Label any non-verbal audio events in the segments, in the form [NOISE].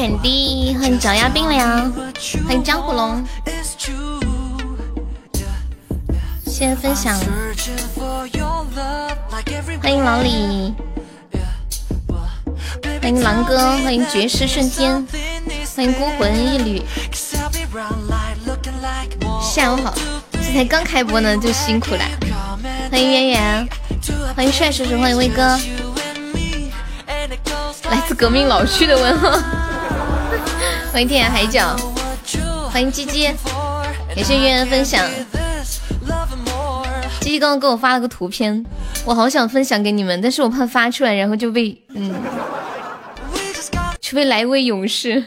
欢迎 Candy，欢迎脚丫冰凉，欢迎江湖龙，谢谢分享，欢迎老李，欢迎狼哥，欢迎绝世瞬间，欢迎孤魂一缕。下午好，这才刚开播呢，就辛苦了。欢迎圆圆，欢迎帅叔叔，欢迎威哥，来自革命老区的问候。欢迎天涯海角，欢迎鸡鸡，感谢圆圆分享。鸡鸡刚刚给我发了个图片，我好想分享给你们，但是我怕发出来然后就被嗯，除非来一位勇士。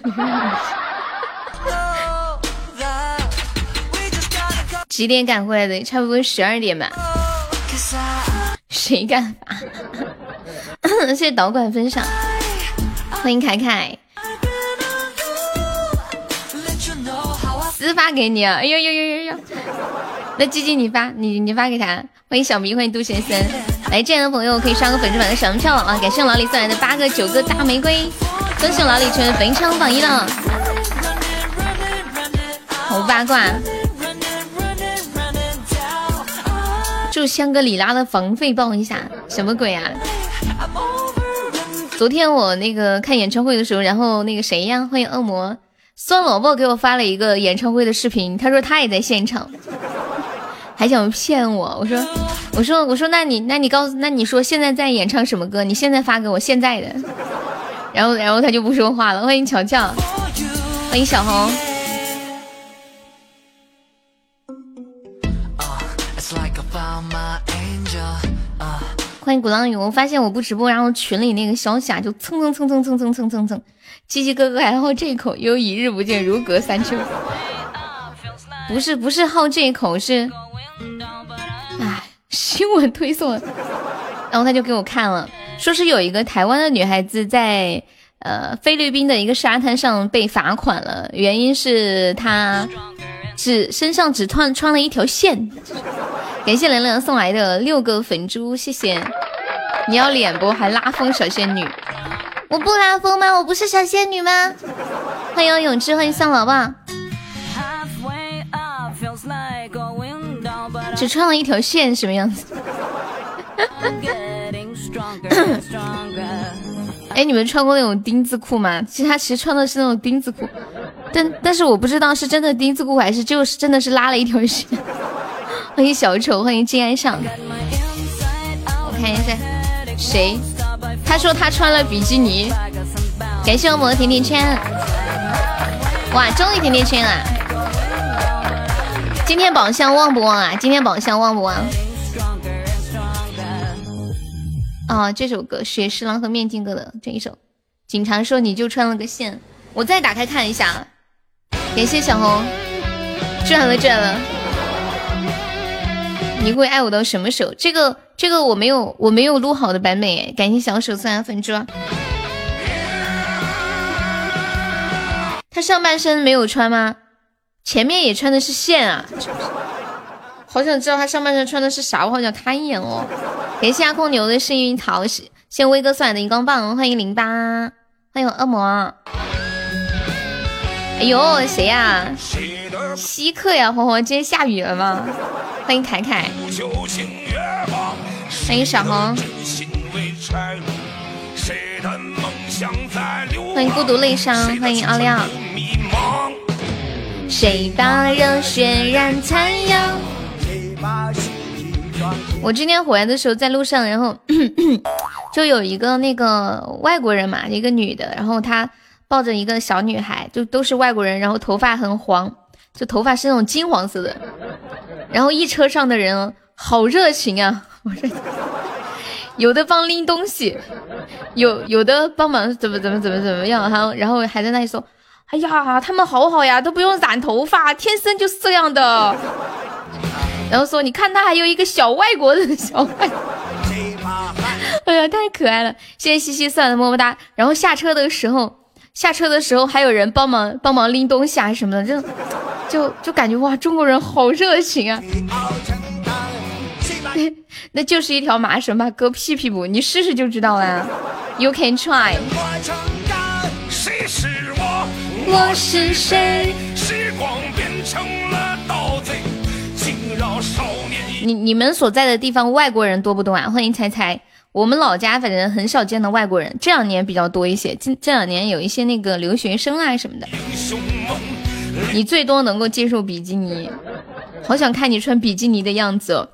几点赶回来的？差不多十二点吧。谁敢发？[COUGHS] 谢谢导管分享，欢迎凯凯。私发给你啊！哎呦呦呦呦呦！那鸡鸡你发，你你发给他。欢迎小迷，欢迎杜先生。来这样的朋友可以刷个粉丝团的小门票啊！感谢老李送来的八个九个大玫瑰，恭喜老李成为本场榜一了。好八卦。祝香格里拉的房费报一下，什么鬼啊？昨天我那个看演唱会的时候，然后那个谁呀，欢迎恶魔酸萝卜给我发了一个演唱会的视频，他说他也在现场，还想骗我。我说我说我说那你那你告诉那你说现在在演唱什么歌？你现在发给我现在的。然后然后他就不说话了。欢迎乔乔，欢迎小红。欢迎鼓浪屿，我发现我不直播，然后群里那个消息啊，就蹭蹭蹭蹭蹭蹭蹭蹭蹭，鸡鸡哥哥还好这一口，又一日不见如隔三秋。不是不是好这一口，是，哎，新闻推送，然后他就给我看了，说是有一个台湾的女孩子在呃菲律宾的一个沙滩上被罚款了，原因是她只身上只穿穿了一条线。感谢凉凉送来的六个粉珠，谢谢。你要脸不？还拉风小仙女？我不拉风吗？我不是小仙女吗？欢迎永志，欢迎丧老爸。只穿了一条线，什么样子？[COUGHS] 哎，你们穿过那种丁字裤吗？其实他其实穿的是那种丁字裤，但但是我不知道是真的丁字裤还是就是真的是拉了一条线。[LAUGHS] 欢迎小丑，欢迎金安上。我看一下谁，他说他穿了比基尼。感谢我们的甜甜圈。哇，终于甜甜圈了。今天宝箱旺不旺啊？今天宝箱旺不旺？哦，这首歌雪十郎和面筋哥的这一首。警察说你就穿了个线，我再打开看一下。感谢小红，赚了赚了。你会爱我到什么时候？这个这个我没有我没有录好的版本，感谢小手送来粉珠。他上半身没有穿吗？前面也穿的是线啊！好想知道他上半身穿的是啥，我好想看一眼哦。感谢阿空牛的幸运桃，谢谢威哥送来的荧光棒，欢迎零八，欢迎恶魔。哎呦，谁呀？稀客呀，黄黄，今天下雨了吗？欢迎凯凯，欢迎小红，欢迎孤独泪伤，欢迎奥利奥。谁把热血染残阳？我今天回来的时候在路上，然后 [COUGHS] 就有一个那个外国人嘛，一个女的，然后她抱着一个小女孩，就都是外国人，然后头发很黄，就头发是那种金黄色的。然后一车上的人好热情啊！我说，有的帮拎东西，有有的帮忙怎么怎么怎么怎么样，然后然后还在那里说，哎呀，他们好好呀，都不用染头发，天生就是这样的。然后说，你看他还有一个小外国人，小外，[LAUGHS] 哎呀，太可爱了！谢谢西西送的么么哒。然后下车的时候，下车的时候还有人帮忙帮忙拎东西啊什么的，就。就就感觉哇，中国人好热情啊！那 [LAUGHS] 那就是一条麻绳吧，割屁屁不？你试试就知道了。You can try。我是谁？你你们所在的地方外国人多不多啊？欢迎猜猜。我们老家反正很少见到外国人，这两年比较多一些。这这两年有一些那个留学生啊什么的。你最多能够接受比基尼，好想看你穿比基尼的样子。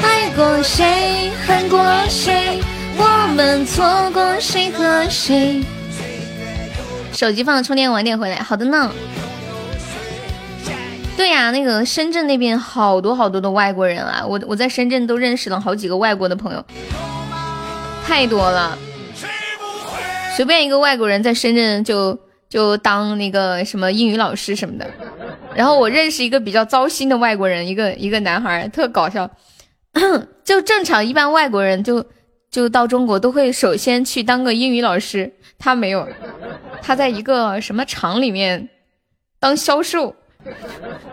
爱过谁，恨过谁，我们错过谁和谁？手机放了充电，晚点回来。好的呢。对呀，那个深圳那边好多好多的外国人啊，我我在深圳都认识了好几个外国的朋友，太多了。随便一个外国人在深圳就就当那个什么英语老师什么的。然后我认识一个比较糟心的外国人，一个一个男孩特搞笑，[COUGHS] 就正常一般外国人就就到中国都会首先去当个英语老师，他没有，他在一个什么厂里面当销售。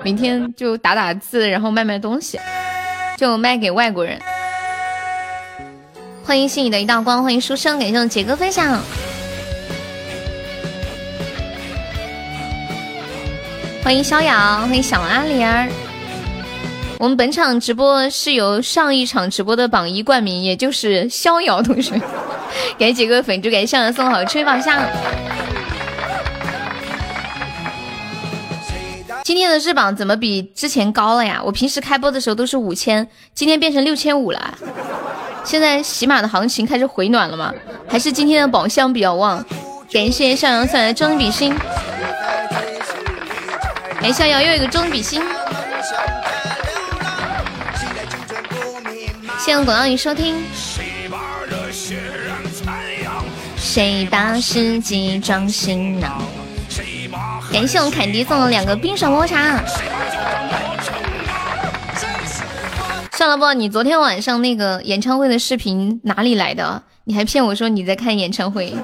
明天就打打字，然后卖卖东西，就卖给外国人。欢迎心里的一道光，欢迎书生，感谢我杰哥分享。欢迎逍遥，欢迎小阿莲儿。我们本场直播是由上一场直播的榜一冠名，也就是逍遥同学。感谢杰哥粉猪，感谢逍遥送好吹宝箱。今天的日榜怎么比之前高了呀？我平时开播的时候都是五千，今天变成六千五了。现在喜马的行情开始回暖了吗？还是今天的宝箱比较旺？感谢向阳送来的中比心，哎，逍遥又一个中比心。谢谢广告语收听。谁把世纪装行囊？感谢我们凯迪送了两个冰爽抹茶。算了不，你昨天晚上那个演唱会的视频哪里来的？你还骗我说你在看演唱会，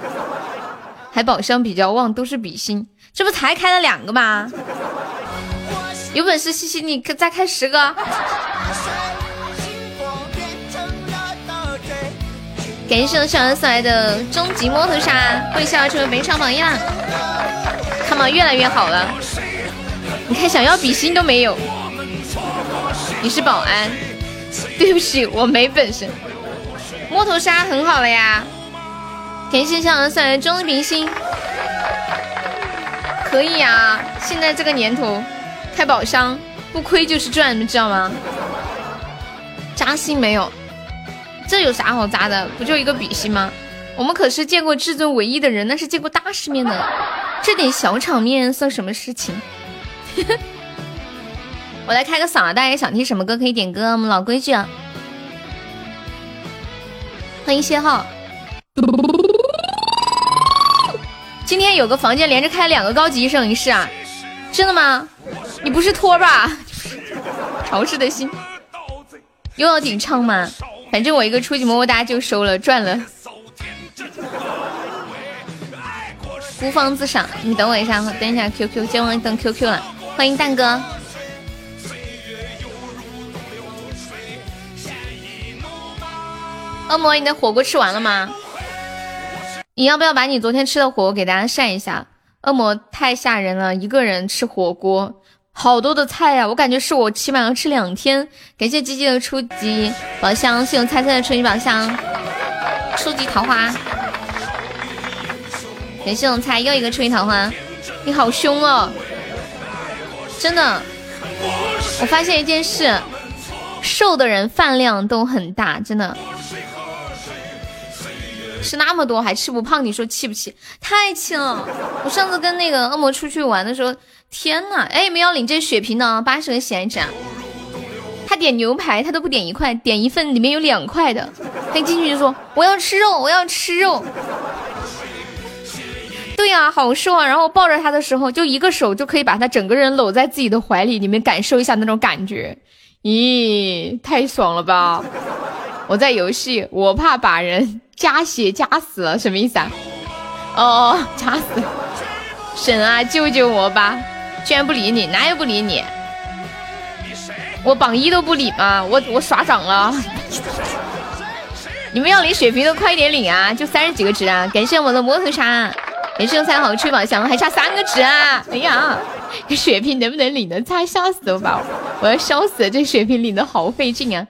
还宝箱比较旺，都是比心，这不才开了两个吗？有本事西西你再开十个。感谢我小恩送来的终极摩托沙，为逍遥成为本场榜一看嘛，越来越好了。你看，想要比心都没有。你是保安？对不起，我没本事。摸头杀很好了呀。甜心向阳送来的中比心，可以呀。现在这个年头，开宝箱不亏就是赚，你知道吗？扎心没有？这有啥好扎的？不就一个比心吗？我们可是见过至尊唯一的人，那是见过大世面的。这点小场面算什么事情？[LAUGHS] 我来开个嗓，大家想听什么歌可以点歌，我们老规矩啊。欢迎谢浩。今天有个房间连着开两个高级摄影师啊？真的吗？你不是托吧？潮湿的心又要顶唱吗？反正我一个初级么么哒就收了，赚了。孤芳自赏，你等我一下，我等一下 QQ，先我等 QQ 了。欢迎蛋哥。恶魔，你的火锅吃完了吗？你要不要把你昨天吃的火锅给大家晒一下？恶魔太吓人了，一个人吃火锅，好多的菜呀，我感觉是我起码要吃两天。感谢鸡鸡的初级宝箱，谢谢猜猜的初级宝箱，初级桃花。感谢我猜又一个吹桃花，你好凶哦！真的，我发现一件事，瘦的人饭量都很大，真的，吃那么多还吃不胖，你说气不气？太气了！我上次跟那个恶魔出去玩的时候，天呐，哎，没有领这血瓶的，八十个喜爱值啊！他点牛排，他都不点一块，点一份里面有两块的，他一进去就说我要吃肉，我要吃肉。对呀，好瘦啊！然后抱着他的时候，就一个手就可以把他整个人搂在自己的怀里，你们感受一下那种感觉。咦，太爽了吧！我在游戏，我怕把人加血加死了，什么意思啊？哦哦，加死！神啊，救救我吧！居然不理你，哪有不理你？我榜一都不理吗？我我耍涨了。你们要领血瓶的快点领啊，就三十几个值啊！感谢我的摩托沙，感谢三好吹宝箱，还差三个值啊！哎呀，这血瓶能不能领的？差吓死我吧！我要笑死了，这血瓶领的好费劲啊！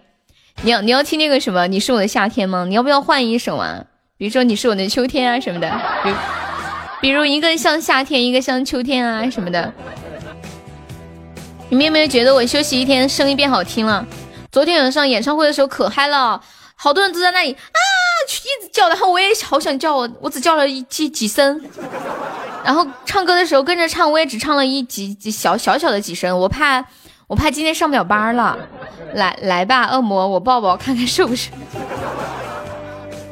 你要你要听那个什么？你是我的夏天吗？你要不要换一首啊？比如说你是我的秋天啊什么的，比比如一个像夏天，一个像秋天啊什么的。你们有没有觉得我休息一天声音变好听了？昨天晚上演唱会的时候可嗨了，好多人都在那里啊，一直叫，然后我也好想叫，我只叫了一几几声，然后唱歌的时候跟着唱，我也只唱了一几几小小小的几声，我怕我怕今天上不了班了。来来吧，恶魔，我抱抱看看是不是？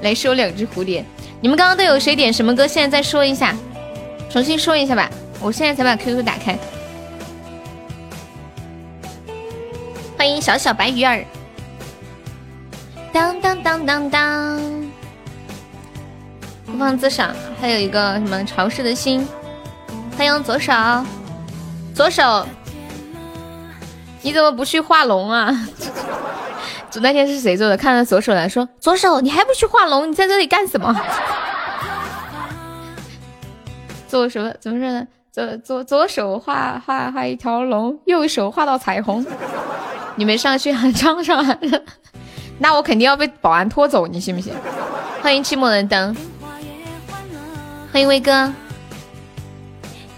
来收两只蝴蝶。你们刚刚都有谁点什么歌？现在再说一下，重新说一下吧。我现在才把 QQ 打开。欢迎小小白鱼儿。当当当当当。不放自赏，还有一个什么潮湿的心。欢迎左手，左手。你怎么不去画龙啊？[LAUGHS] 那天是谁做的？看到左手来说，左手你还不去画龙？你在这里干什么？做什么？怎么说呢？左左左手画画画一条龙，右手画到彩虹。[LAUGHS] 你没上去 [LAUGHS] 喊唱上来了，那我肯定要被保安拖走，你信不信？欢迎寂寞的灯，欢迎威哥。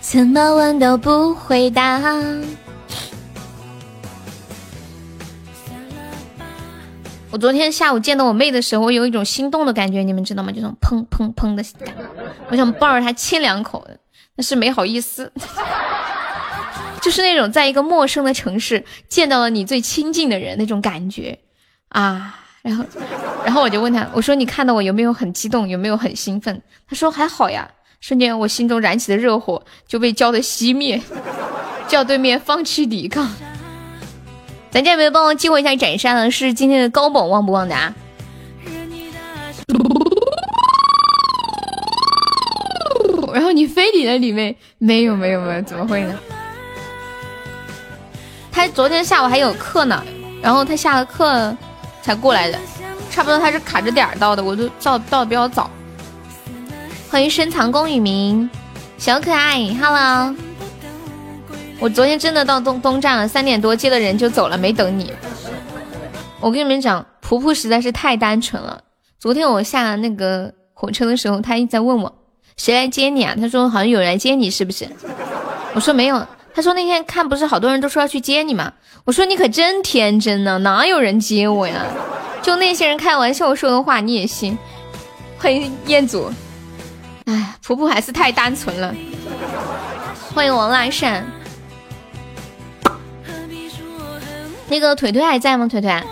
怎么问都不回答。我昨天下午见到我妹的时候，我有一种心动的感觉，你们知道吗？这种砰砰砰的感觉，我想抱着她亲两口，但是没好意思。[LAUGHS] 就是那种在一个陌生的城市见到了你最亲近的人那种感觉啊，然后，然后我就问他，我说你看到我有没有很激动，有没有很兴奋？他说还好呀。瞬间我心中燃起的热火就被浇的熄灭，[LAUGHS] 叫对面放弃抵抗。咱家有没有帮我激活一下斩杀呢？是今天的高榜旺不旺的啊？[LAUGHS] 然后你非礼了里面没有没有没有，怎么会呢？他昨天下午还有课呢，然后他下了课才过来的，差不多他是卡着点儿到的，我都到到的比较早。欢迎深藏功与名，小可爱，Hello。我昨天真的到东东站了，三点多接了人就走了，没等你。我跟你们讲，婆婆实在是太单纯了。昨天我下那个火车的时候，她一直在问我谁来接你啊？她说好像有人来接你，是不是？我说没有。他说那天看不是好多人都说要去接你吗？我说你可真天真呢，哪有人接我呀？就那些人开玩笑说的话你也信？欢迎彦祖。哎，婆婆还是太单纯了。欢迎王来善。那个腿腿还在吗？腿腿，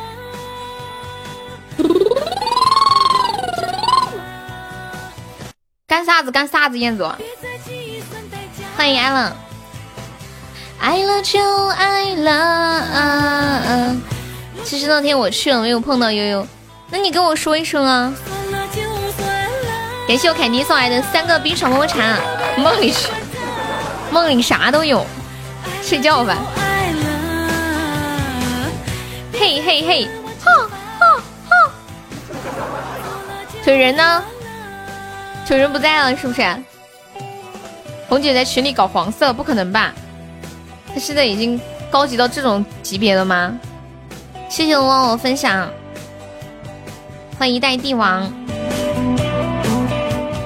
干啥子？干啥子？彦祖，欢迎艾冷，爱了就爱了。其实那天我去了，没有碰到悠悠，那你跟我说一声啊。感谢我凯迪送来的三个冰爽么么茶，梦里梦里啥都有，睡觉吧。嘿嘿嘿，哈哈哈！腿人呢？腿人不在了，是不是？红姐在群里搞黄色，不可能吧？他现在已经高级到这种级别了吗？谢谢我我分享，欢迎一代帝王。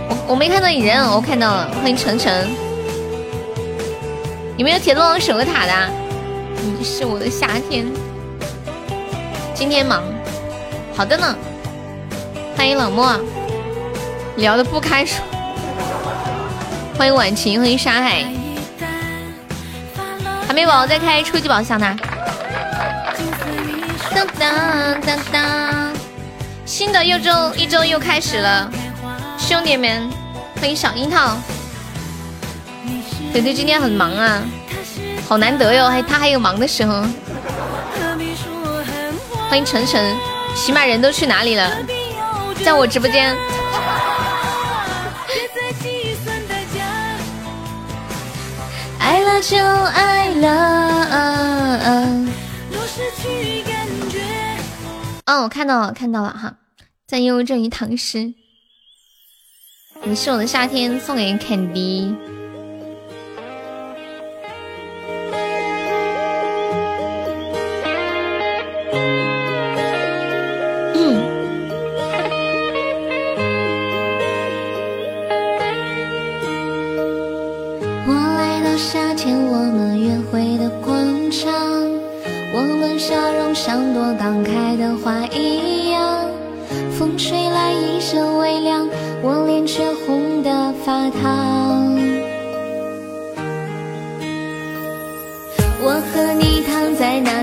我我没看到你人，我看到了，欢迎晨晨。有没有铁龙守个塔的？你是我的夏天。今天忙，好的呢。欢迎冷漠，聊的不开说。欢迎晚晴，欢迎沙海。还没宝宝在开初级宝箱呢。当当当当，新的又周一周又开始了，兄弟们，欢迎小樱桃。姐姐今天很忙啊，好难得哟，还他还有忙的时候。欢迎晨晨，起码人都去哪里了？在我直播间。了就爱了。嗯，我看到了，看到了哈。在悠这一唐诗。你是我的夏天，送给肯迪。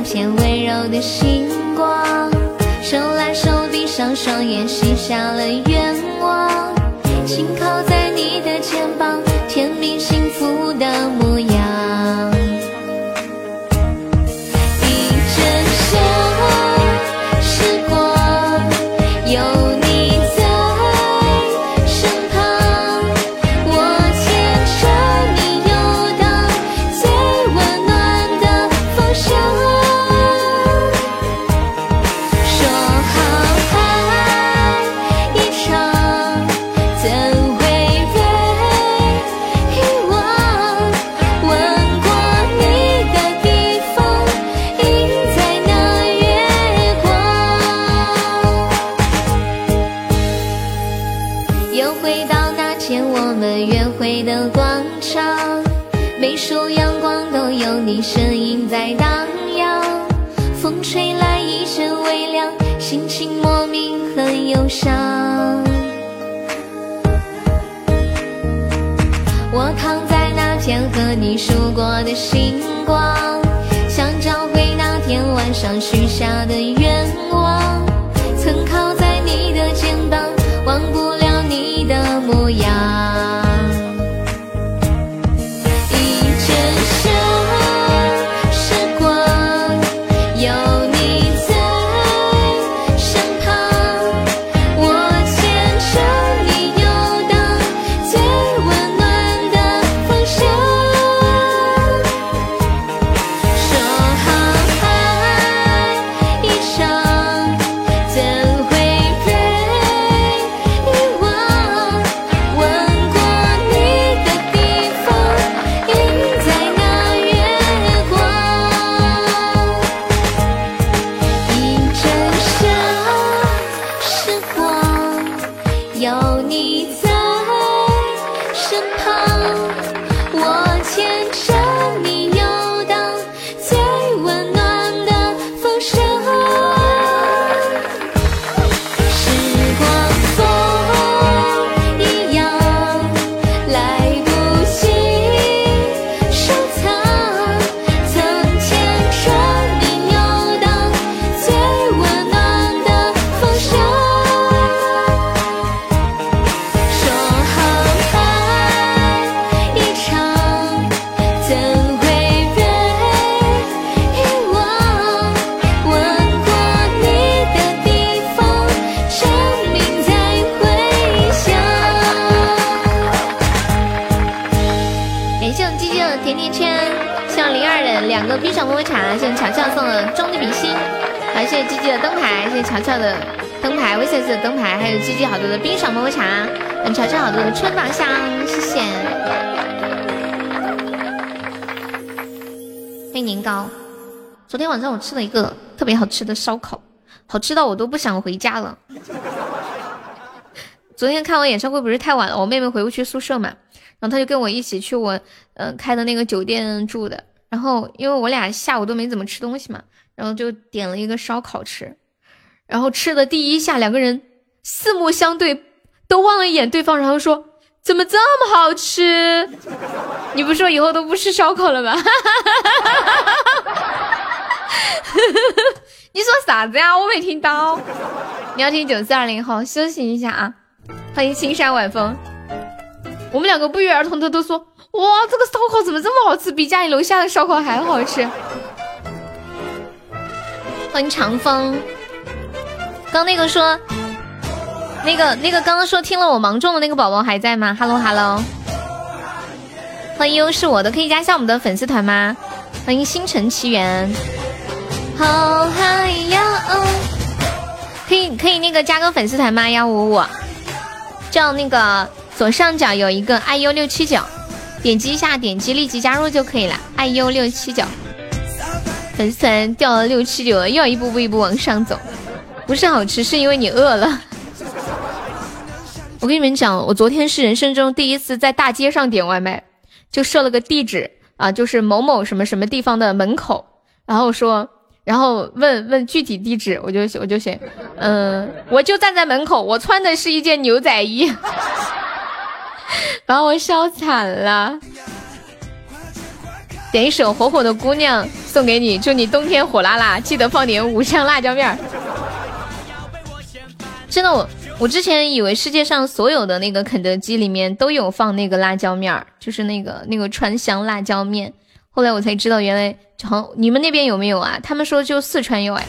片温柔的星光，手拉手闭上双眼，许下了愿望，轻靠在你的肩膀，甜蜜幸福的模样。天和你数过的星光，想找回那天晚上许下的愿乔乔的灯牌，微笑色的灯牌，还有鸡鸡好多的冰爽么么茶，嗯，乔乔好多的春宝香，谢谢。欢迎年糕，昨天晚上我吃了一个特别好吃的烧烤，好吃到我都不想回家了。[LAUGHS] 昨天看完演唱会不是太晚了，我妹妹回不去宿舍嘛，然后她就跟我一起去我嗯、呃开的那个酒店住的。然后因为我俩下午都没怎么吃东西嘛，然后就点了一个烧烤吃。然后吃的第一下，两个人四目相对，都望了一眼对方，然后说：“怎么这么好吃？你不说以后都不吃烧烤了吗？” [LAUGHS] 你说啥子呀？我没听到。你要听九四二零后，休息一下啊。欢迎青山晚风。我们两个不约而同的都说：“哇，这个烧烤怎么这么好吃？比家里楼下的烧烤还好吃。”欢迎长风。刚那个说，那个那个刚刚说听了我芒种的那个宝宝还在吗？Hello Hello。欢迎优是我的，可以加一下我们的粉丝团吗？欢迎星辰奇缘。好海洋，可以可以那个加个粉丝团吗？幺五五，叫那个左上角有一个 iu 六七九，点击一下，点击立即加入就可以了。iu 六七九，粉丝团掉了六七九了，又要一步步一步往上走。不是好吃，是因为你饿了。[LAUGHS] 我跟你们讲，我昨天是人生中第一次在大街上点外卖，就设了个地址啊，就是某某什么什么地方的门口，然后说，然后问问具体地址，我就我就写，嗯，我就站在门口，我穿的是一件牛仔衣，[LAUGHS] 把我笑惨了。点一首《火火的姑娘》送给你，祝你冬天火辣辣，记得放点五香辣椒面儿。真的我。我之前以为世界上所有的那个肯德基里面都有放那个辣椒面儿，就是那个那个川香辣椒面。后来我才知道，原来好你们那边有没有啊？他们说就四川有哎，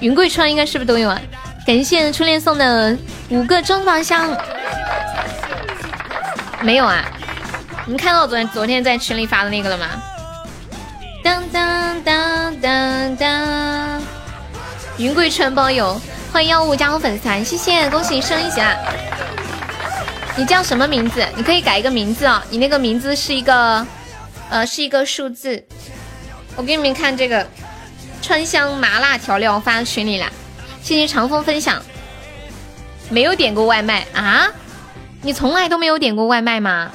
云贵川应该是不是都有啊？感谢初恋送的五个中宝箱，没有啊？你们看到昨天昨天在群里发的那个了吗？当当当当当，云贵川包邮。欢迎幺五加入粉丝团，谢谢，恭喜你升一级啦！你叫什么名字？你可以改一个名字啊，你那个名字是一个，呃，是一个数字。我给你们看这个川香麻辣调料发群里了，谢谢长风分享。没有点过外卖啊？你从来都没有点过外卖吗？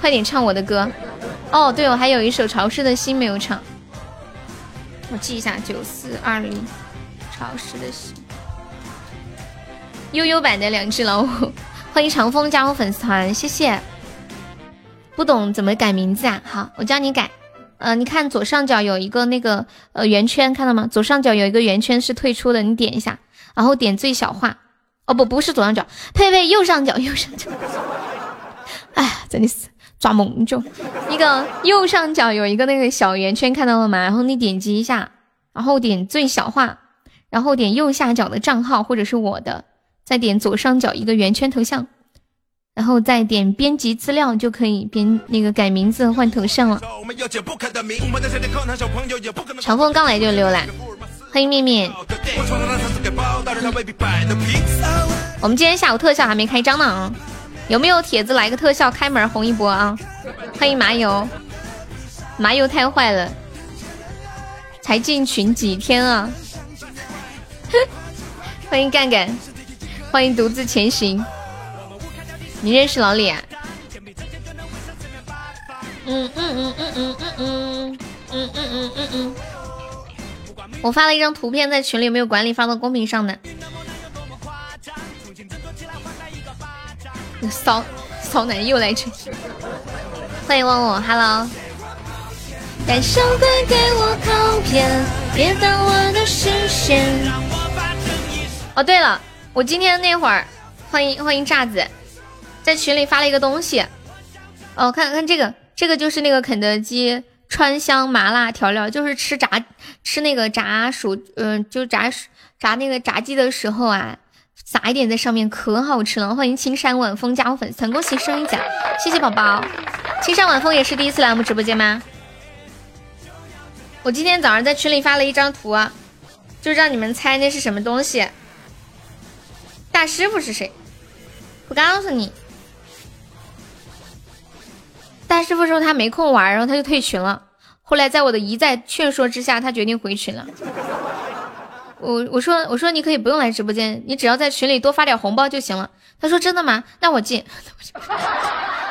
快点唱我的歌。哦，对，我还有一首潮湿的心没有唱，我记一下，九四二零，潮湿的心。悠悠版的两只老虎，欢迎长风加入粉丝团，谢谢。不懂怎么改名字啊？好，我教你改。呃，你看左上角有一个那个呃圆圈，看到吗？左上角有一个圆圈是退出的，你点一下，然后点最小化。哦不，不是左上角，呸呸，右上角，右上角。[LAUGHS] 哎，真的是抓蒙就。那个右上角有一个那个小圆圈，看到了吗？然后你点击一下，然后点最小化，然后点右下角的账号或者是我的。再点左上角一个圆圈头像，然后再点编辑资料，就可以编那个改名字换头像了。长风刚来就溜了，欢迎面面。我们今天下午特效还没开张呢啊，有没有帖子来个特效开门红一波啊？欢迎麻油，麻油太坏了，才进群几天啊？[LAUGHS] 欢迎干干。欢迎独自前行，你认识老李啊？嗯嗯嗯嗯嗯嗯嗯嗯嗯嗯嗯，我发了一张图片在群里，没有管理发到公屏上的。骚骚男又来这，欢迎忘我，Hello。感受快给我靠边，别挡我的视线。哦，对了。我今天那会儿，欢迎欢迎炸子，在群里发了一个东西，哦，看看这个，这个就是那个肯德基川香麻辣调料，就是吃炸吃那个炸薯，嗯，就炸薯炸那个炸鸡的时候啊，撒一点在上面，可好吃了。欢迎青山晚风加入粉丝团，恭喜升一奖，谢谢宝宝。青山晚风也是第一次来我们直播间吗？我今天早上在群里发了一张图，就让你们猜那是什么东西。大师傅是谁？不告诉你。大师傅说他没空玩，然后他就退群了。后来在我的一再劝说之下，他决定回群了。我我说我说你可以不用来直播间，你只要在群里多发点红包就行了。他说真的吗？那我进。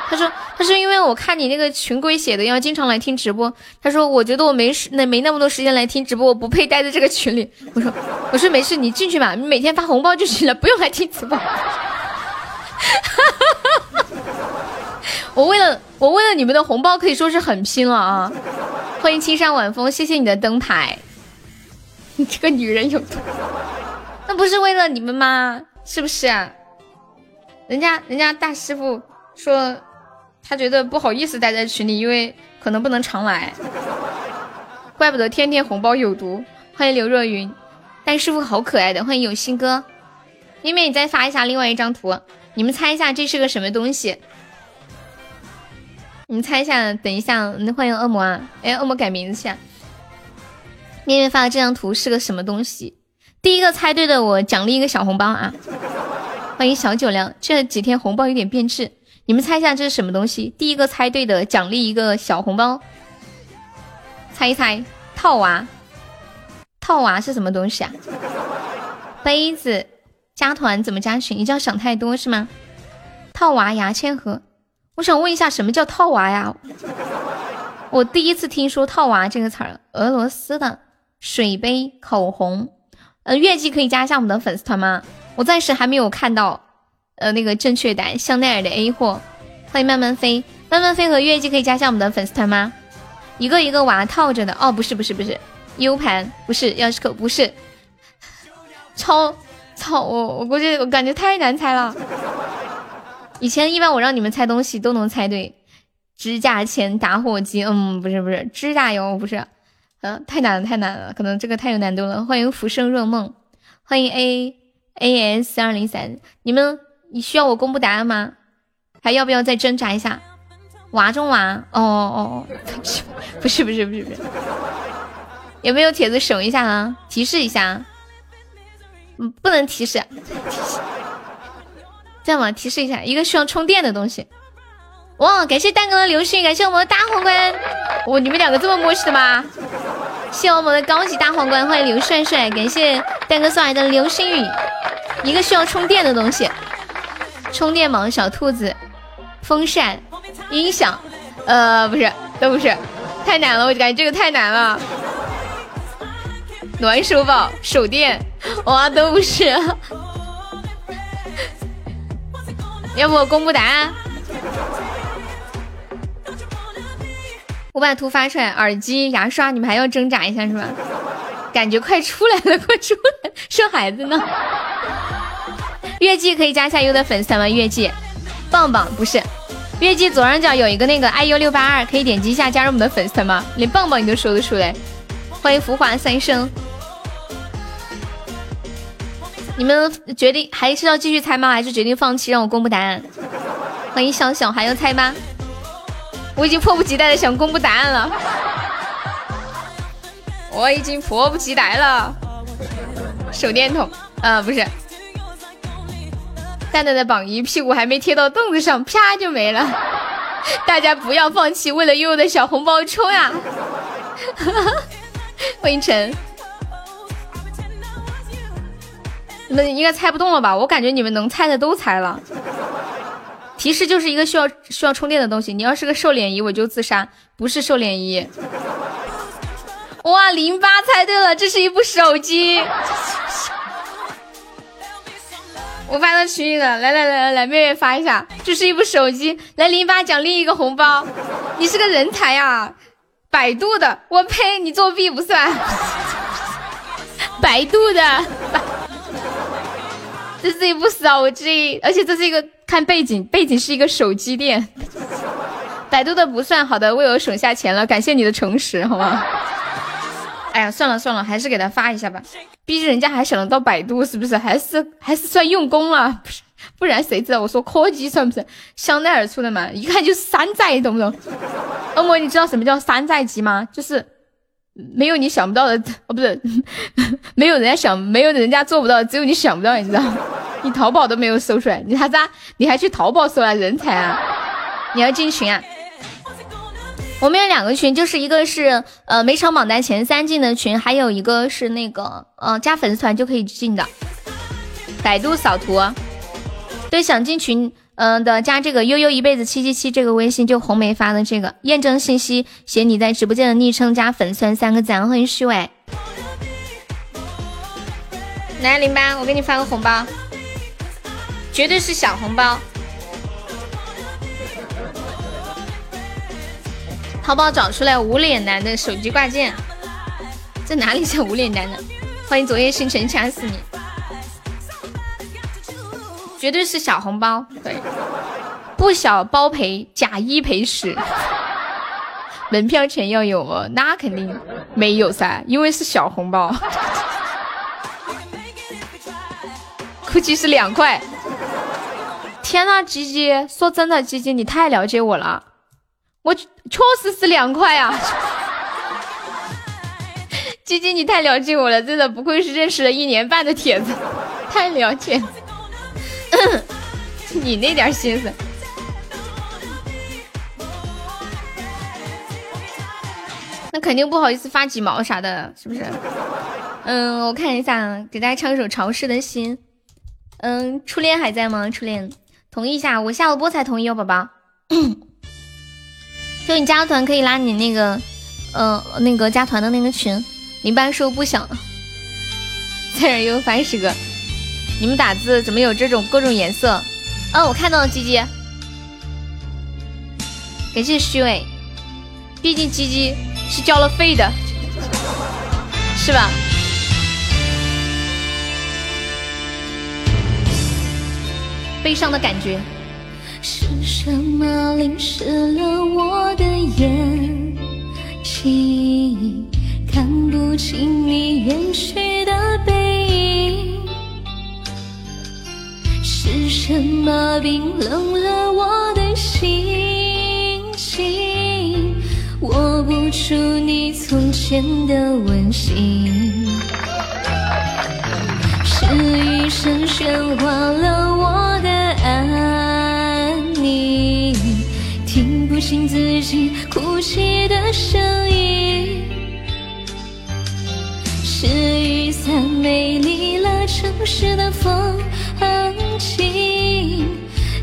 他说他说因为我看你那个群规写的要经常来听直播。他说我觉得我没时那没那么多时间来听直播，我不配待在这个群里。我说我说没事，你进去吧，你每天发红包就行了，不用来听直播。[LAUGHS] 我为了我为了你们的红包可以说是很拼了啊！欢迎青山晚风，谢谢你的灯牌。你这个女人有毒，[LAUGHS] 那不是为了你们吗？是不是啊？人家人家大师傅说，他觉得不好意思待在群里，因为可能不能常来。怪不得天天红包有毒。欢迎刘若云，大师傅好可爱的。欢迎有心哥，妹妹你再发一下另外一张图，你们猜一下这是个什么东西？你们猜一下，等一下，欢迎恶魔啊！哎，恶魔改名字去。面面发的这张图是个什么东西？第一个猜对的我奖励一个小红包啊！欢迎小酒量，这几天红包有点变质，你们猜一下这是什么东西？第一个猜对的奖励一个小红包，猜一猜，套娃，套娃是什么东西啊？杯子，加团怎么加群？你这样想太多是吗？套娃牙签盒，我想问一下什么叫套娃呀？我第一次听说套娃这个词儿，俄罗斯的水杯、口红，呃，月季可以加一下我们的粉丝团吗？我暂时还没有看到，呃，那个正确答案，香奈儿的 A 货，欢迎慢慢飞，慢慢飞和月季可以加下我们的粉丝团吗？一个一个娃套着的，哦，不是不是不是，U 盘不是，钥匙扣不是，超超，我我估计我感觉太难猜了。以前一般我让你们猜东西都能猜对。指甲钳、打火机，嗯，不是不是，指甲油不是，嗯，太难了太难了，可能这个太有难度了。欢迎浮生若梦，欢迎 A A S 二零三，你们你需要我公布答案吗？还要不要再挣扎一下？娃中娃，哦哦哦，[LAUGHS] 不是不是不是不是，有没有铁子守一下啊？提示一下，嗯，不能提示，再往，提示一下，一个需要充电的东西。哇！感谢蛋哥的流星，感谢我们的大皇冠。哇，你们两个这么默契的吗？谢我们的高级大皇冠，欢迎刘帅帅。感谢蛋哥送来的流星雨，一个需要充电的东西，充电宝、小兔子、风扇、音响，呃，不是，都不是，太难了，我感觉这个太难了。暖手宝、手电，哇，都不是。[LAUGHS] 要不我公布答案？我把图发出来，耳机、牙刷，你们还要挣扎一下是吧？感觉快出来了，快出来！生孩子呢？月季可以加一下优的粉丝吗？月季，棒棒不是，月季左上角有一个那个 iu 六八二，可以点击一下加入我们的粉丝吗？连棒棒你都说得出来，欢迎浮华三生。你们决定还是要继续猜吗？还是决定放弃让我公布答案？欢迎小小，还要猜吗？我已经迫不及待的想公布答案了，我已经迫不及待了。手电筒，啊，不是，蛋蛋的榜一屁股还没贴到凳子上，啪就没了。大家不要放弃，为了悠悠的小红包冲呀！[LAUGHS] 欢迎晨，你们应该猜不动了吧？我感觉你们能猜的都猜了。提示就是一个需要需要充电的东西。你要是个瘦脸仪，我就自杀。不是瘦脸仪。哇，零八猜对了，这是一部手机。我发到群里了，来来来来来，妹妹发一下，这是一部手机。来，零八奖励一个红包。你是个人才呀！百度的，我呸，你作弊不算。百度的，这是一部手机，而且这是一个。看背景，背景是一个手机店。百度的不算好的，为我省下钱了，感谢你的诚实，好吗？哎呀，算了算了，还是给他发一下吧。毕竟人家还想得到百度，是不是？还是还是算用功了，不？然谁知道？我说科技算不是香奈儿出的嘛？一看就是山寨，懂不懂？恶魔，你知道什么叫山寨机吗？就是没有你想不到的，[LAUGHS] 哦，不是，[LAUGHS] 没有人家想，没有人家做不到，只有你想不到，你知道。[LAUGHS] 你淘宝都没有搜出来，你啥子？你还去淘宝搜啊？人才啊！你要进群啊？我们有两个群，就是一个是呃每场榜单前三进的群，还有一个是那个呃加粉丝团就可以进的。百度扫图，对，想进群嗯的加这个悠悠一辈子七七七这个微信，就红梅发的这个验证信息，写你在直播间的昵称加粉丝三个字，欢迎虚伪。来零八，我给你发个红包。绝对是小红包！淘宝找出来无脸男的手机挂件，在哪里像无脸男呢？欢迎昨夜星辰掐死你！绝对是小红包，对，不小包赔，假一赔十，门票钱要有哦，那肯定没有噻，因为是小红包，估计是两块。天呐，吉吉，说真的，吉吉你太了解我了，我确实是两块啊，吉吉，你太了解我了，真的不愧是认识了一年半的铁子，太了解。[LAUGHS] 你那点心思，那肯定不好意思发几毛啥的，是不是？嗯，我看一下，给大家唱一首《潮湿的心》。嗯，初恋还在吗？初恋，同意一下，我下了播才同意哦，宝宝。[COUGHS] 就你加个团可以拉你那个，呃，那个加团的那个群。你班说不想，[LAUGHS] 再人又翻十个。你们打字怎么有这种各种颜色？哦，我看到了，鸡鸡，感谢虚伪，毕竟鸡鸡是交了费的，是吧？悲伤的感觉。是什么淋湿了我的眼睛？看不清你远去的背影，是什么冰冷了我的心情？握不住你从前的温馨，是雨声喧哗了我的安宁，听不清自己哭泣的声音。是雨伞美丽了城市的风景，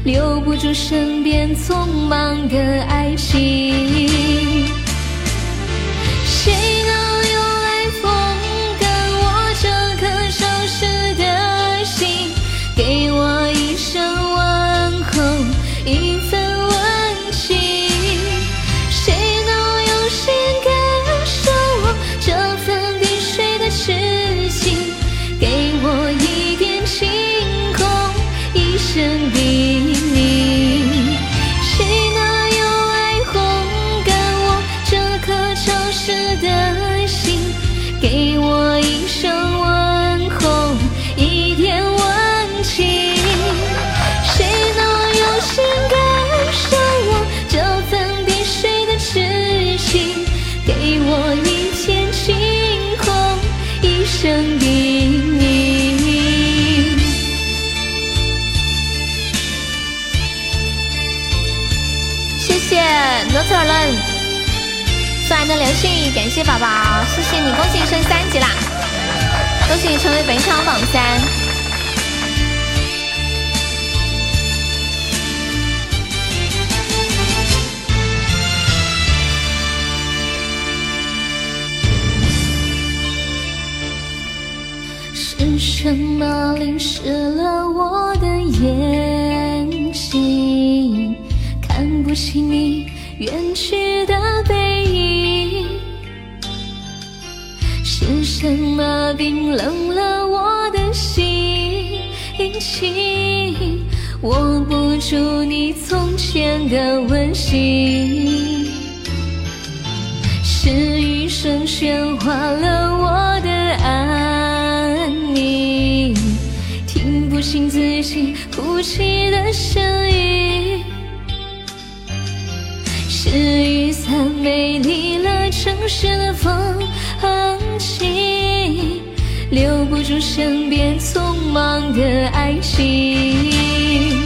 留不住身边匆忙的爱情。谁罗特尔伦送来的流星雨，感谢宝宝，谢谢你，恭喜你升三级啦！恭喜你成为本场榜三。是什么淋湿了我的眼睛？看不清你远去的背影。是什么冰冷了我的心情？握不住你从前的温馨。是雨声喧哗了我的安宁，听不清自己哭泣的声音。是雨伞美丽了城市的风景，留不住身边匆忙的爱情。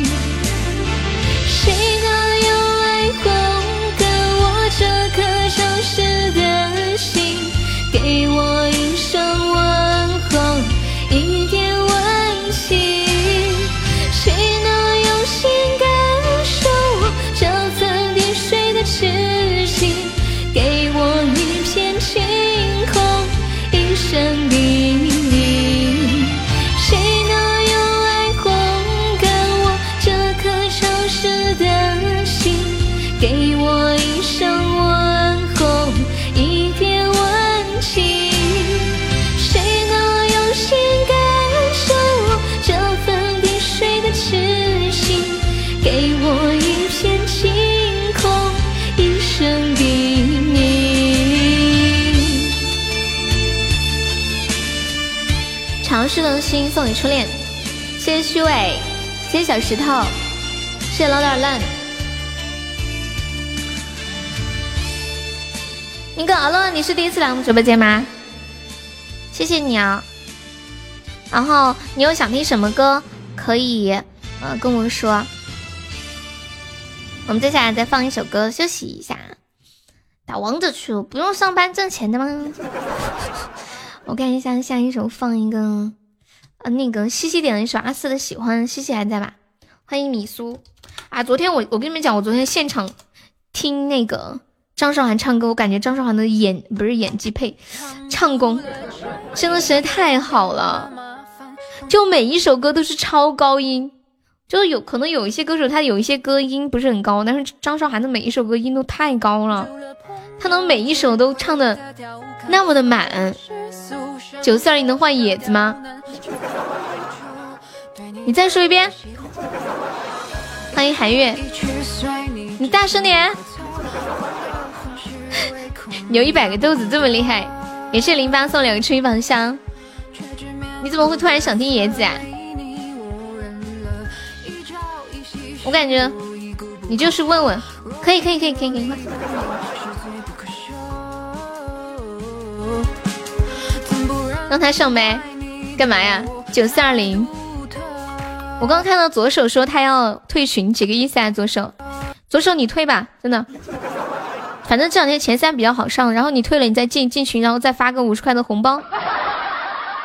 心送给初恋，谢谢虚伪，谢谢小石头，谢谢老点烂。那个阿乐，你是第一次来我们直播间吗？谢谢你啊。然后你有想听什么歌，可以呃跟我说。我们接下来再放一首歌休息一下，打王者去，不用上班挣钱的吗？[LAUGHS] 我看一下下一首放一个，呃那个西西点了一首阿四的喜欢，西西还在吧？欢迎米苏啊！昨天我我跟你们讲，我昨天现场听那个张韶涵唱歌，我感觉张韶涵的演不是演技配，唱功真的实在太好了，就每一首歌都是超高音。就有可能有一些歌手，他有一些歌音不是很高，但是张韶涵的每一首歌音都太高了，他能每一首都唱的那么的满。九四二零能换野子吗？你再说一遍。欢迎韩月，你大声点。你 [LAUGHS] 有一百个豆子这么厉害，也是零八送两个吹风香。你怎么会突然想听野子啊？我感觉你就是问问，可以可以可以可以可以。让他上麦，干嘛呀？九四二零。我刚刚看到左手说他要退群，几个意思啊？左手，左手你退吧，真的。反正这两天前三比较好上，然后你退了，你再进进群，然后再发个五十块的红包，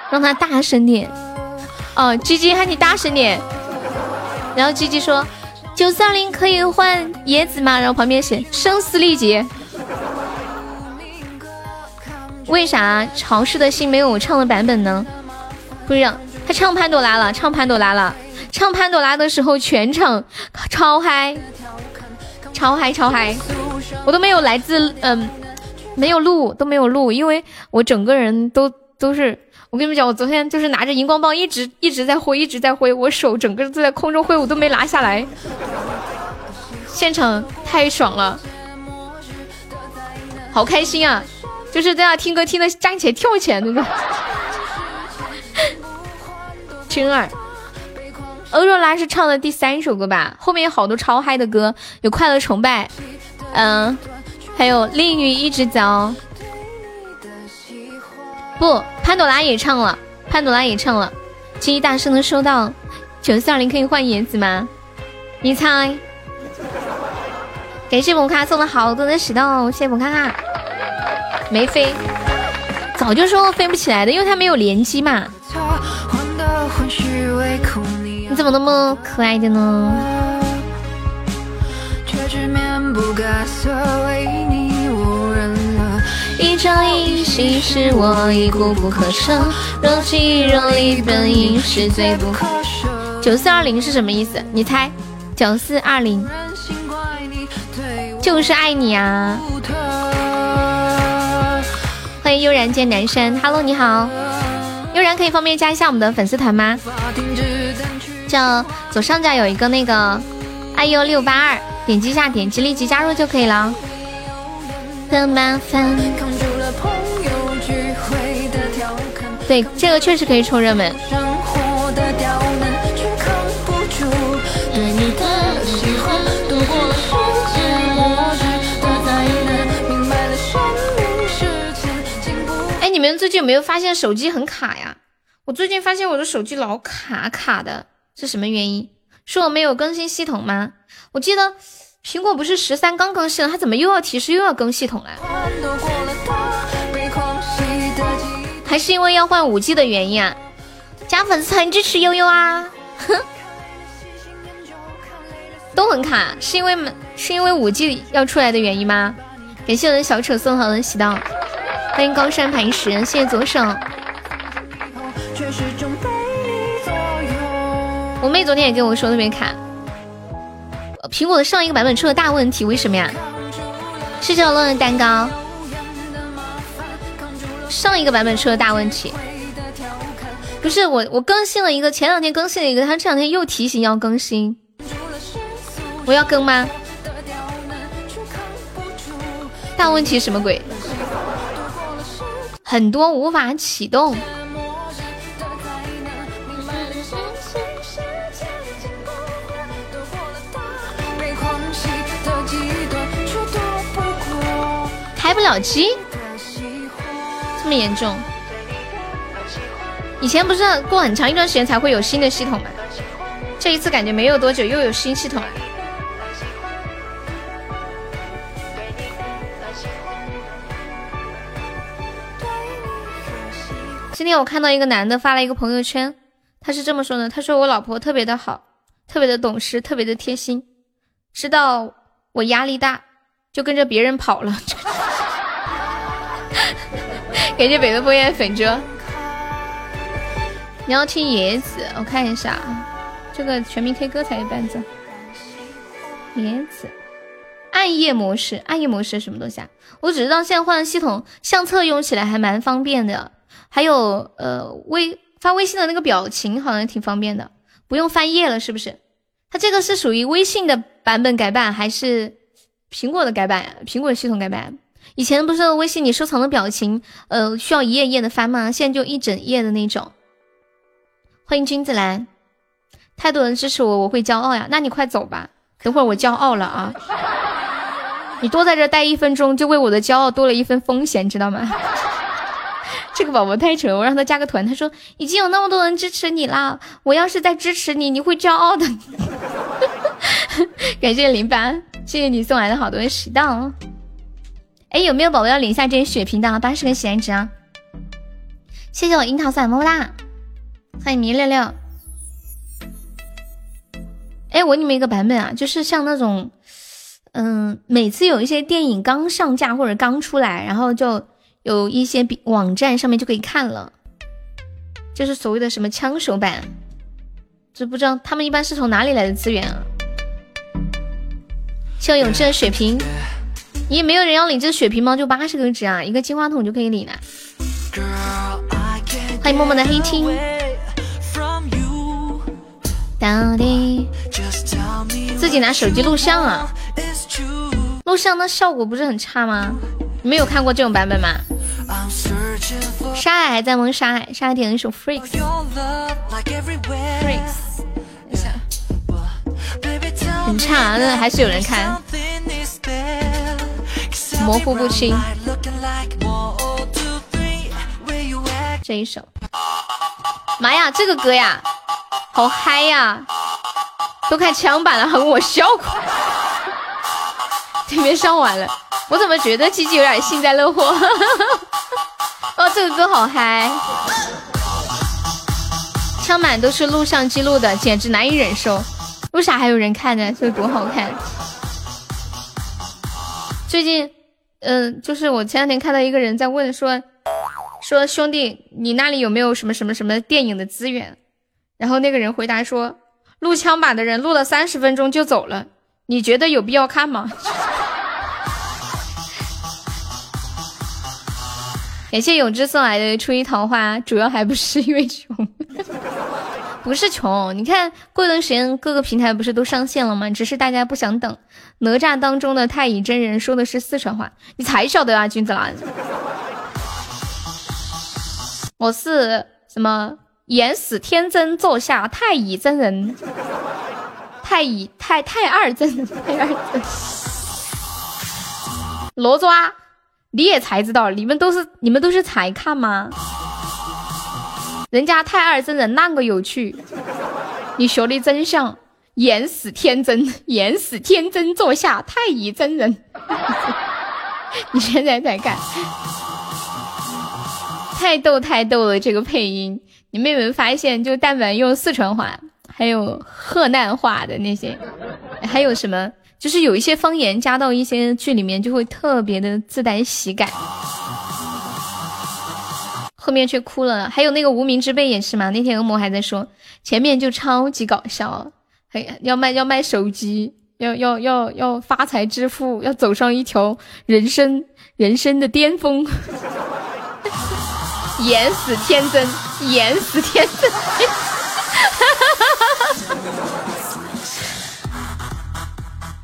让他大声点。哦，鸡鸡喊你大声点。然后鸡鸡说。九四二零可以换椰子吗？然后旁边写声嘶力竭。为啥潮湿的心没有我唱的版本呢？不一样，他唱潘朵拉了，唱潘朵拉了，唱潘朵拉的时候全场超嗨，超嗨超嗨，我都没有来自嗯，没有录都没有录，因为我整个人都都是。我跟你们讲，我昨天就是拿着荧光棒一直一直在挥，一直在挥，我手整个都在空中挥舞，都没拿下来。现场太爽了，好开心啊！就是在那听歌听的站起来跳起来那种。[LAUGHS] 青儿，欧若拉是唱的第三首歌吧？后面有好多超嗨的歌，有快乐崇拜，嗯，还有淋雨一直走。不，潘朵拉也唱了，潘朵拉也唱了。记忆大声的说道：“九四二零可以换椰子吗？”你猜？感谢蒙卡送了好多的石头，谢谢蒙卡。没飞，早就说飞不起来的，因为它没有连击嘛。你怎么那么可爱的呢？一朝一夕使我已固不可舍，若即若离本应是罪不可赦。九四二零是什么意思？你猜？九四二零就是爱你啊！悠然见南山，Hello，你好，悠然可以方便加一下我们的粉丝团吗？叫左上角有一个那个哎呦六八二，点击一下，点击立即加入就可以了。的麻烦。对，这个确实可以冲热门。你们最近有没有发现手机很卡呀？我最近发现我的手机老卡卡的，是什么原因？是我没有更新系统吗？我记得。苹果不是十三刚更新了，它怎么又要提示又要更系统了？还是因为要换五 G 的原因啊？加粉丝团支持悠悠啊！哼，都很卡，是因为是因为五 G 要出来的原因吗？感谢我的小丑送好的喜到，欢迎高山磐石，谢谢左手。我妹昨天也跟我说特别卡。苹果的上一个版本出了大问题，为什么呀？谢谢我乐的蛋糕。上一个版本出了大问题，不是我，我更新了一个，前两天更新了一个，他这两天又提醒要更新，我要更吗？大问题什么鬼？很多无法启动。开不了机，这么严重？以前不是过很长一段时间才会有新的系统吗？这一次感觉没有多久又有新系统了。今天我看到一个男的发了一个朋友圈，他是这么说的：“他说我老婆特别的好，特别的懂事，特别的贴心，知道我压力大，就跟着别人跑了。”感谢北的枫叶粉遮。你要听野子，我看一下啊，这个全民 K 歌才有伴奏。野子，暗夜模式，暗夜模式什么东西啊？我只知道现在换了系统，相册用起来还蛮方便的。还有呃，微发微信的那个表情好像挺方便的，不用翻页了，是不是？它这个是属于微信的版本改版，还是苹果的改版？苹果系统改版？以前不是微信你收藏的表情，呃，需要一页一页的翻吗？现在就一整页的那种。欢迎君子兰，太多人支持我，我会骄傲呀。那你快走吧，等会儿我骄傲了啊！[LAUGHS] 你多在这待一分钟，就为我的骄傲多了一分风险，知道吗？这个宝宝太蠢，我让他加个团。他说已经有那么多人支持你啦，我要是再支持你，你会骄傲的。[LAUGHS] 感谢零八，谢谢你送来的好多喜到。哎，有没有宝宝要领一下这些血瓶的？八十个喜爱值啊！谢谢我樱桃伞么么哒。欢迎迷六六。哎，我问你们一个版本啊，就是像那种，嗯，每次有一些电影刚上架或者刚出来，然后就有一些比网站上面就可以看了，就是所谓的什么枪手版，就不知道他们一般是从哪里来的资源啊？谢我永志的血瓶，你也没有人要领这个血瓶吗？就八十个值啊，一个金话筒就可以领了。欢迎默默的黑听。自己拿手机录像啊？录像那效果不是很差吗？你没有看过这种版本吗？沙海还在吗？沙海，沙海点了一首 Freaks。Freaks，很差，那还是有人看。模糊不清。这一首。妈呀，这个歌呀！好嗨呀！都看枪版了，很我笑快。这边上完了，我怎么觉得鸡鸡有点幸灾乐祸？[LAUGHS] 哦，这个歌好嗨！枪版都是录像记录的，简直难以忍受。为啥还有人看呢？这多好看！最近，嗯，就是我前两天看到一个人在问说，说兄弟，你那里有没有什么什么什么电影的资源？然后那个人回答说：“录枪版的人录了三十分钟就走了，你觉得有必要看吗？”感谢永志送来的初一桃花，主要还不是因为穷，[LAUGHS] 不是穷。你看过一段时间各个平台不是都上线了吗？只是大家不想等。哪吒当中的太乙真人说的是四川话，你才晓得啊，君子兰。我是什么？元始天真座下太乙真人，太乙太太二真人，太二真。罗抓，你也才知道，你们都是你们都是才看吗？人家太二真人那个有趣，你学的真像元始天尊，[LAUGHS] 元始天真坐下太乙真人。[LAUGHS] 你现在在看，太逗太逗了，这个配音。你们有没有发现，就但凡用四川话，还有河南话的那些，还有什么，就是有一些方言加到一些剧里面，就会特别的自带喜感。后面却哭了。还有那个无名之辈也是嘛，那天恶魔还在说，前面就超级搞笑，还要卖要卖手机，要要要要发财致富，要走上一条人生人生的巅峰。[LAUGHS] 演死天真，演死天真，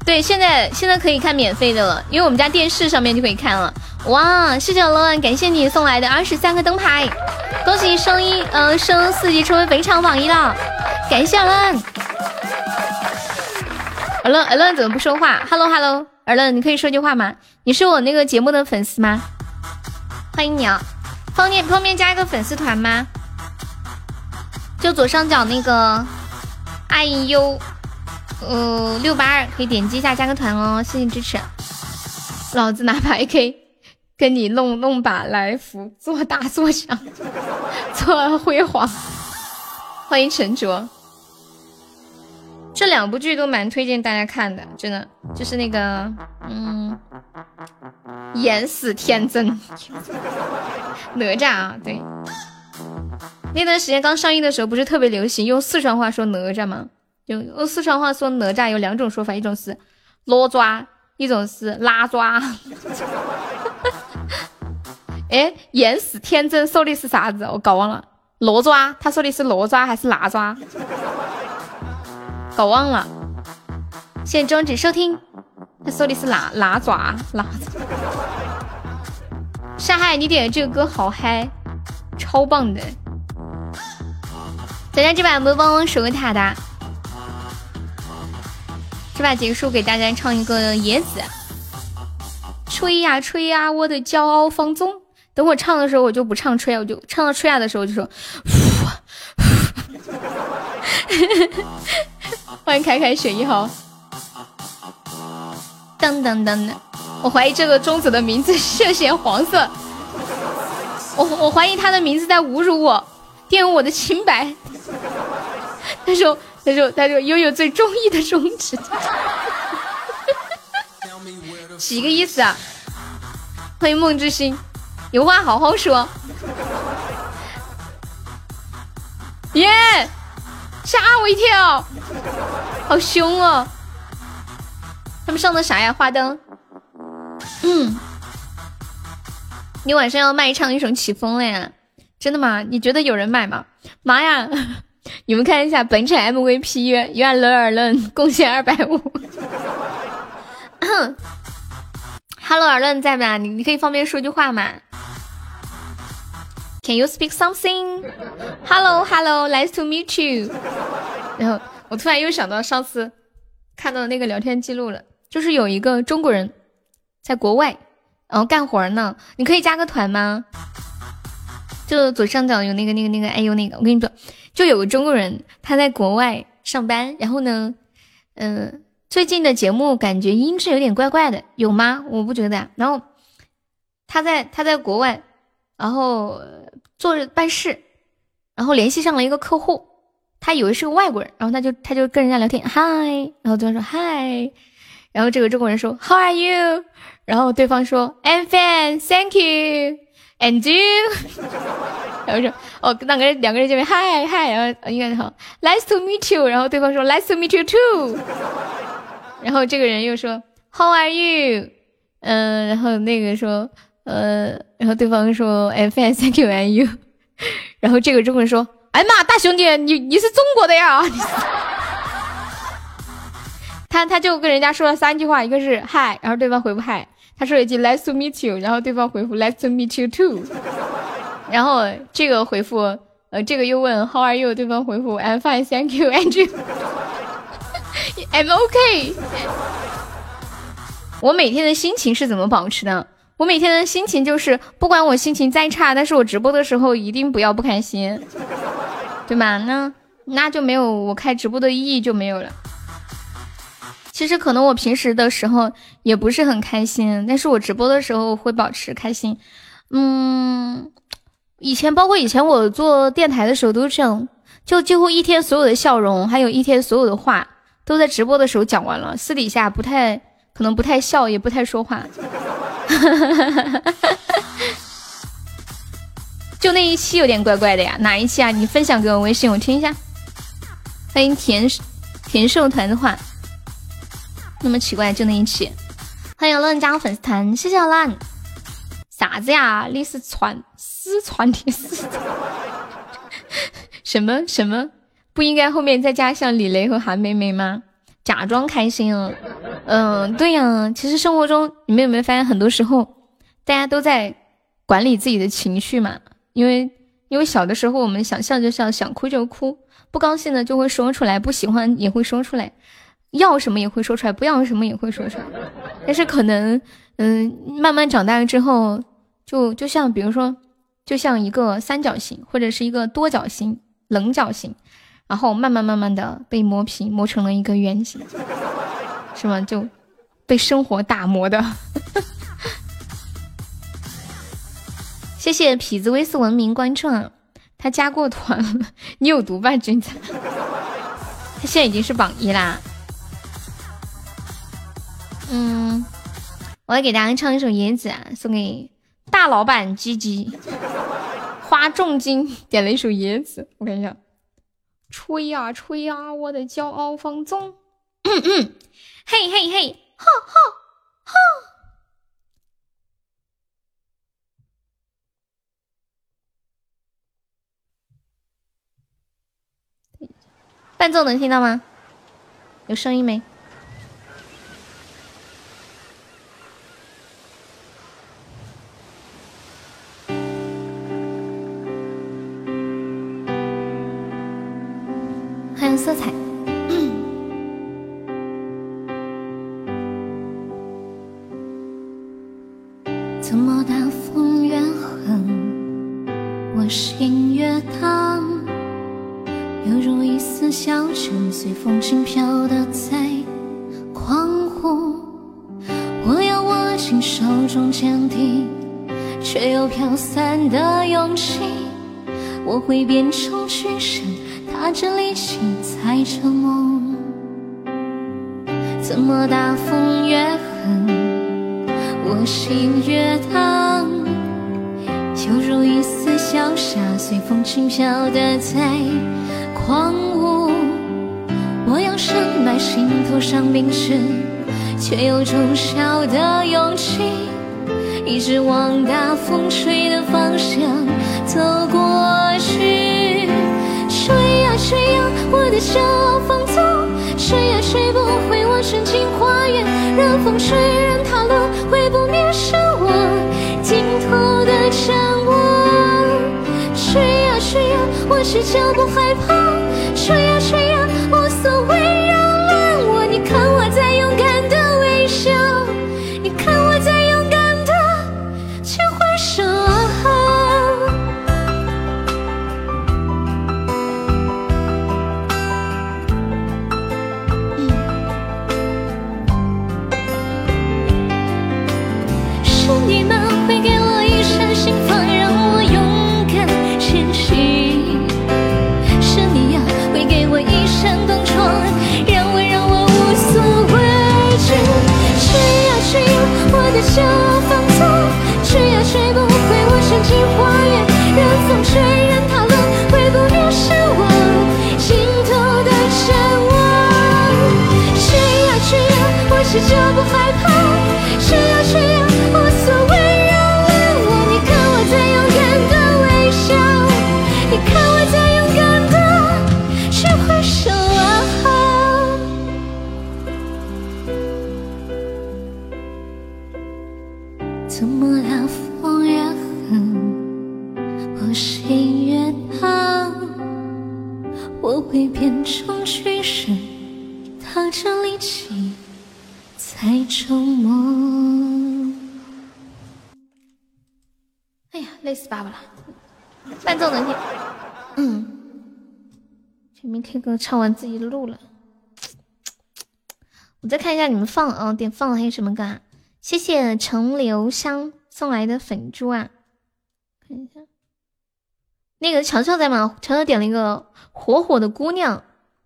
对，现在现在可以看免费的了，因为我们家电视上面就可以看了。哇，谢谢罗恩，感谢你送来的二十三个灯牌，恭喜升一，嗯，升四级成为本场榜一了，感谢尔伦。尔伦，尔伦怎么不说话？Hello，Hello，尔伦，你可以说句话吗？你是我那个节目的粉丝吗？欢迎你啊！方便方便加一个粉丝团吗？就左上角那个 i 呃六八二可以点击一下加个团哦，谢谢支持。老子拿把 AK 跟你弄弄把来福，做大做小，[LAUGHS] 做辉煌。欢迎陈卓。这两部剧都蛮推荐大家看的，真的就是那个，嗯，演死天真，[LAUGHS] 哪吒啊，对，那段时间刚上映的时候，不是特别流行用四川话说哪吒吗？用用四川话说哪吒有两种说法，一种是罗抓，一种是拉抓。[LAUGHS] 哎，演死天真说的是啥子？我搞忘了，罗抓，他说的是罗抓还是拉抓？搞忘了，现终止收听。他说的是哪哪爪哪爪？沙海，你点的这个歌好嗨，超棒的！咱家这把有没有帮我守个塔的？这把结束，给大家唱一个野子。吹呀吹呀，我的骄傲放纵。等我唱的时候，我就不唱吹，我就唱到吹呀的时候我就说。[LAUGHS] 欢迎凯凯雪一号，噔噔噔的，我怀疑这个中子的名字涉嫌黄色，我我怀疑他的名字在侮辱我，玷污我的清白。他说他说他说悠悠最中意的中指，[LAUGHS] 几个意思啊？欢迎梦之星，有话好好说。耶！吓我一跳，好凶哦！他们上的啥呀？花灯。嗯，你晚上要卖唱一首起风了呀？真的吗？你觉得有人买吗？妈呀！你们看一下本场 MVP，愿冷尔冷贡献二百五。Hello，尔冷在吗？你你可以方便说句话吗？Can you speak something? Hello, hello, nice to meet you. 然后我突然又想到上次看到的那个聊天记录了，就是有一个中国人在国外，然后干活呢。你可以加个团吗？就左上角有那个那个那个，哎呦那个，我跟你说，就有个中国人他在国外上班，然后呢，嗯，最近的节目感觉音质有点怪怪的，有吗？我不觉得呀。然后他在他在国外，然后。做办事，然后联系上了一个客户，他以为是个外国人，然后他就他就跟人家聊天，嗨，然后对方说嗨，然后这个中国人说 How are you？然后对方说 I'm fine，Thank you And you？然后说哦，两个人两个人见面，嗨嗨，然后应该是好，Nice to meet you。然后对方说 Nice to meet you too。然后这个人又说 How are you？嗯，然后那个说。呃，然后对方说，I'm fine, thank you, and you。[LAUGHS] 然后这个中国人说，哎呀妈，大兄弟，你你是中国的呀？[LAUGHS] 他他就跟人家说了三句话，一个是 Hi，然后对方回不 Hi，他说了一句 Nice to meet you，然后对方回复 Nice to meet you too。[LAUGHS] 然后这个回复，呃，这个又问 How are you？对方回复 I'm fine, thank you, and you。[LAUGHS] I'm OK。我每天的心情是怎么保持的？我每天的心情就是，不管我心情再差，但是我直播的时候一定不要不开心，对吗？那那就没有我开直播的意义就没有了。其实可能我平时的时候也不是很开心，但是我直播的时候会保持开心。嗯，以前包括以前我做电台的时候都是这样，就几乎一天所有的笑容，还有一天所有的话，都在直播的时候讲完了，私底下不太可能不太笑，也不太说话。[LAUGHS] 就那一期有点怪怪的呀，哪一期啊？你分享给我微信，我听一下。欢迎田田寿团的话，那么奇怪，就那一期。欢迎乱加入粉丝团，谢谢乱。啥子呀？你是传四川的四？[LAUGHS] 什么什么？不应该后面再加上李雷和韩梅梅吗？假装开心啊。嗯，对呀，其实生活中你们有没有发现，很多时候大家都在管理自己的情绪嘛？因为因为小的时候我们想笑就笑，想哭就哭，不高兴的就会说出来，不喜欢也会说出来，要什么也会说出来，不要什么也会说出来。但是可能，嗯，慢慢长大了之后，就就像比如说，就像一个三角形或者是一个多角形，棱角形，然后慢慢慢慢的被磨平，磨成了一个圆形，是吗？就被生活打磨的。[LAUGHS] 谢谢痞子威斯文明观众，他加过团，你有毒吧，君子？[LAUGHS] 他现在已经是榜一啦。嗯，我来给大家唱一首《野子》，啊，送给大老板鸡鸡，花重金点了一首《野子》，我看一下，吹呀吹呀，我的骄傲放纵，嘿嘿嘿，哈哈哈。伴奏能听到吗？有声音没？色彩。怎么大风越狠，我心越烫，犹如一丝小尘，随风轻飘的在狂呼。我要握紧手中坚定，却又飘散的勇气。我会变成巨神。踏着力气踩着梦，怎么大风越狠，我心越烫，犹如一丝小沙随风轻飘的在狂舞。我要深埋心头伤冰石，却有种小的勇气，一直往大风吹的方向走过去。我的骄傲放纵，吹啊吹不毁我纯净花园。任风吹，任它落，会不灭是我尽头的展望。吹呀吹呀，我是脚不害怕。吹呀吹呀，爸爸了！伴奏能听？嗯。前面 K 歌唱完自己录了，我再看一下你们放啊、点放了还有什么歌啊？谢谢陈留香送来的粉珠啊，看一下，那个乔乔在吗？乔乔点了一个火火的姑娘，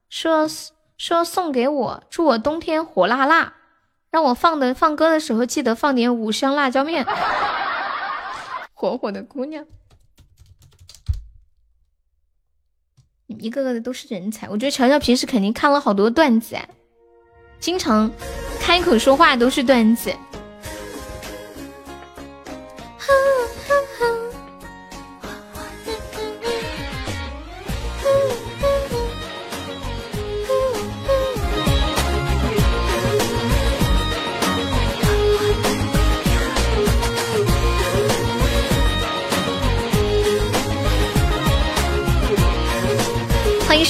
说说送给我，祝我冬天火辣辣，让我放的放歌的时候记得放点五香辣椒面。火火的姑娘，一个个的都是人才，我觉得乔乔平时肯定看了好多段子啊，经常开口说话都是段子。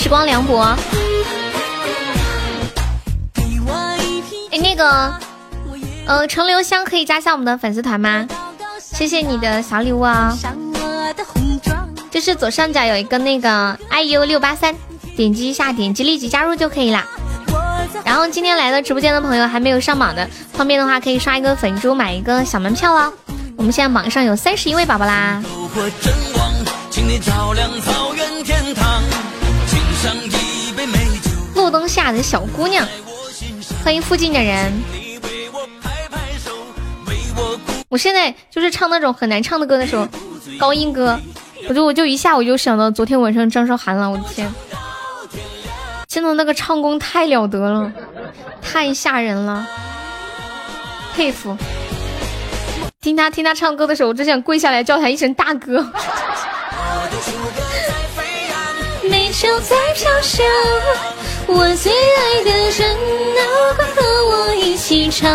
时光凉薄。哎，那个，呃，陈留香可以加下我们的粉丝团吗？谢谢你的小礼物啊！就是左上角有一个那个 iu 六八三，点击一下，点击立即加入就可以啦。然后今天来到直播间的朋友还没有上榜的，方便的话可以刷一个粉珠买一个小门票哦。我们现在榜上有三十一位宝宝啦。路灯下的小姑娘，欢迎附近的人。我现在就是唱那种很难唱的歌的时候，高音歌，我就我就一下我就想到昨天晚上张韶涵了，我的天，真的那个唱功太了得了，太吓人了，佩服。听他听他唱歌的时候，我真想跪下来叫他一声大哥。[LAUGHS] 美酒在飘香，我最爱的人啊，快和我一起唱。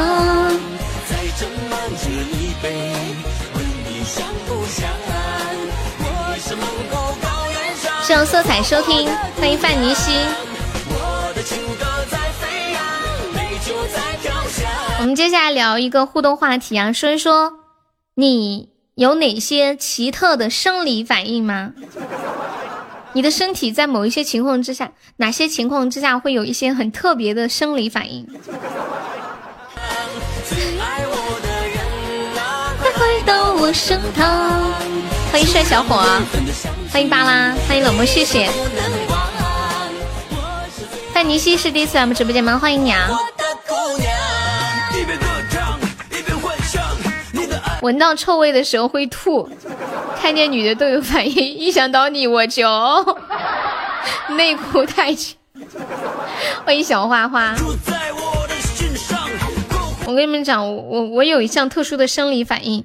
再斟满这一杯，问你想不想？我是梦后高原上。谢色彩收听，欢迎范尼西。我的情歌在飞扬，美酒在飘香。我们接下来聊一个互动话题啊，说一说。你有哪些奇特的生理反应吗？你的身体在某一些情况之下，哪些情况之下会有一些很特别的生理反应？[LAUGHS] 欢迎帅小伙，欢迎巴拉，欢迎冷漠，谢谢。范尼西是第一次来我们直播间吗？欢迎你啊！闻到臭味的时候会吐，看见女的都有反应，一想到你我就内裤太紧。欢迎小花花。我跟你们讲，我我有一项特殊的生理反应，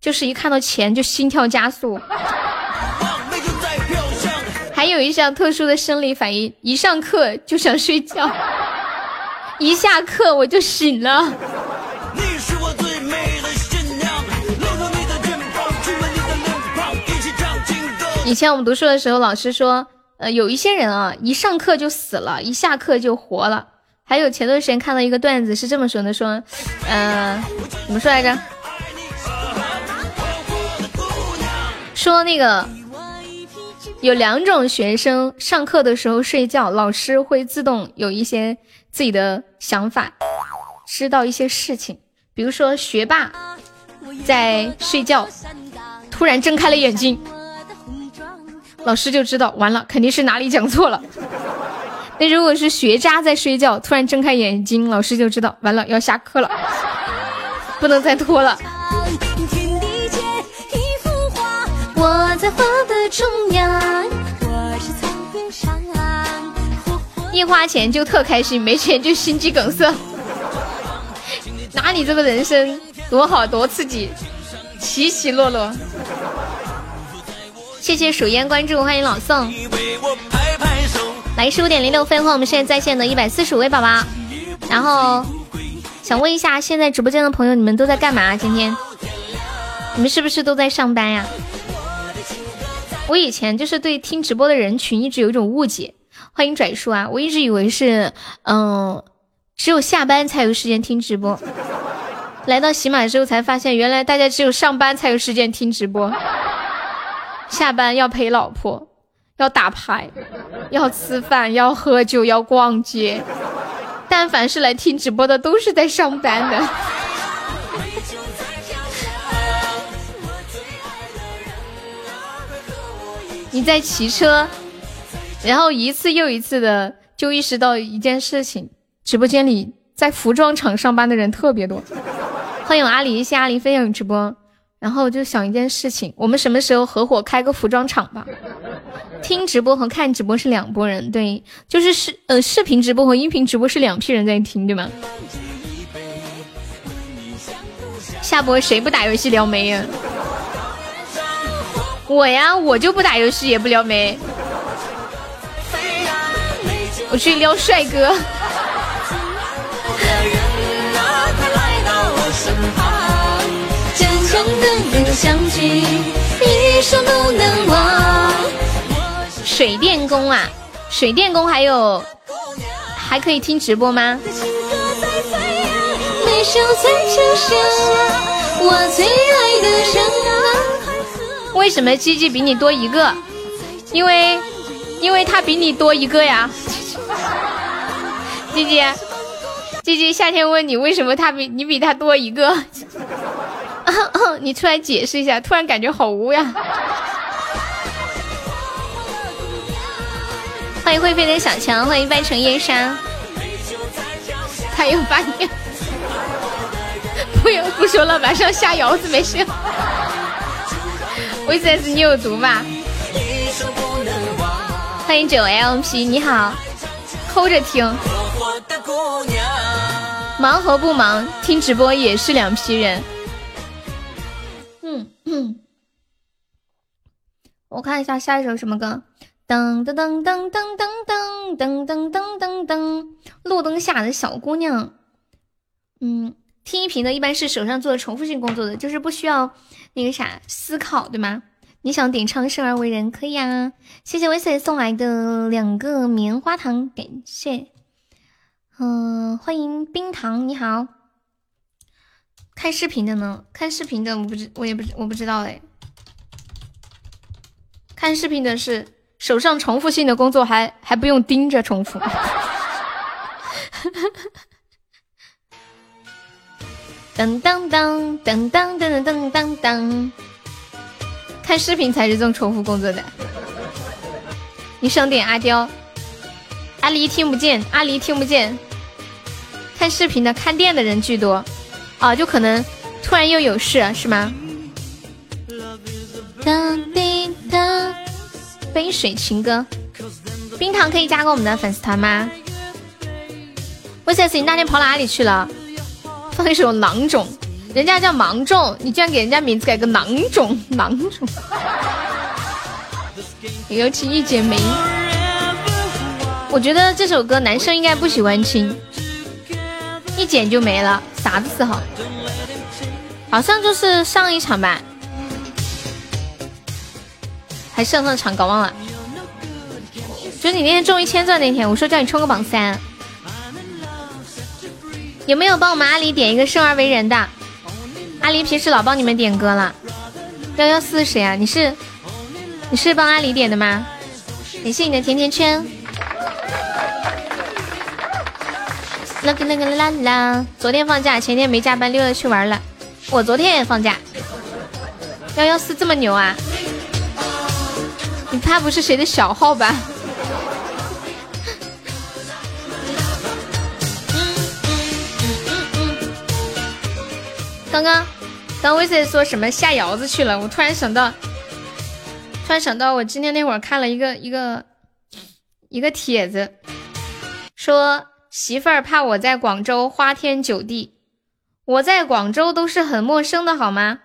就是一看到钱就心跳加速。还有一项特殊的生理反应，一上课就想睡觉，一下课我就醒了。以前我们读书的时候，老师说，呃，有一些人啊，一上课就死了，一下课就活了。还有前段时间看到一个段子，是这么说的：说，呃，怎么说来着？说那个有两种学生上课的时候睡觉，老师会自动有一些自己的想法，知道一些事情。比如说学霸在睡觉，突然睁开了眼睛。老师就知道完了，肯定是哪里讲错了。那如果是学渣在睡觉，突然睁开眼睛，老师就知道完了，要下课了，不能再拖了。一花钱就特开心，没钱就心肌梗塞。哪里这个人生多好多刺激，起起落落。谢谢数烟关注，欢迎老宋。来十五点零六分，欢迎我们现在在线的一百四十五位宝宝。然后想问一下，现在直播间的朋友，你们都在干嘛？今天你们是不是都在上班呀？我以前就是对听直播的人群一直有一种误解。欢迎拽叔啊，我一直以为是嗯，只有下班才有时间听直播。来到喜马之后才发现，原来大家只有上班才有时间听直播。下班要陪老婆，要打牌，要吃饭，要喝酒，要逛街。但凡是来听直播的，都是在上班的。你在骑车，然后一次又一次的就意识到一件事情：直播间里在服装厂上班的人特别多。欢迎阿里，谢阿里分享直播。然后就想一件事情，我们什么时候合伙开个服装厂吧？[LAUGHS] 听直播和看直播是两拨人，对，就是视呃视频直播和音频直播是两批人在听，对吗？下播谁不打游戏撩妹呀？我呀，我就不打游戏也不撩妹，我去撩帅哥。水电工啊，水电工还有还可以听直播吗？为什么鸡鸡比你多一个？因为，因为他比你多一个呀。[LAUGHS] 鸡鸡，鸡鸡，夏天问你为什么他比你比他多一个？[LAUGHS] 你出来解释一下，突然感觉好污呀。[LAUGHS] 欢迎会飞的小强，欢迎半城烟沙。他又把你，不用不说了，马上下窑子没事。V S 你有毒吧？欢迎九 L P，你好，抠着听。忙和不忙，听直播也是两批人。嗯，[CLEARS THROAT] 我看一下下一首什么歌。噔噔噔噔噔噔噔噔噔噔噔，路灯下的小姑娘。嗯，听音频的一般是手上做重复性工作的，就是不需要那个啥思考，对吗？你想点唱《生而为人》可以啊，谢谢 V C 送来的两个棉花糖，感谢。嗯，欢迎冰糖，你好。看视频的呢？看视频的我不知，我也不知，我不知道哎。看视频的是手上重复性的工作，还还不用盯着重复。噔噔噔噔噔噔噔噔噔。看视频才是这种重复工作的。你上点阿刁？阿狸听不见，阿狸听不见。看视频的看店的人居多，啊，就可能突然又有事是吗？当滴答，杯水情歌，冰糖可以加个我们的粉丝团吗？魏赛斯，你那天跑哪里去了？放一首《囊肿》。人家叫芒种，你居然给人家名字改个囊种，囊种。[LAUGHS] 尤其一剪梅，我觉得这首歌男生应该不喜欢听，一剪就没了，啥子时候？好像就是上一场吧，还上上场搞忘了。就你那天中一千钻那天，我说叫你冲个榜三，有没有帮我们阿狸点一个生而为人的？阿狸平时老帮你们点歌了，幺幺四是谁啊？你是你是帮阿狸点的吗？感谢你的甜甜圈。那个那个啦啦，昨天放假，前天没加班，溜了去玩了。我昨天也放假。幺幺四这么牛啊？你怕不是谁的小号吧？刚刚，刚威森说什么下窑子去了？我突然想到，突然想到，我今天那会儿看了一个一个一个帖子，说媳妇儿怕我在广州花天酒地，我在广州都是很陌生的好吗？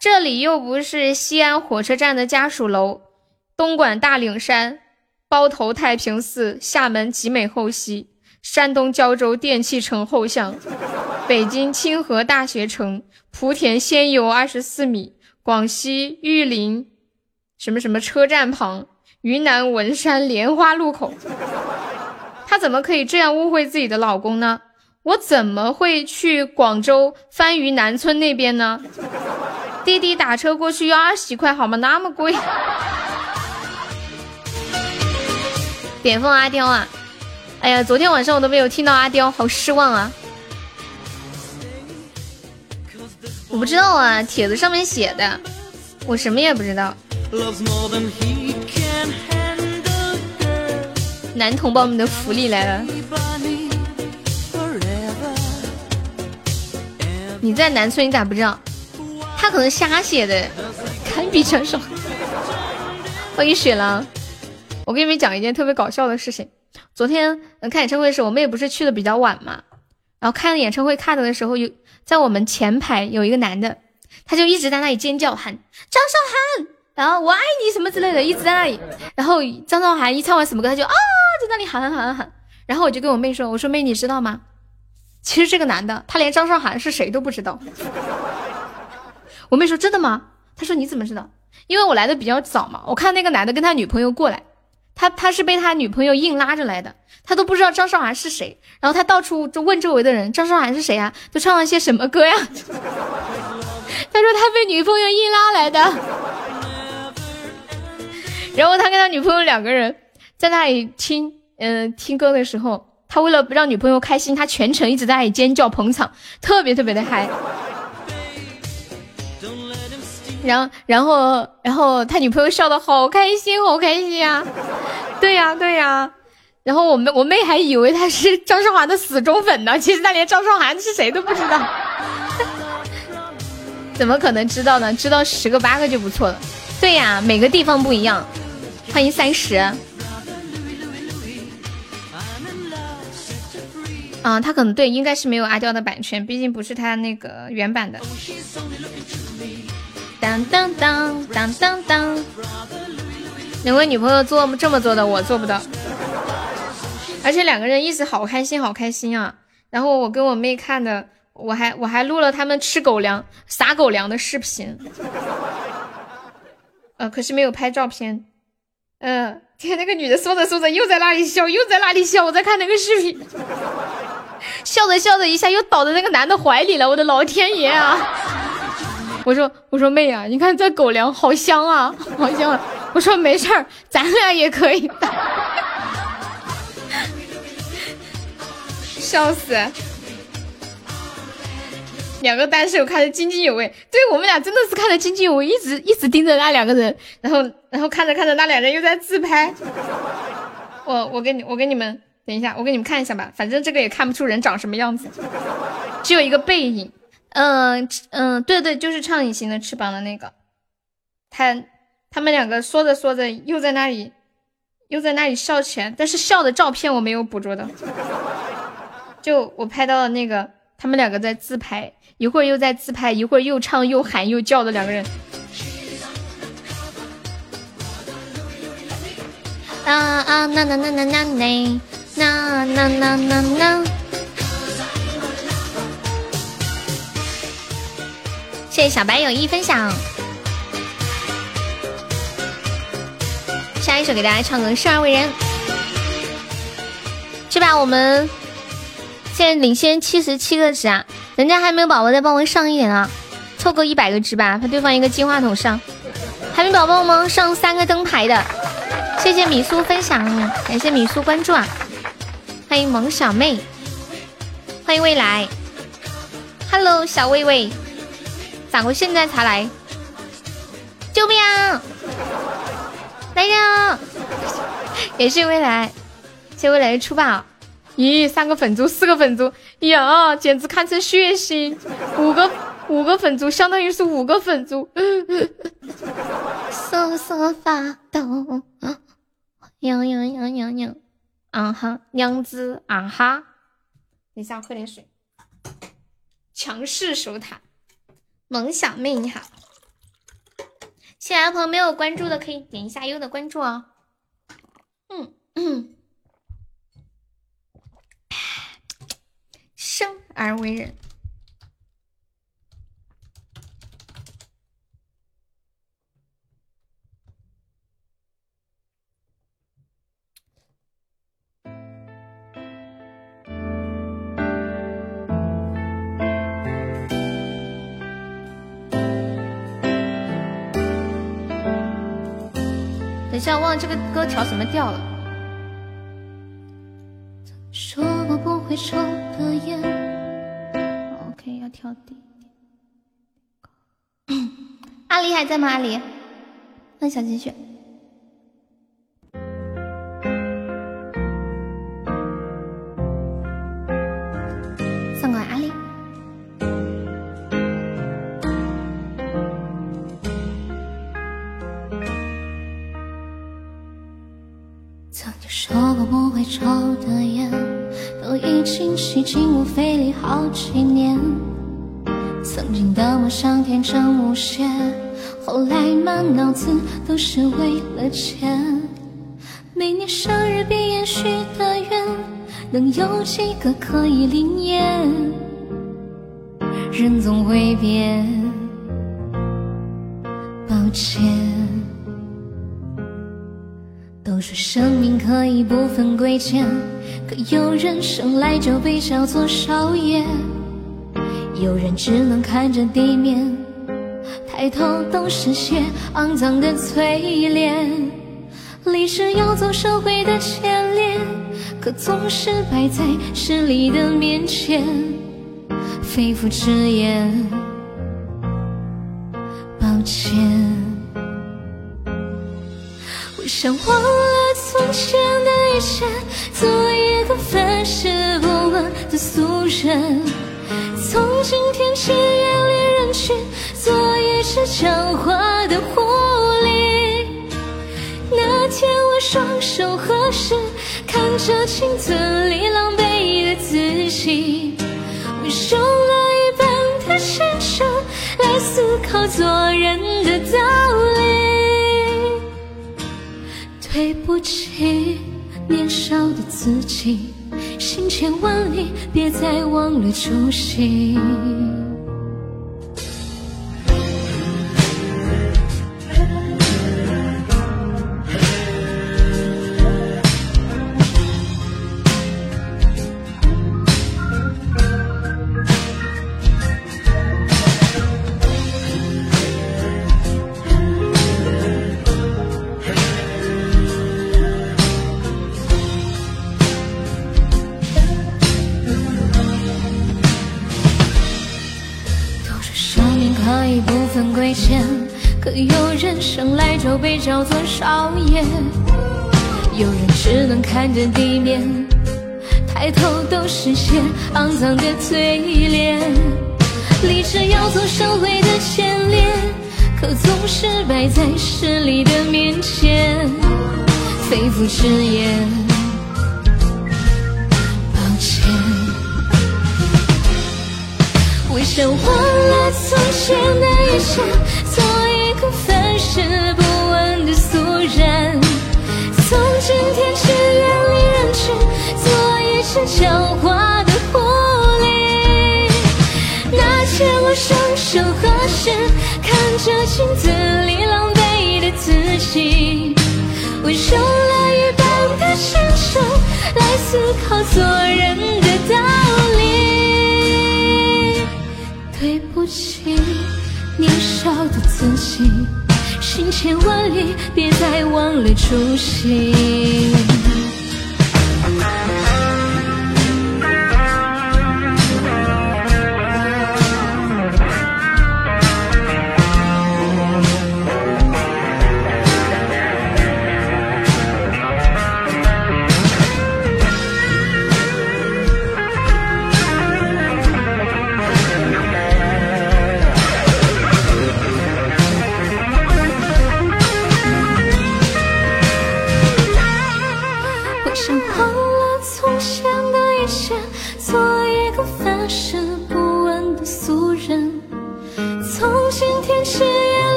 这里又不是西安火车站的家属楼，东莞大岭山，包头太平寺，厦门集美后溪。山东胶州电器城后巷，北京清河大学城，莆田仙游二十四米，广西玉林什么什么车站旁，云南文山莲花路口。她怎么可以这样误会自己的老公呢？我怎么会去广州番禺南村那边呢？滴滴打车过去要二十几块，好吗？那么贵。点凤阿刁啊！哎呀，昨天晚上我都没有听到阿刁，好失望啊！我不知道啊，帖子上面写的，我什么也不知道。男同胞们的福利来了！你在南村，你咋不知道？他可能瞎写的，堪比成熟。[LAUGHS] 欢迎雪狼，我给你们讲一件特别搞笑的事情。昨天看演唱会的时候，我妹不是去的比较晚嘛，然后看演唱会看的时候，有在我们前排有一个男的，他就一直在那里尖叫喊张韶涵，然后我爱你什么之类的，一直在那里。然后张韶涵一唱完什么歌，他就啊在那里喊喊喊喊。然后我就跟我妹说，我说妹你知道吗？其实这个男的他连张韶涵是谁都不知道。我妹说真的吗？他说你怎么知道？因为我来的比较早嘛，我看那个男的跟他女朋友过来。他他是被他女朋友硬拉着来的，他都不知道张韶涵是谁，然后他到处就问周围的人张韶涵是谁啊？都唱了些什么歌呀？他说他被女朋友硬拉来的。然后他跟他女朋友两个人在那里听，嗯，听歌的时候，他为了让女朋友开心，他全程一直在那里尖叫捧场，特别特别的嗨。然后，然后，然后他女朋友笑的好开心，好开心呀！对呀，对呀。然后我妹，我妹还以为他是张韶涵的死忠粉呢，其实他连张韶涵是谁都不知道。怎么可能知道呢？知道十个八个就不错了。对呀，每个地方不一样。欢迎三十。啊，他可能对，应该是没有阿刁的版权，毕竟不是他那个原版的。当当当当当当，两位女朋友做这么做的，我做不到。而且两个人一直好开心，好开心啊！然后我跟我妹看的，我还我还录了他们吃狗粮、撒狗粮的视频。呃，可是没有拍照片。嗯，天，那个女的说着说着又在那里笑，又在那里笑。我在看那个视频，[LAUGHS] 笑着笑着一下又倒在那个男的怀里了。我的老天爷啊！[LAUGHS] 我说我说妹啊，你看这狗粮好香啊，好香啊！我说没事儿，咱俩也可以。[LAUGHS] 笑死！两个单身狗看得津津有味，对我们俩真的是看得津津有味，一直一直盯着那两个人，然后然后看着看着那两人又在自拍。[LAUGHS] 我我给你我给你们等一下，我给你们看一下吧，反正这个也看不出人长什么样子，只有一个背影。嗯嗯，对对，就是唱隐形的翅膀的那个，他他们两个说着说着又在那里又在那里笑起来，但是笑的照片我没有捕捉到，就我拍到了那个他们两个在自拍，一会儿又在自拍，一会儿又唱又喊又叫的两个人。啊啊那那那那那那那那那那那。谢谢小白有意分享，下一首给大家唱个《生而为人》，这把？我们现在领先七十七个值啊，人家还没有宝宝再帮我上一点啊，凑够一百个值吧，怕对方一个金话筒上。还没宝宝吗？上三个灯牌的，谢谢米苏分享，感谢米苏关注啊，欢迎萌小妹，欢迎未来，Hello 小薇薇。咋会现在才来？救命啊！来人啊！[LAUGHS] 也是未来，谢未来的出宝。咦，三个粉珠，四个粉珠，呀，简直堪称血腥！五个五个粉珠，相当于是五个粉珠。瑟瑟发抖。呀呀呀呀呀！啊哈，娘子啊哈！等一下，喝点水。强势守塔。萌小妹你好，新来的朋友没有关注的可以点一下优的关注哦。嗯嗯，生而为人。等一下忘了这个歌调什么调了。说我不会抽的烟跳低一点。阿狸还在吗？阿狸，迎小鸡绪。送阿狸。曾经说过不会抽的烟，都已经吸进我肺里好几年。曾经的我想天真无邪，后来满脑子都是为了钱。每年生日闭眼许的愿，能有几个可以灵验？人总会变，抱歉。都说生命可以不分贵贱，可有人生来就被叫做少爷，有人只能看着地面，抬头都是些肮脏的嘴脸。历史要走社会的前列，可总是摆在势力的面前，肺腑之言，抱歉。我想忘了从前的一切，做一个凡事不问的俗人。今天起，远离人群，做一只狡猾的狐狸。那天我双手合十，看着镜子里狼狈的自己，我用了一半的青春来思考做人的道理。对不起，年少的自己，行千万里，别再忘了初心。怎贵贱？可有人生来就被叫做少爷，有人只能看着地面，抬头都是些肮脏的嘴脸。立志要做社会的前列，可总是败在势力的面前，肺腑之言，想忘了从前的一切，做一个凡事不问。的俗人，从今天起远离人群，做一只狡猾的狐狸。那天我双手合十，看着镜子里狼狈的自己，我用了一半的青春来思考做人的道理。对不起，年少的自己。行千万里，别再忘了初心。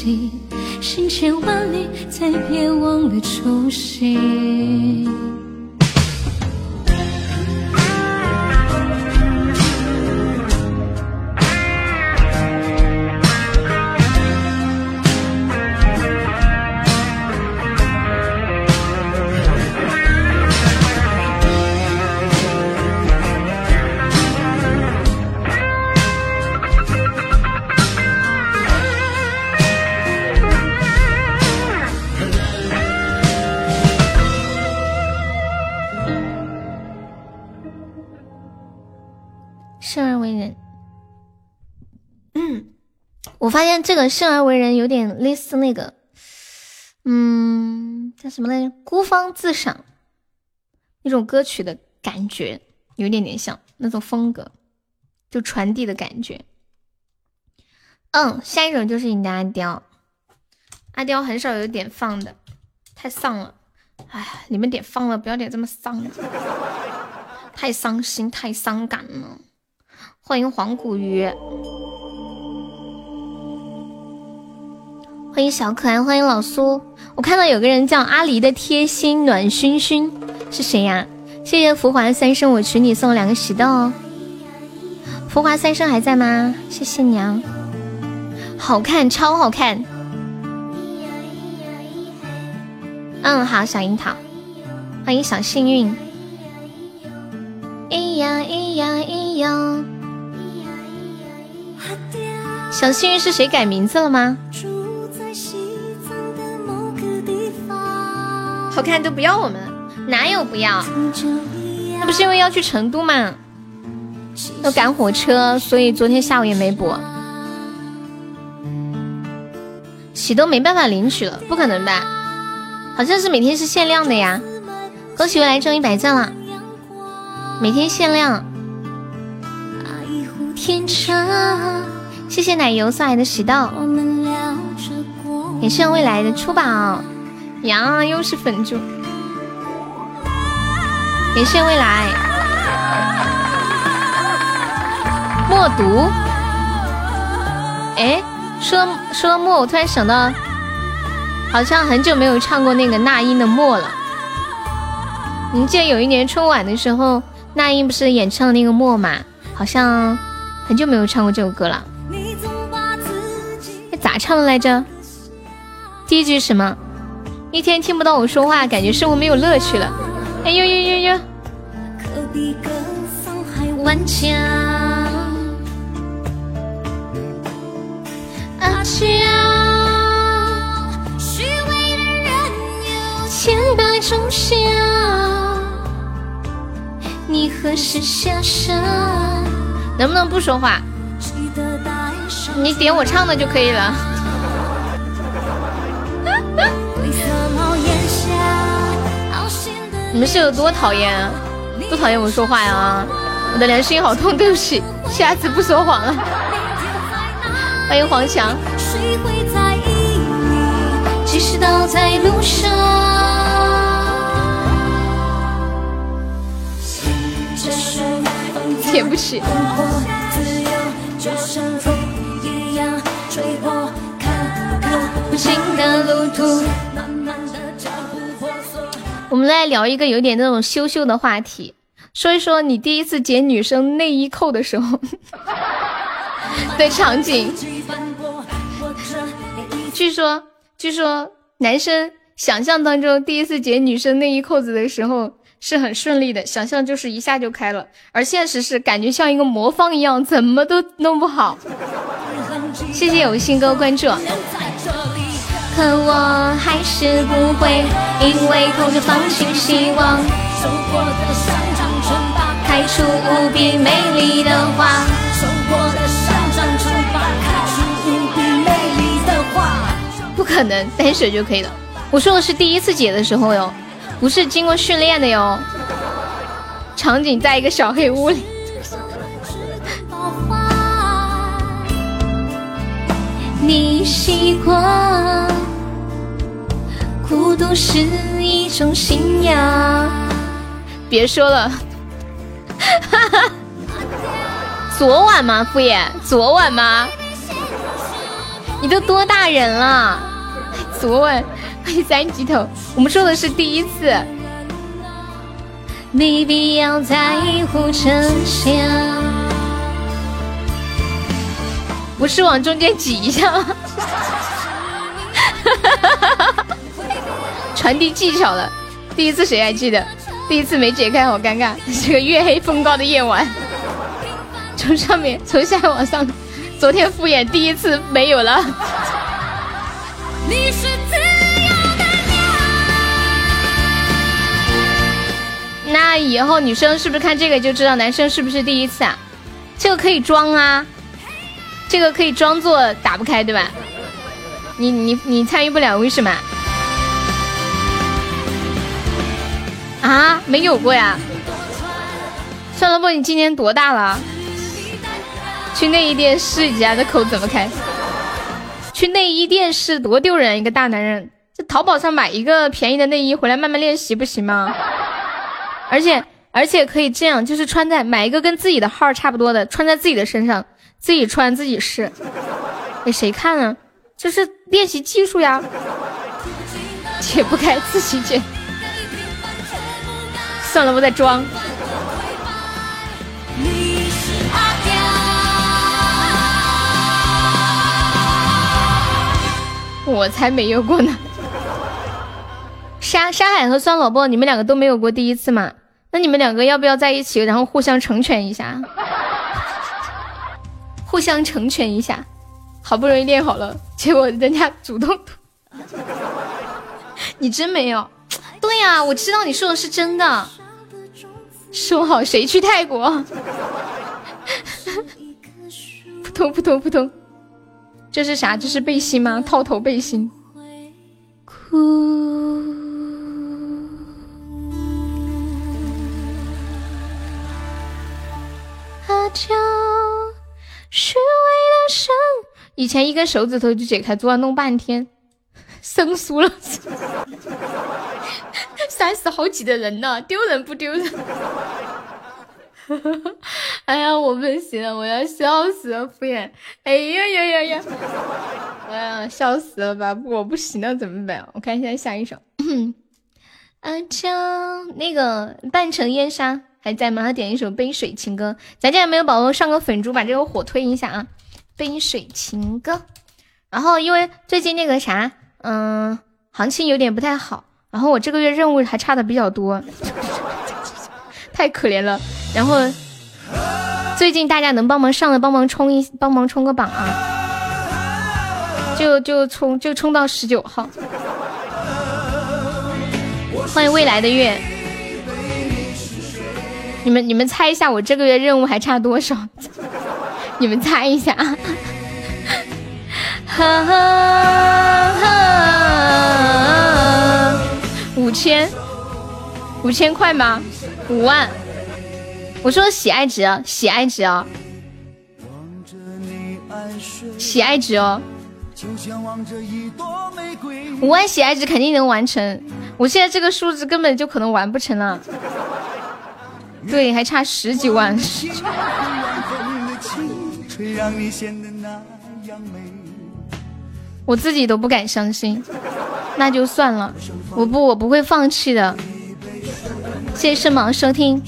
心，行千万里，再别忘了初心。我发现这个生而为人有点类似那个，嗯，叫什么来着？孤芳自赏那种歌曲的感觉，有点点像那种风格，就传递的感觉。嗯，下一首就是你的阿刁，阿刁很少有点放的，太丧了。哎，你们点放了，不要点这么丧，[LAUGHS] 太伤心，太伤感了。欢迎黄古鱼。欢迎小可爱，欢迎老苏。我看到有个人叫阿狸的贴心暖熏熏，是谁呀？谢谢浮华三生，我娶你送了两个喜豆。浮华三生还在吗？谢谢你啊，好看，超好看。嗯，好，小樱桃，欢迎小幸运。咿呀咿呀咿呀，小幸运是谁改名字了吗？好看都不要我们，哪有不要？那不是因为要去成都吗？要赶火车，所以昨天下午也没播。喜都没办法领取了，不可能吧？好像是每天是限量的呀！恭喜未来中一百赞了，每天限量。谢谢奶油送来的喜豆，也谢未来的出宝。呀，又是粉猪，感谢未来。默读，哎，说说到默，我突然想到，好像很久没有唱过那个那英的默了。你记得有一年春晚的时候，那英不是演唱那个默嘛？好像很久没有唱过这首歌了。咋唱的来着？第一句什么？一天听不到我说话，感觉生活没有乐趣了。哎呦呦呦呦！阿虚伪的人有千百种笑，你何时下山？能不能不说话？你点我唱的就可以了。你们是有多讨厌？多讨厌我说话呀！我的良心好痛，[LAUGHS] 对不起，下次不说谎了。欢迎黄强。对不起。我们来聊一个有点那种羞羞的话题，说一说你第一次解女生内衣扣的时候 [LAUGHS] 的场景。据说，据说男生想象当中第一次解女生内衣扣子的时候是很顺利的，想象就是一下就开了，而现实是感觉像一个魔方一样，怎么都弄不好。谢谢有心哥关注。可我还是不会因为空着放弃希望。收获的像长开出无比美丽的花。收获的像长开出无比美丽的花。不可能，单水就可以了。我说的是第一次解的时候哟，不是经过训练的哟。场景在一个小黑屋里。[LAUGHS] 你习惯。孤独是一种信仰。别说了，[LAUGHS] 昨晚吗？敷衍，昨晚吗？你都多大人了？昨晚，[LAUGHS] 三级头。我们说的是第一次。没必要在乎真相。不是往中间挤一下吗？[LAUGHS] 传递技巧了，第一次谁还记得？第一次没解开，好尴尬。[LAUGHS] 这个月黑风高的夜晚，从上面从下往上，昨天敷衍第一次没有了。那以后女生是不是看这个就知道男生是不是第一次啊？这个可以装啊，这个可以装作打不开，对吧？你你你参与不了，为什么？啊，没有过呀。算了不，你今年多大了？去内衣店试一下这口怎么开。去内衣店试多丢人，一个大男人这淘宝上买一个便宜的内衣回来慢慢练习不行吗？而且而且可以这样，就是穿在买一个跟自己的号差不多的，穿在自己的身上，自己穿自己试，给谁看啊？这是练习技术呀。解不开自己解。算了，不再装。我才没有过呢。沙沙海和酸萝卜，你们两个都没有过第一次嘛？那你们两个要不要在一起，然后互相成全一下？互相成全一下，好不容易练好了，结果人家主动。[LAUGHS] 你真没有？对呀、我知道你说的是真的。说好谁去泰国？扑通扑通扑通，这是啥？这是背心吗？套头背心。哭。阿娇虚伪的生，以前一根手指头就解开，昨晚弄半天，生疏了。三十好几的人呢，丢人不丢人？[LAUGHS] 哎呀，我不行了，我要笑死了，敷衍。哎呀呀呀呀！哎呀，笑死了吧？我不行了怎么办？我看一下下一首。阿 [COUGHS] 娇，那个半城烟沙还在吗？他点一首杯水情歌。咱家有没有宝宝上个粉猪，把这个火推一下啊？杯水情歌。然后因为最近那个啥，嗯，行情有点不太好。然后我这个月任务还差的比较多，太可怜了。然后最近大家能帮忙上的帮忙冲一帮忙冲个榜啊，就就冲就冲到十九号。欢迎未来的月，你们你们猜一下我这个月任务还差多少？[LAUGHS] 你们猜一下。[LAUGHS] 哈哈哈。五千，五千块吗？五万。我说喜爱值，喜爱值啊，喜爱值哦。五万喜爱值肯定能完成。我现在这个数字根本就可能完不成了。对，还差十几万。[LAUGHS] 我自己都不敢相信。那就算了，我不，我不会放弃的。谢谢圣芒收听，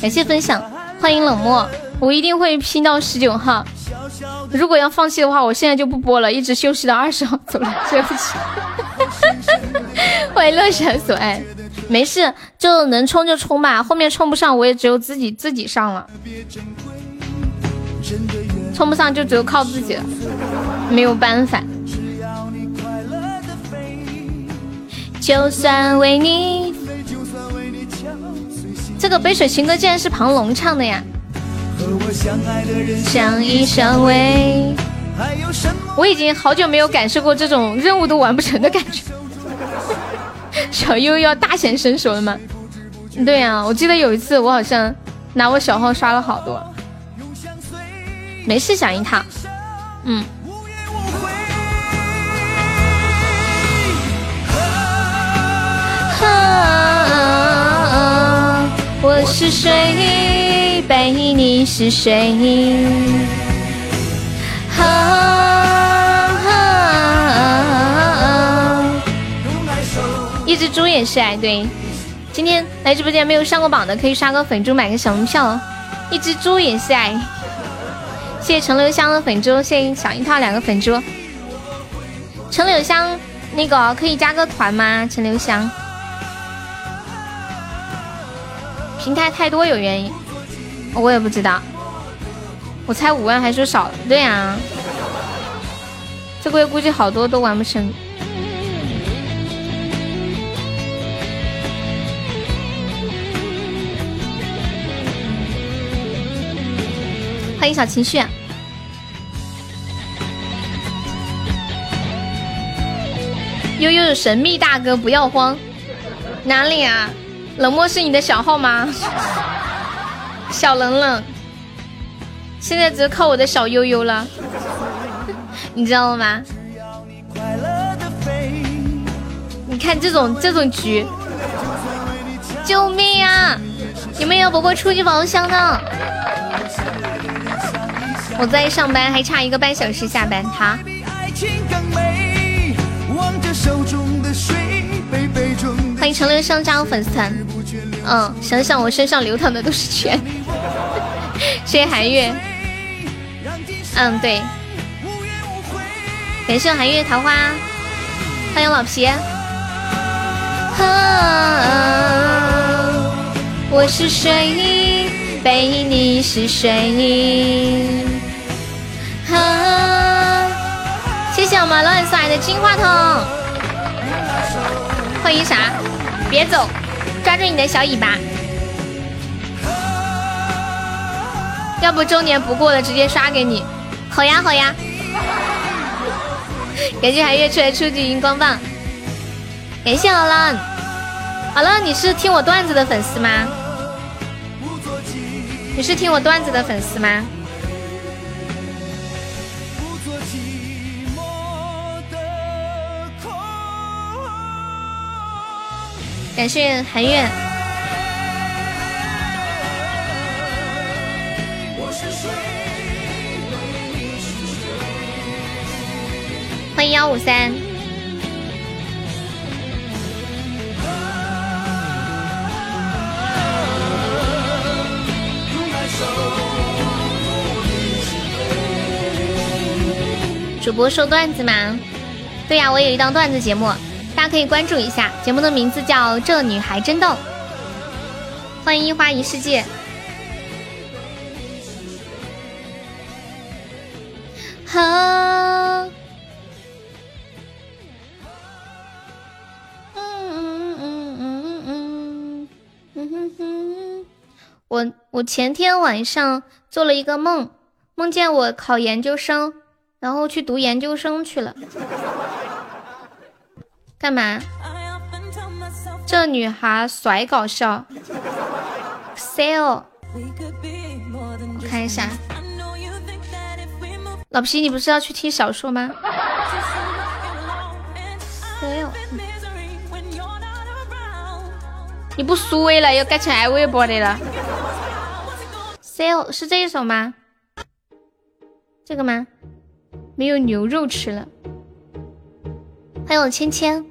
感谢分享，欢迎冷漠，我一定会拼到十九号。如果要放弃的话，我现在就不播了，一直休息到二十号走了。对不起，欢迎乐山所爱，没事，就能冲就冲吧，后面冲不上我也只有自己自己上了，冲不上就只有靠自己了，没有办法。就算为你，这个杯水情歌竟然是庞龙唱的呀！和我相爱的人相依相偎，我已经好久没有感受过这种任务都完不成的感觉。小优要大显身手了吗？对呀，我记得有一次我好像拿我小号刷了好多。没事，小樱桃，嗯。我是谁？被你是谁？啊一只猪也是爱对。今天来直播间没有上过榜的，可以刷个粉猪买个小门票。一只猪也是爱。谢谢陈留香的粉猪，谢谢小樱桃两个粉猪。陈留香，那个可以加个团吗？陈留香。平台太多有原因，我也不知道。我猜五万还说少了，对呀。这个月估计好多都完不成。欢迎小情绪。悠悠的神秘大哥，不要慌，哪里啊？冷漠是你的小号吗？小冷冷，现在只靠我的小悠悠了，你知道吗？你看这种这种局，救命啊！有没有宝宝初级宝箱的？我在上班，还差一个半小时下班。他。欢迎陈留香加入粉丝团。嗯，想想我身上流淌的都是钱。谢谢寒月。嗯，对。感谢寒月桃花。欢迎老皮。我是谁？背你是谁？谢谢我们乱甩的金话筒。欢迎啥？别走，抓住你的小尾巴。要不周年不过了，直接刷给你。好呀好呀。感谢海月出来初级荧光棒。感谢好了，好了，你是听我段子的粉丝吗？你是听我段子的粉丝吗？感谢韩月，欢迎幺五三。主播说段子吗？对呀，我有一档段子节目，大家可以关注一下。节目的名字叫《这女孩真逗》。欢迎一花一世界。好。嗯嗯嗯嗯嗯。我我前天晚上做了一个梦，梦见我考研究生。然后去读研究生去了，干嘛？这女孩甩搞笑，sell，我看一下，老皮，你不是要去听小说吗？sell，你不苏威了，又改成爱微博的了。sell 是这一首吗？这个吗？没有牛肉吃了，还有芊芊，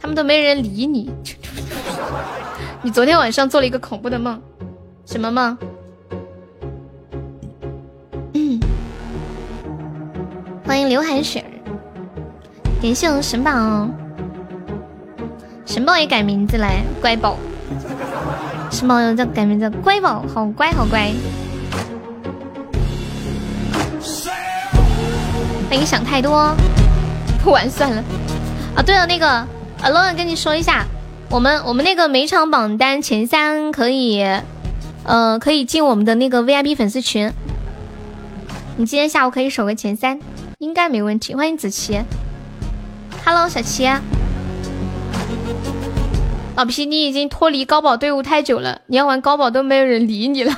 他们都没人理你。[LAUGHS] 你昨天晚上做了一个恐怖的梦，什么梦？嗯，欢迎刘海雪，感谢我神宝，神宝也改名字嘞，乖宝，神宝又叫改名字，乖宝，好乖好乖。那你想太多，不玩算了。啊，对了，那个阿乐跟你说一下，我们我们那个每场榜单前三可以，呃，可以进我们的那个 VIP 粉丝群。你今天下午可以守个前三，应该没问题。欢迎子琪，Hello 小琪，老皮，你已经脱离高保队伍太久了，你要玩高保都没有人理你了。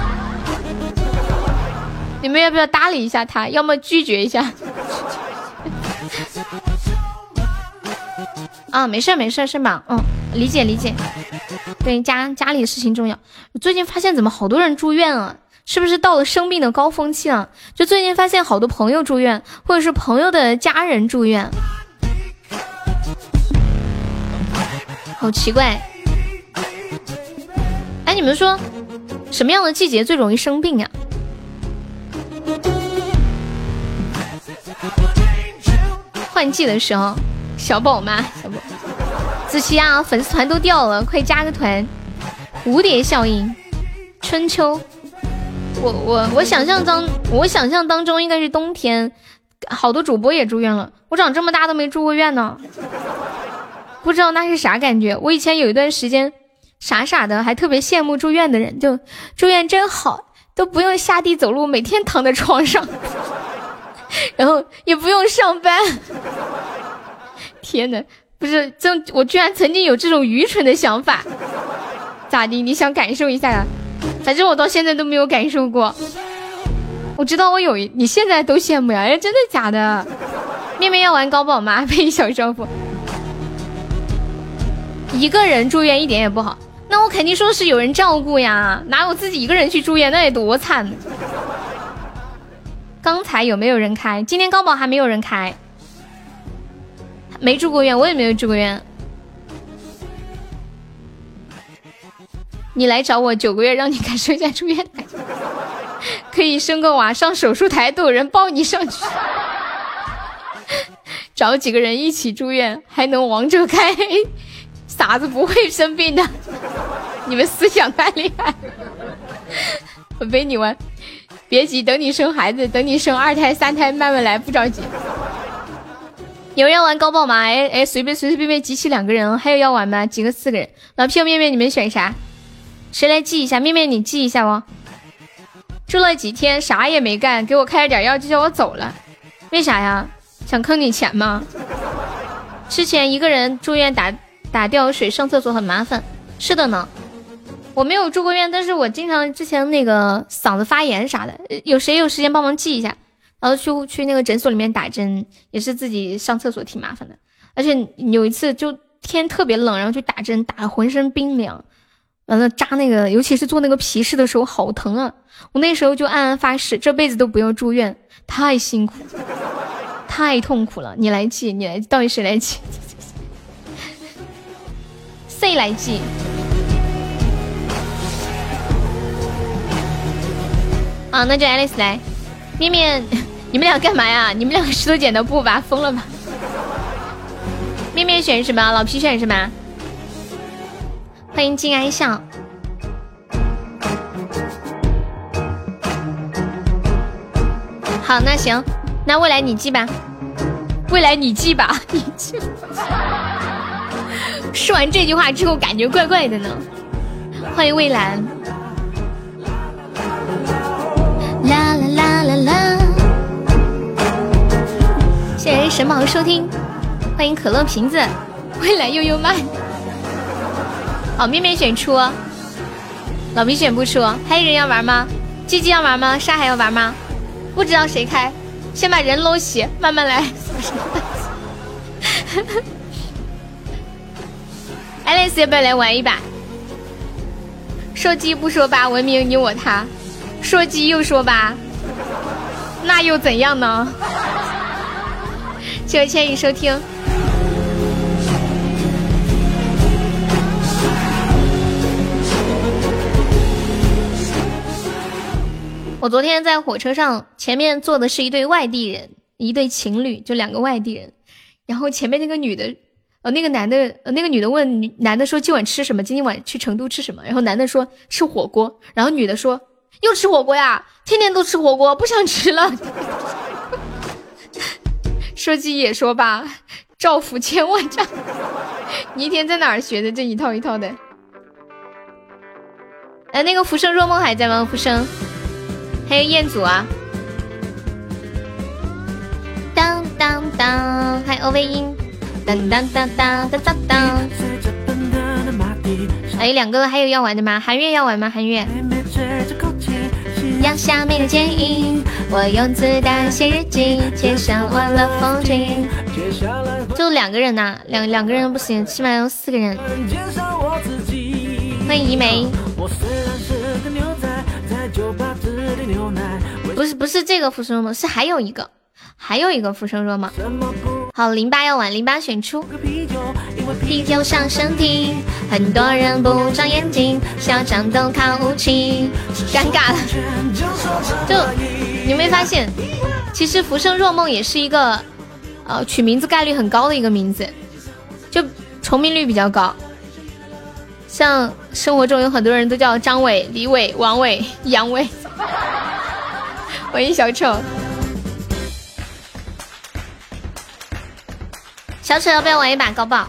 [LAUGHS] 你们要不要搭理一下他？要么拒绝一下。啊，没事没事是吧？嗯，理解理解。对家家里事情重要。最近发现怎么好多人住院啊？是不是到了生病的高峰期了？就最近发现好多朋友住院，或者是朋友的家人住院，好奇怪。哎，你们说什么样的季节最容易生病呀？换季的时候，小宝吗？小宝，子琪啊，粉丝团都掉了，快加个团！蝴蝶效应，春秋，我我我想象当我想象当中应该是冬天，好多主播也住院了。我长这么大都没住过院呢，不知道那是啥感觉。我以前有一段时间傻傻的，还特别羡慕住院的人，就住院真好。都不用下地走路，每天躺在床上，然后也不用上班。天呐，不是这，我居然曾经有这种愚蠢的想法。咋的？你想感受一下呀？反正我到现在都没有感受过。我知道我有，你现在都羡慕呀？哎，真的假的？面面要玩高宝吗？[LAUGHS] 配小少妇。一个人住院一点也不好。那我肯定说是有人照顾呀，哪有自己一个人去住院，那得多惨！[LAUGHS] 刚才有没有人开？今天高宝还没有人开，没住过院，我也没有住过院。你来找我九个月，让你感受一下住院感 [LAUGHS] 可以生个娃，上手术台都有人抱你上去。[LAUGHS] 找几个人一起住院，还能王者开黑，傻子不会生病的。[LAUGHS] 你们思想太厉害，我陪你玩。别急，等你生孩子，等你生二胎、三胎，慢慢来，不着急。有人要玩高爆吗？哎哎，随便随随便便集齐两个人，还有要玩吗？几个四个人？老皮和面面，你们选啥？谁来记一下？面面你记一下哦。住了几天，啥也没干，给我开了点药就叫我走了，为啥呀？想坑你钱吗？之前一个人住院打打吊水上厕所很麻烦，是的呢。我没有住过院，但是我经常之前那个嗓子发炎啥的，有谁有时间帮忙记一下？然后去去那个诊所里面打针，也是自己上厕所挺麻烦的。而且有一次就天特别冷，然后去打针，打的浑身冰凉，完了扎那个，尤其是做那个皮试的时候好疼啊！我那时候就暗暗发誓，这辈子都不要住院，太辛苦，太痛苦了。你来记，你来，到底谁来记？谁来记？啊，那就爱丽丝来，面面，你们俩干嘛呀？你们两个石头剪刀布吧，疯了吧？面面选什么？老皮选什么？欢迎静哀笑。好，那行，那未来你记吧，未来你记吧，[LAUGHS] 你记。说完这句话之后，感觉怪怪的呢。欢迎蔚蓝。谢谢神宝收听，欢迎可乐瓶子，未来悠悠慢。好，面面选出，老皮选不出，还有人要玩吗？鸡鸡要玩吗？沙海要玩吗？不知道谁开，先把人搂起，慢慢来。爱丽丝要不要来玩一把？说鸡不说八，文明你我他。说鸡又说八，那又怎样呢？谢谢千羽收听。我昨天在火车上，前面坐的是一对外地人，一对情侣，就两个外地人。然后前面那个女的，呃，那个男的，呃，那个女的问男的说：“今晚吃什么？今天晚去成都吃什么？”然后男的说：“吃火锅。”然后女的说。又吃火锅呀！天天都吃火锅，不想吃了。说鸡也说吧，[LAUGHS] 造福千万丈。[LAUGHS] 你一天在哪儿学的这一套一套的？哎，那个浮生若梦还在吗？浮生，还有彦祖啊。当当当，还有欧贝音。当当当当当当当。还有两个，还有要玩的吗？韩月要玩吗？韩月。阳下面的剪影，我用子弹写日记，街上忘了风景。就两个人呐，两两个人不行，起码要四个人。欢迎怡梅。不是不是这个浮生若梦，是还有一个，还有一个浮生若梦。好，零八要玩，零八选出。啤酒上身体，很多人不长眼睛，嚣张都靠武器，尴尬了。就你没发现，其实浮生若梦也是一个，呃，取名字概率很高的一个名字，就重名率比较高。像生活中有很多人都叫张伟、李伟、王伟、杨伟。[LAUGHS] 欢迎小丑。小丑要不要玩一把高爆？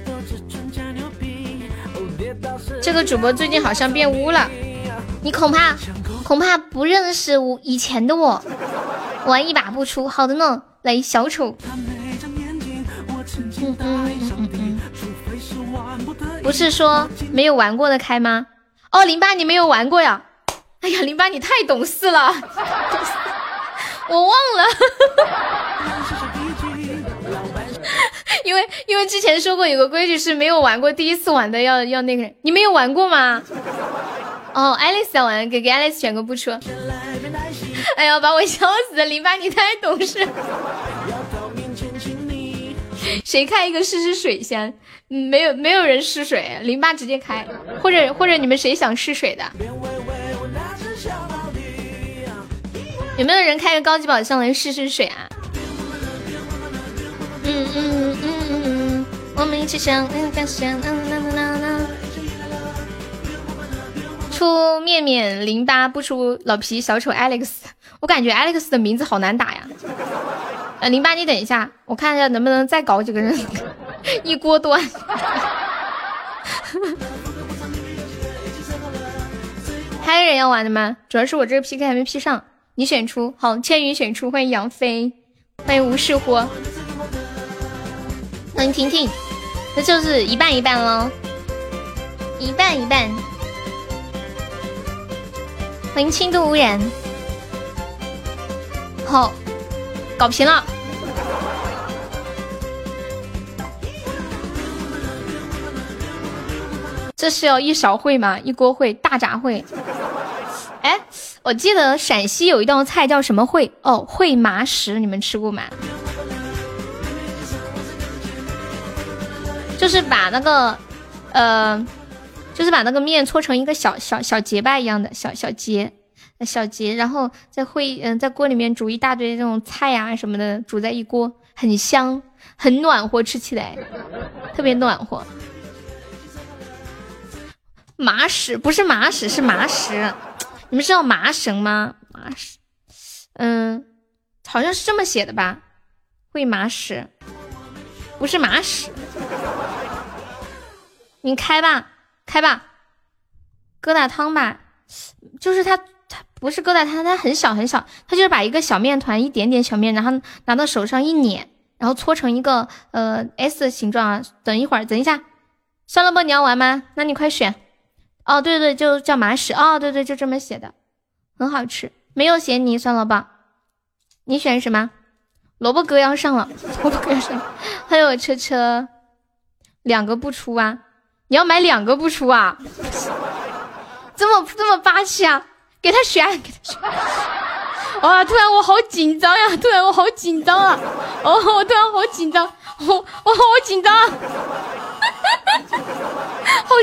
这个主播最近好像变污了，你恐怕恐怕不认识我以前的我，玩一把不出。好的呢，来小丑。嗯嗯嗯嗯，不是说没有玩过的开吗？哦，零八你没有玩过呀？哎呀，零八你太懂事了，[LAUGHS] 我忘了。[LAUGHS] 因为因为之前说过有个规矩是没有玩过第一次玩的要要那个，你没有玩过吗？哦，爱丽丝要玩，给给爱丽丝选个不出。哎呀，把我笑死了！零八你太懂事。谁开一个试试水先？没有没有人试水，零八直接开，或者或者你们谁想试水的？有没有人开个高级宝箱来试试水啊？嗯嗯嗯嗯嗯，我们一起想，嗯，感谢，嗯啦啦啦啦。出面面零八不出老皮小丑 Alex，我感觉 Alex 的名字好难打呀。呃，零八你等一下，我看一下能不能再搞几个人，一锅端。还有人要玩的吗？主要是我这个 PK 还没 P 上。你选出好，千羽选出，欢迎杨飞，欢迎无事乎，欢迎婷婷，那就是一半一半喽，一半一半。欢迎轻度污染，好，搞平了。这是要一勺烩吗？一锅烩，大闸烩。哎，我记得陕西有一道菜叫什么烩？哦，烩麻食，你们吃过吗？是把那个，呃，就是把那个面搓成一个小小小结巴一样的小小结，小结，然后在会，嗯，在锅里面煮一大堆这种菜呀什么的，煮在一锅，很香，很暖和，吃起来特别暖和。麻食不是麻食，是麻食。你们知道麻绳吗？麻屎，嗯，好像是这么写的吧？会麻食，不是麻屎。你开吧，开吧，疙瘩汤吧，就是它，它不是疙瘩汤，它很小很小，它就是把一个小面团，一点点小面，然后拿到手上一捻，然后搓成一个呃 S 形状啊。等一会儿，等一下，酸萝卜？你要玩吗？那你快选。哦，对对，就叫麻食。哦，对对，就这么写的，很好吃。没有咸泥酸萝卜。你选什么？萝卜哥要上了，萝卜哥要上了。[LAUGHS] 还有车车，两个不出啊？你要买两个不出啊？这么这么霸气啊？给他选，给他选。哇，突然我好紧张呀！突然我好紧张啊！哦，我突然好紧张，我我好紧张。[LAUGHS] 好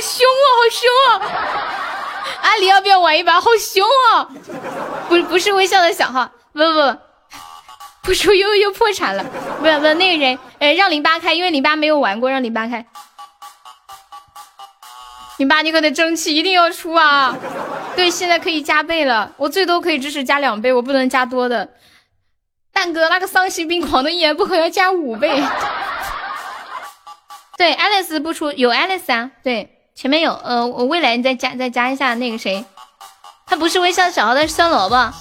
凶啊！好凶啊！阿里要不要玩一把？好凶啊！不不是微笑的小号，不不不，不出又又破产了。不不那个人，哎，让零八开，因为零八没有玩过，让零八开。你爸你可得争气，一定要出啊！对，现在可以加倍了，我最多可以支持加两倍，我不能加多的。蛋哥那个丧心病狂的一言不合要加五倍。对，Alice 不出有 Alice 啊，对，前面有，呃，我未来你再加再加一下那个谁，他不是微笑小号的酸萝卜。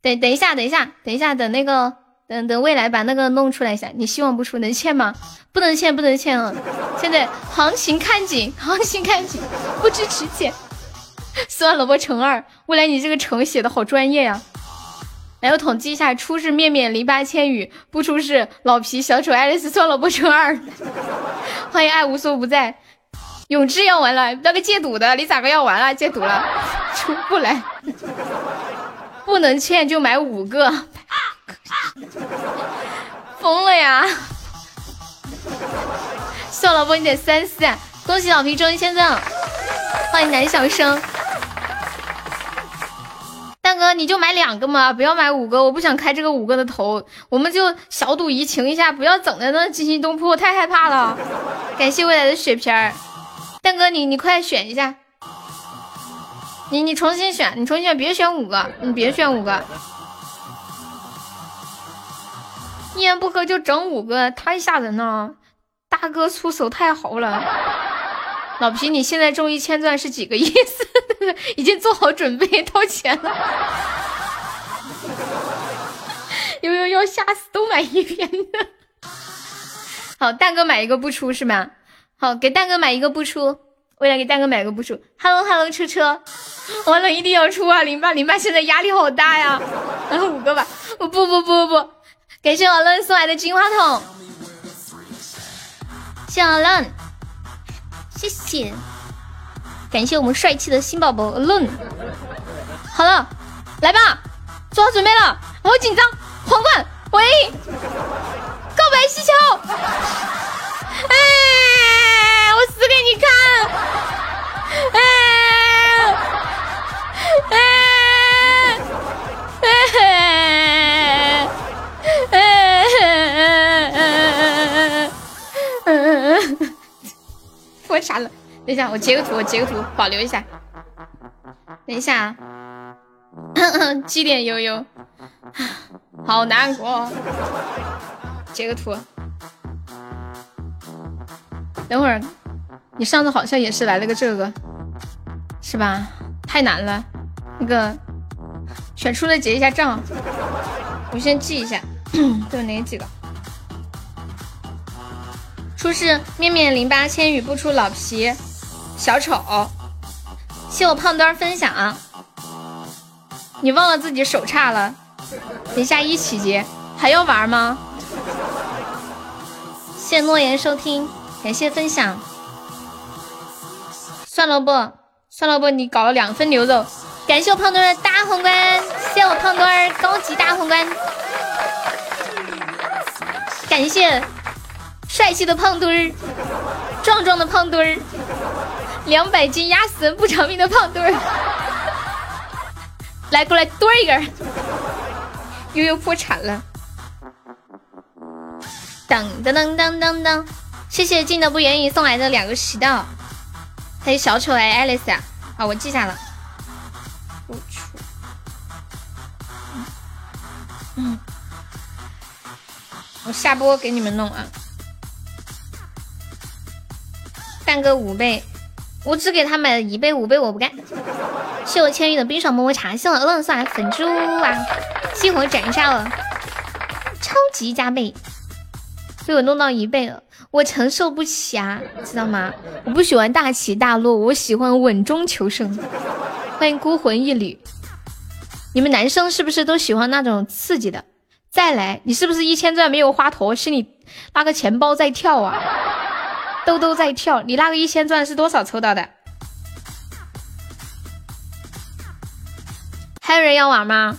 等等一下，等一下，等一下，等那个等等未来把那个弄出来一下，你希望不出能欠吗？不能欠，不能欠啊！现在行情看紧，[LAUGHS] 行情看紧，不支持欠。酸萝卜乘二，未来你这个乘写的好专业呀。来，我统计一下，出是面面零八千羽，不出是老皮小丑爱丽丝，算了，不成二。[LAUGHS] 欢迎爱无所不在，永志要完了，那个戒赌的，你咋个要完了？戒赌了，出不来，[LAUGHS] 不能欠就买五个，疯了呀！算了，不，你得三四，恭喜老皮中一千赞，欢迎南小生。蛋哥，你就买两个嘛，不要买五个，我不想开这个五个的头，我们就小赌怡情一下，不要整的那惊心动魄，太害怕了。感谢未来的血瓶儿，蛋哥你你快选一下，你你重新选，你重新选，别选五个，你别选五个，一言不合就整五个，太吓人了，大哥出手太豪了。老皮，你现在中一千钻是几个意思？已经做好准备掏钱了。有有有，吓死都买一遍的。好，蛋哥买一个不出是吗？好，给蛋哥买一个不出，未来给蛋哥买一个不出。Hello Hello，车车，完了一定要出啊！零八零八，现在压力好大呀。然后五个吧，不不不不不，感谢我论送来的金话筒。谢阿浪，谢谢，感谢我们帅气的新宝宝论。好了，来吧，做好准备了，我好紧张。皇冠，喂，告白气球，哎，我死给你看，哎，哎，哎，哎，哎，[LAUGHS] 我傻了，等一下，我截个图，我截个图，保留一下。等一下，[LAUGHS] 祭奠悠悠。[LAUGHS] 好难过，截个图。等会儿，你上次好像也是来了个这个，是吧？太难了，那个选出来结一下账，我先记一下，[CLEARS THROAT] 都有哪几个？出是面面零八千羽不出老皮小丑，谢我胖墩分享。你忘了自己手差了？等下一起结，还要玩吗？谢诺言收听，感谢分享。算了不，算了不，你搞了两份牛肉。感谢我胖墩儿大皇冠，谢我胖墩高级大皇冠。感谢帅气的胖墩儿，壮壮的胖墩儿，两百斤压死人不偿命的胖墩儿。[LAUGHS] 来，过来墩一根。悠悠破产了，当当当当当当！谢谢静的不言语送来的两个喜蛋，还有小丑哎，爱丽丝啊，好，我记下了。我去，嗯，我下播给你们弄啊。干个五倍，我只给他买了一倍，五倍我不干。谢我千羽的冰爽么么茶，谢我冷送来粉猪啊！激活斩杀了，超级加倍，被我弄到一倍了，我承受不起啊，知道吗？我不喜欢大起大落，我喜欢稳中求胜。欢迎孤魂一缕，你们男生是不是都喜欢那种刺激的？再来，你是不是一千钻没有花头，心里那个钱包在跳啊？[LAUGHS] 兜兜在跳，你那个一千钻是多少抽到的？还有人要玩吗？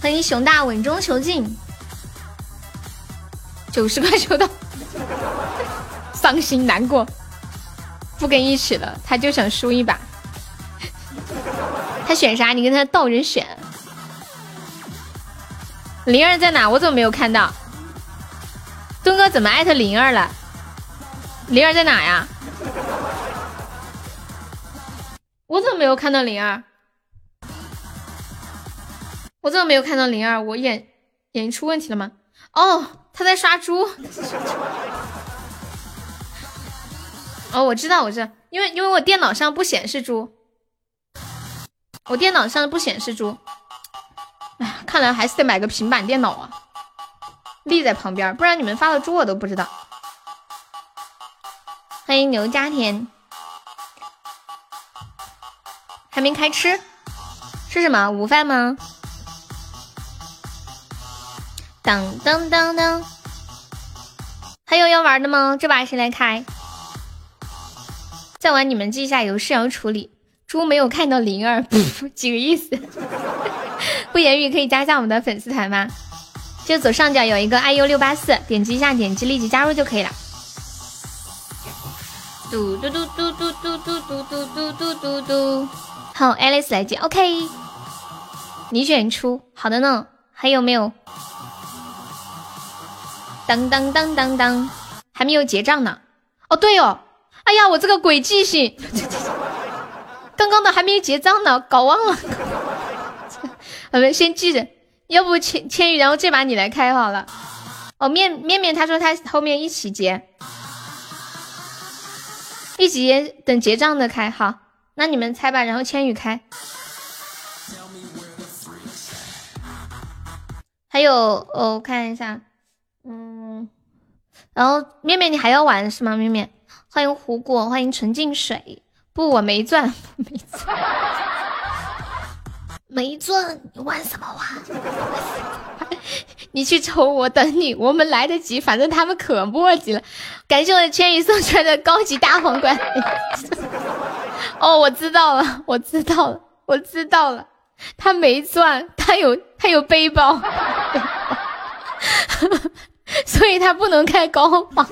欢迎熊大稳中求进，九十块抽到，[LAUGHS] 伤心难过，不跟一起了，他就想输一把。他选啥？你跟他倒人选。灵儿在哪？我怎么没有看到？东哥怎么艾特灵儿了？灵儿在哪呀？我怎么没有看到灵儿？我怎么没有看到灵儿？我眼眼睛出问题了吗？哦，他在刷猪。[LAUGHS] 哦，我知道，我知道，因为因为我电脑上不显示猪，我电脑上不显示猪。看来还是得买个平板电脑啊，立在旁边，不然你们发的猪我都不知道。欢迎牛家田，还没开吃，吃什么？午饭吗？当当当当，还有要玩的吗？这把谁来开？再玩你们记一下有事要处理。猪没有看到灵儿，[LAUGHS] 几个意思？不言语可以加一下我们的粉丝团吗？就左上角有一个 iu 六八四，点击一下，点击立即加入就可以了。嘟嘟嘟嘟嘟嘟嘟嘟嘟嘟嘟嘟。好，Alice 来接，OK。你选出，好的呢。还有没有？当当当当当，还没有结账呢。哦，对哦，哎呀，我这个鬼记性，刚刚的还没结账呢，搞忘了。我们先记着，要不千千羽，然后这把你来开好了。哦，面面面他说他后面一起结，一起结，等结账的开。好，那你们猜吧，然后千羽开。还有，哦，我看一下。嗯，然后面面你还要玩是吗？面面，欢迎胡果，欢迎纯净水。不，我没钻，没钻，没钻，你玩什么玩？[LAUGHS] 你去抽，我等你，我们来得及，反正他们可磨叽了。感谢我的千羽送出来的高级大皇冠。[LAUGHS] 哦，我知道了，我知道了，我知道了，他没钻，他有他有背包，[LAUGHS] 所以他不能开高仿。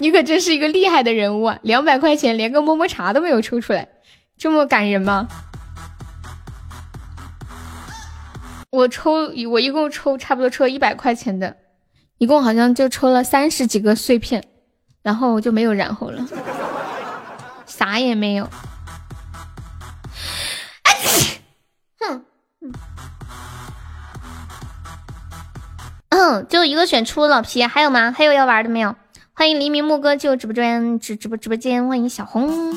你可真是一个厉害的人物啊！两百块钱连个么么茶都没有抽出来，这么感人吗？我抽我一共抽差不多抽了一百块钱的，一共好像就抽了三十几个碎片，然后就没有然后了，啥也没有。哼，嗯，就一个选出老皮，还有吗？还有要玩的没有？欢迎黎明木哥进入直播间，直直播直播间，欢迎小红。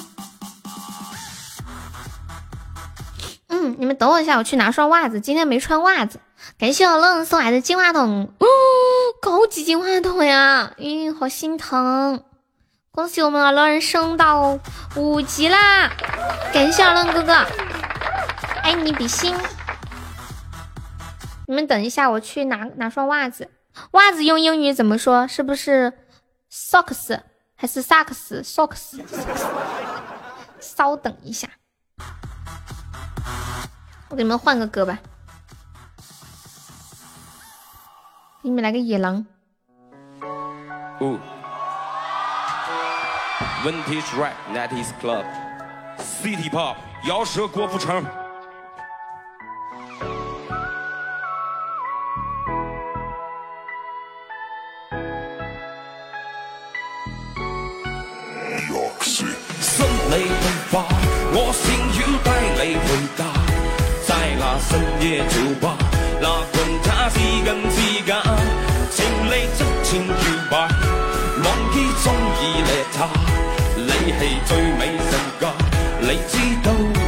你们等我一下，我去拿双袜子，今天没穿袜子。感谢我乐送来的金话筒，哦，[GASPS] 高级金话筒呀，咦，好心疼！恭喜我们二乐升到五级啦！感谢二乐哥哥，爱你比心。你们等一下，我去拿拿双袜子。袜子用英语怎么说？是不是？socks 还是萨克斯 socks，稍等一下，我给你们换个歌吧，给你们来个野狼。Vintage rap, nineties club, city pop，摇舌郭富城。你去吧，我想要带你回家，在在那深夜酒吧，那管他是真是假，情理尽情摇摆，忘记中意你他，你系最美人家，你知道？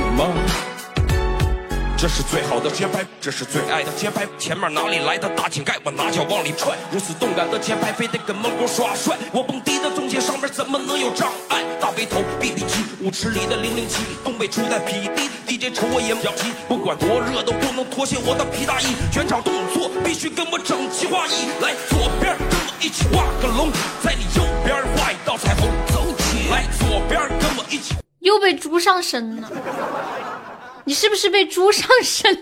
这是最好的节拍，这是最爱的节拍。前面哪里来的大井盖，我拿脚往里踹。如此动感的节拍，非得跟门口耍帅。我蹦迪的中间上面怎么能有障碍？大背头，BB 机，舞池里的零零七，东北出的皮迪 DJ 瞅我也不急，不管多热都不能脱下我的皮大衣。全场动作必须跟我整齐划一。来左边跟我一起画个龙，在你右边画一道彩虹。走起来，左边跟我一起。又被猪上身了。你是不是被猪上身了？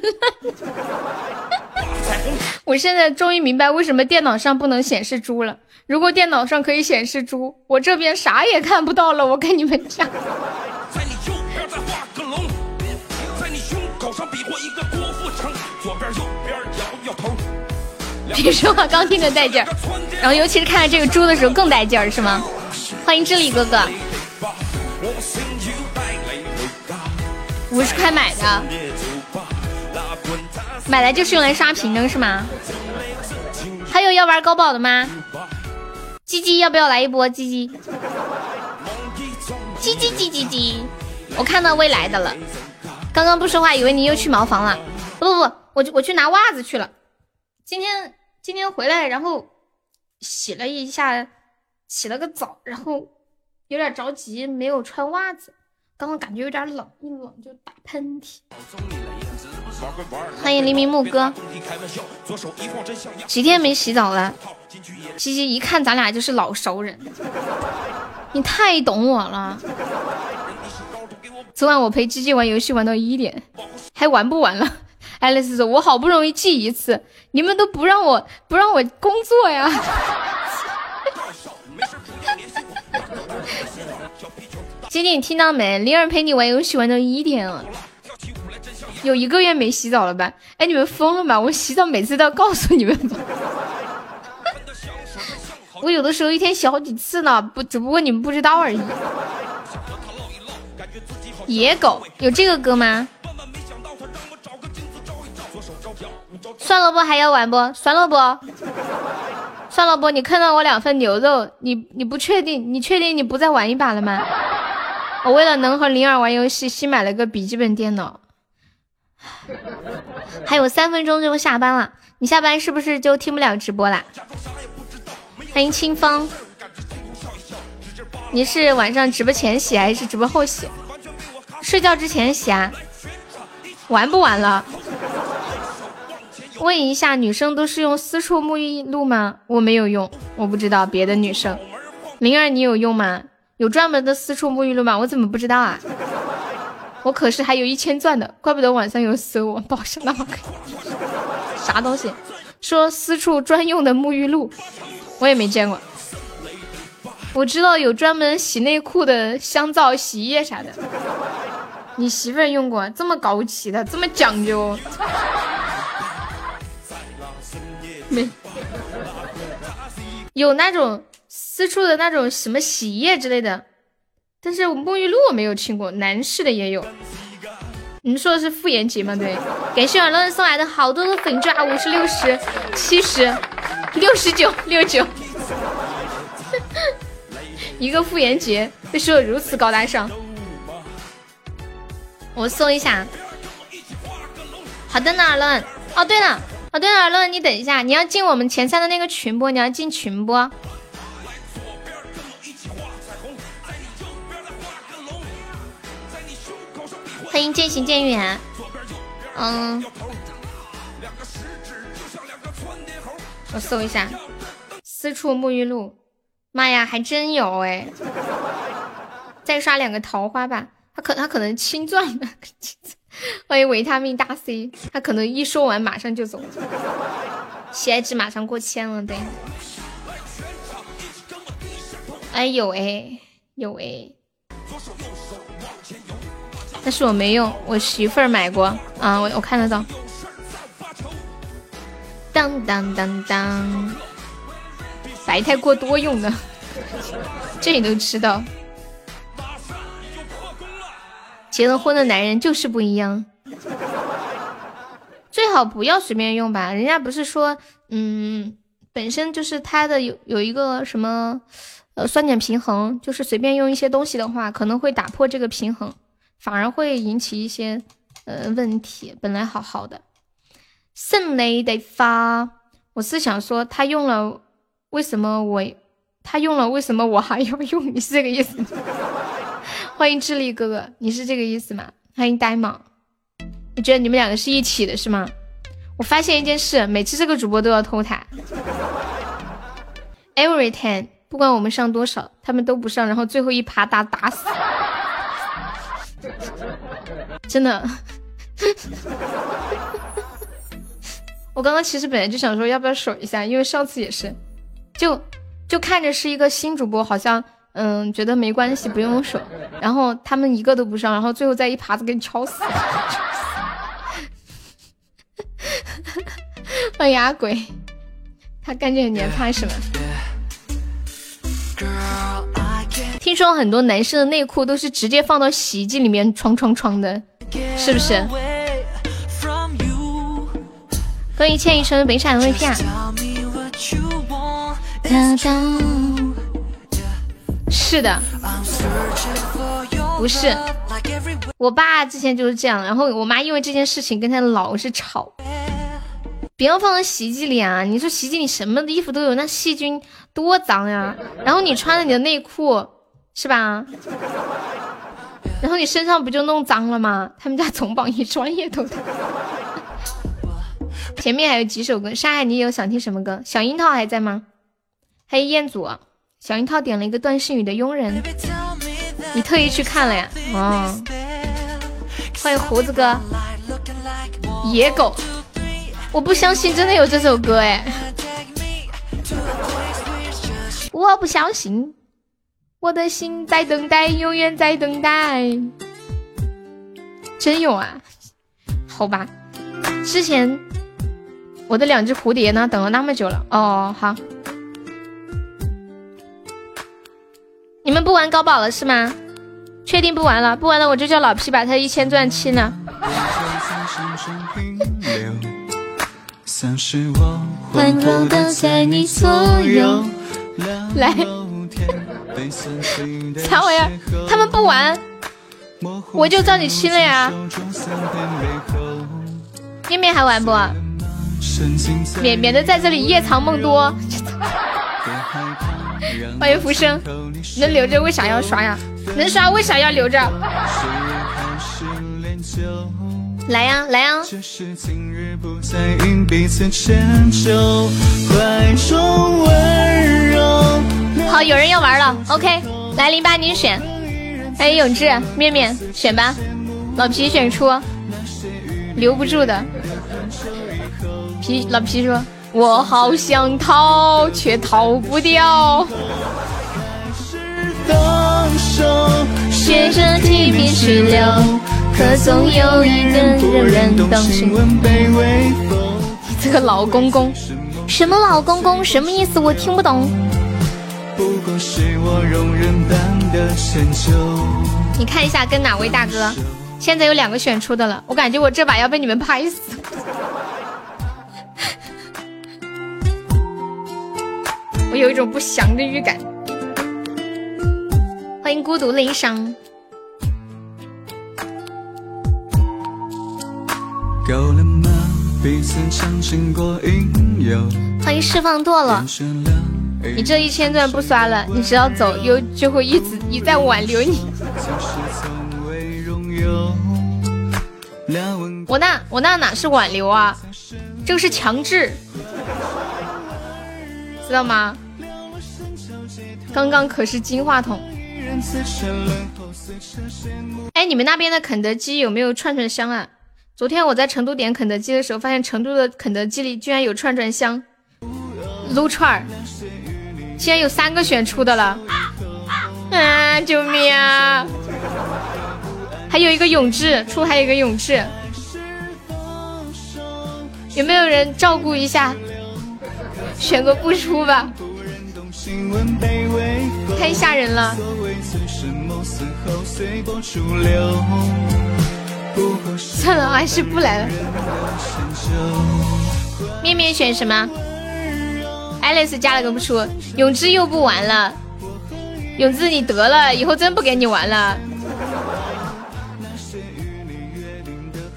[LAUGHS] 我现在终于明白为什么电脑上不能显示猪了。如果电脑上可以显示猪，我这边啥也看不到了。我跟你们讲。比说话刚听着带劲儿，然后尤其是看到这个猪的时候更带劲儿，是吗？欢迎智利哥哥。五十块买的，买来就是用来刷屏的，是吗？还有要玩高宝的吗？鸡鸡要不要来一波？鸡鸡，鸡鸡鸡鸡鸡，我看到未来的了。刚刚不说话，以为你又去茅房了。不不不，我我去拿袜子去了。今天今天回来，然后洗了一下，洗了个澡，然后有点着急，没有穿袜子。刚刚感觉有点冷，一冷就打喷嚏。欢迎黎明木哥，几天没洗澡了？鸡鸡一看咱俩就是老熟人，你太懂我了。昨晚我陪鸡鸡玩游戏玩到一点，还玩不玩了。爱丽丝说：“我好不容易记一次，你们都不让我不让我工作呀。”姐姐，你听到没？灵儿陪你玩游戏玩到一点了，有一个月没洗澡了吧？哎，你们疯了吧？我洗澡每次都要告诉你们 [LAUGHS] 我有的时候一天洗好几次呢，不，只不过你们不知道而已。野狗有这个歌吗？算了不，还要玩不？算了不，算了不？你看到我两份牛肉，你你不确定？你确定你不再玩一把了吗？我为了能和灵儿玩游戏，新买了个笔记本电脑。还有三分钟就下班了，你下班是不是就听不了直播啦？欢迎清风，你是晚上直播前洗还是直播后洗？睡觉之前洗啊？玩不玩了？问一下，女生都是用私处沐浴露吗？我没有用，我不知道别的女生。灵儿，你有用吗？有专门的私处沐浴露吗？我怎么不知道啊？我可是还有一千钻的，怪不得晚上有搜我，宝箱那么贵。啥东西？说私处专用的沐浴露，我也没见过。我知道有专门洗内裤的香皂、洗衣液啥的。你媳妇用过？这么高级的，这么讲究？[LAUGHS] 没。有那种私处的那种什么洗液之类的，但是沐浴露我没有听过，男士的也有。你们说的是妇炎洁吗？对，感谢尔乐送来的好多的粉钻，五十、六十、七十、六十九、六九，[LAUGHS] 一个妇炎洁被说的如此高大上，我搜一下。好的呢，尔乐。哦，对了，哦对了，尔乐，你等一下，你要进我们前三的那个群不？你要进群不？欢迎渐行渐远，嗯，我搜一下私处沐浴露，妈呀，还真有哎！再刷两个桃花吧，他可他可能清钻了。欢迎维他命大 C，他可能一说完马上就走，喜爱值马上过千了，对。哎有哎有哎。但是我没用，我媳妇儿买过啊，我我看得到。当当当当，白太过多用的，[LAUGHS] 这你都知道。结了婚的男人就是不一样，最好不要随便用吧。人家不是说，嗯，本身就是它的有有一个什么呃酸碱平衡，就是随便用一些东西的话，可能会打破这个平衡。反而会引起一些呃问题。本来好好的，圣雷得发。我是想说，他用了，为什么我他用了，为什么我还要用？你是这个意思吗？[LAUGHS] 欢迎智力哥哥，你是这个意思吗？欢迎呆萌，你觉得你们两个是一起的是吗？我发现一件事，每次这个主播都要偷塔。Every time，不管我们上多少，他们都不上，然后最后一趴打打死。[LAUGHS] 真的，[LAUGHS] 我刚刚其实本来就想说要不要守一下，因为上次也是，就就看着是一个新主播，好像嗯觉得没关系，不用守，然后他们一个都不上，然后最后再一耙子给你敲死。欢迎阿鬼，他干这个年怕什么？听说很多男生的内裤都是直接放到洗衣机里面冲冲冲的，是不是？欢迎千一成北闪 VP 啊！是的，不是，我爸之前就是这样，然后我妈因为这件事情跟他老是吵，不要放在洗衣机里啊！你说洗衣机里什么衣服都有，那细菌多脏呀！然后你穿着你的内裤。是吧？然后你身上不就弄脏了吗？他们家总榜一专业头的。[LAUGHS] 前面还有几首歌，沙海，你有想听什么歌？小樱桃还在吗？还有彦祖，小樱桃点了一个段诗雨的佣人，你特意去看了呀？哦，欢迎胡子哥，野狗，我不相信真的有这首歌哎，我不相信。我的心在等待，永远在等待。真有啊？好吧，之前我的两只蝴蝶呢？等了那么久了。哦，好。你们不玩高宝了是吗？确定不玩了？不玩了，我就叫老皮把他一千钻清了。温柔的在你左右。来。啥玩意儿？他们不玩，我就叫你亲了呀。面面还玩不？免免得在这里夜长梦多。欢迎浮生，能留着为啥要刷呀？能刷为啥要留着？来呀来呀！好，有人要玩了，OK，来零八你选，哎，永志、面面选吧，老皮选出，留不住的。皮老皮说：“我好想逃，却逃不掉。”学着提笔去留，可总有一个人等。你这个老公公，什么老公公？什么意思？我听不懂。你看一下跟哪位大哥？现在有两个选出的了，我感觉我这把要被你们拍死。[LAUGHS] 我有一种不祥的预感。欢迎孤独悲伤。欢迎释放堕落。你这一千钻不刷了，你只要走，又就会一直一再挽留你。我那我那哪是挽留啊，这个是强制，知道吗？刚刚可是金话筒。哎，你们那边的肯德基有没有串串香啊？昨天我在成都点肯德基的时候，发现成都的肯德基里居然有串串香，撸串儿，现在有三个选出的了！啊，救命啊！还有一个永志出，还有一个永志，有没有人照顾一下？选个不出吧，太吓人了。算了，还是不来了。面面选什么？Alice 加了个不出，永志又不玩了。永志你得了，以后真不给你玩了。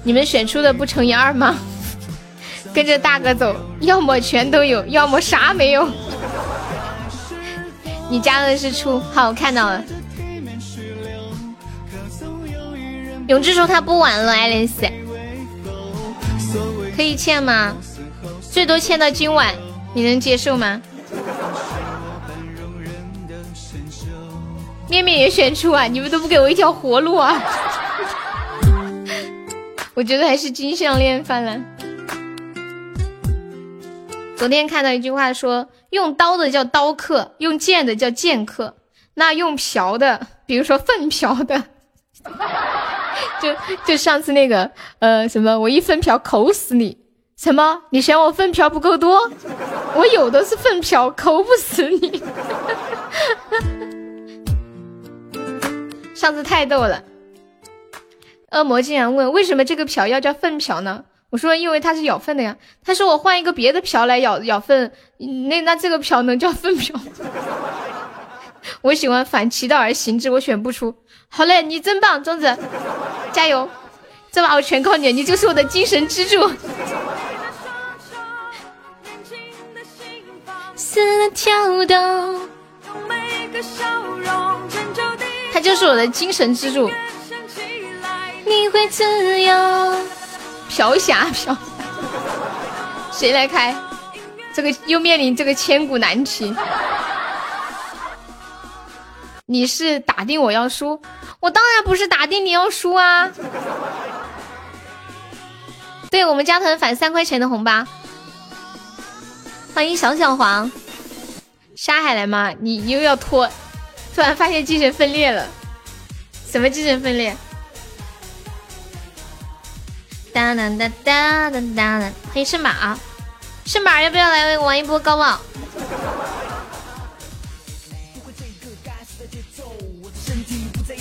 你们选出的不乘以二吗？跟着大哥走，要么全都有，要么啥没有。你加的是出，好，我看到了。永志说他不玩了，爱丽丝，可以欠吗？最多欠到今晚，你能接受吗？面面也选出啊，你们都不给我一条活路啊！[LAUGHS] 我觉得还是金项链泛滥。昨天看到一句话说，用刀的叫刀客，用剑的叫剑客，那用瓢的，比如说粪瓢的。[LAUGHS] 就就上次那个呃什么，我一粪瓢口死你！什么？你嫌我粪瓢不够多？我有的是粪瓢，抠不死你！[LAUGHS] 上次太逗了，恶魔竟然问为什么这个瓢要叫粪瓢呢？我说因为它是咬粪的呀。他说我换一个别的瓢来咬咬粪，那那这个瓢能叫粪瓢？[LAUGHS] 我喜欢反其道而行之，我选不出。好嘞，你真棒，粽子，加油！这把我全靠你，你就是我的精神支柱。他就是我的精神支柱。你会自由，飘霞飘。谁来开？这个又面临这个千古难题。你是打定我要输，我当然不是打定你要输啊！对我们加团返三块钱的红包，欢迎小小黄，沙海来吗？你又要拖，突然发现精神分裂了，什么精神分裂？哒哒哒哒哒哒！欢迎圣马，圣马要不要来玩一波高爆？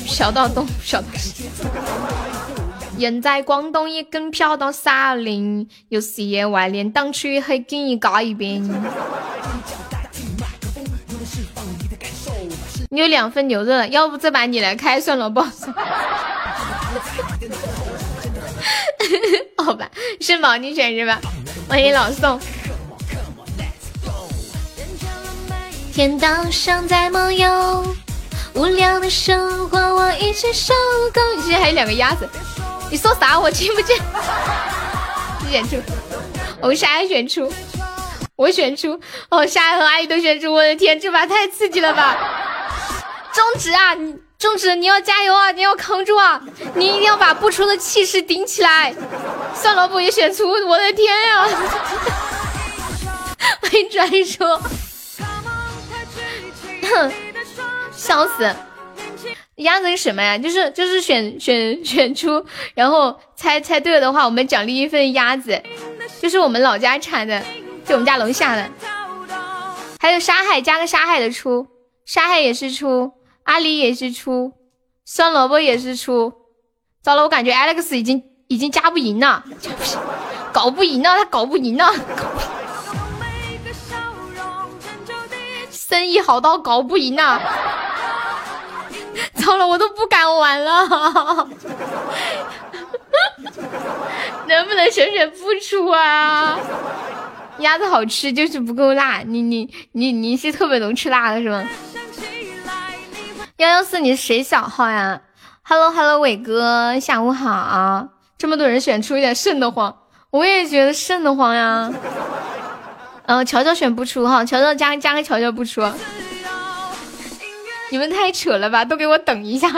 小到东，小到西。人在广东一根飘到沙林，有时也外连当初还给你搞一遍。你有两份牛肉了，要不这把你来开算了，boss。[LAUGHS] 好吧，是宝你选是吧？欢迎老宋。天道上在梦游。无聊的生活我一起受够。你现在还有两个鸭子，你说啥？我听不见。选出，我们沙选出，我选出，哦，沙和阿姨都选出，我的天，这把太刺激了吧！中指啊，你中指，你要加油啊，你要扛住啊，你一定要把不出的气势顶起来。算萝卜也选出，我的天呀！[LAUGHS] 欢迎转一说，笑死！鸭子是什么呀？就是就是选选选出，然后猜猜对了的话，我们奖励一份鸭子，就是我们老家产的，就我们家楼下的。还有沙海加个沙海的出，沙海也是出，阿狸也是出，酸萝卜也是出。糟了，我感觉 Alex 已经已经加不赢了，搞不赢了，他搞不赢了，生意好到搞不赢了。糟了，我都不敢玩了。能不能选选不出啊？鸭子好吃，就是不够辣。你你你你是特别能吃辣的是吗？幺幺四，你是谁小号呀？Hello Hello，伟哥，下午好。这么多人选出，有点瘆得慌。我也觉得瘆得慌呀。嗯，[LAUGHS] 乔乔选不出哈，乔乔加加个乔乔不出。你们太扯了吧！都给我等一下！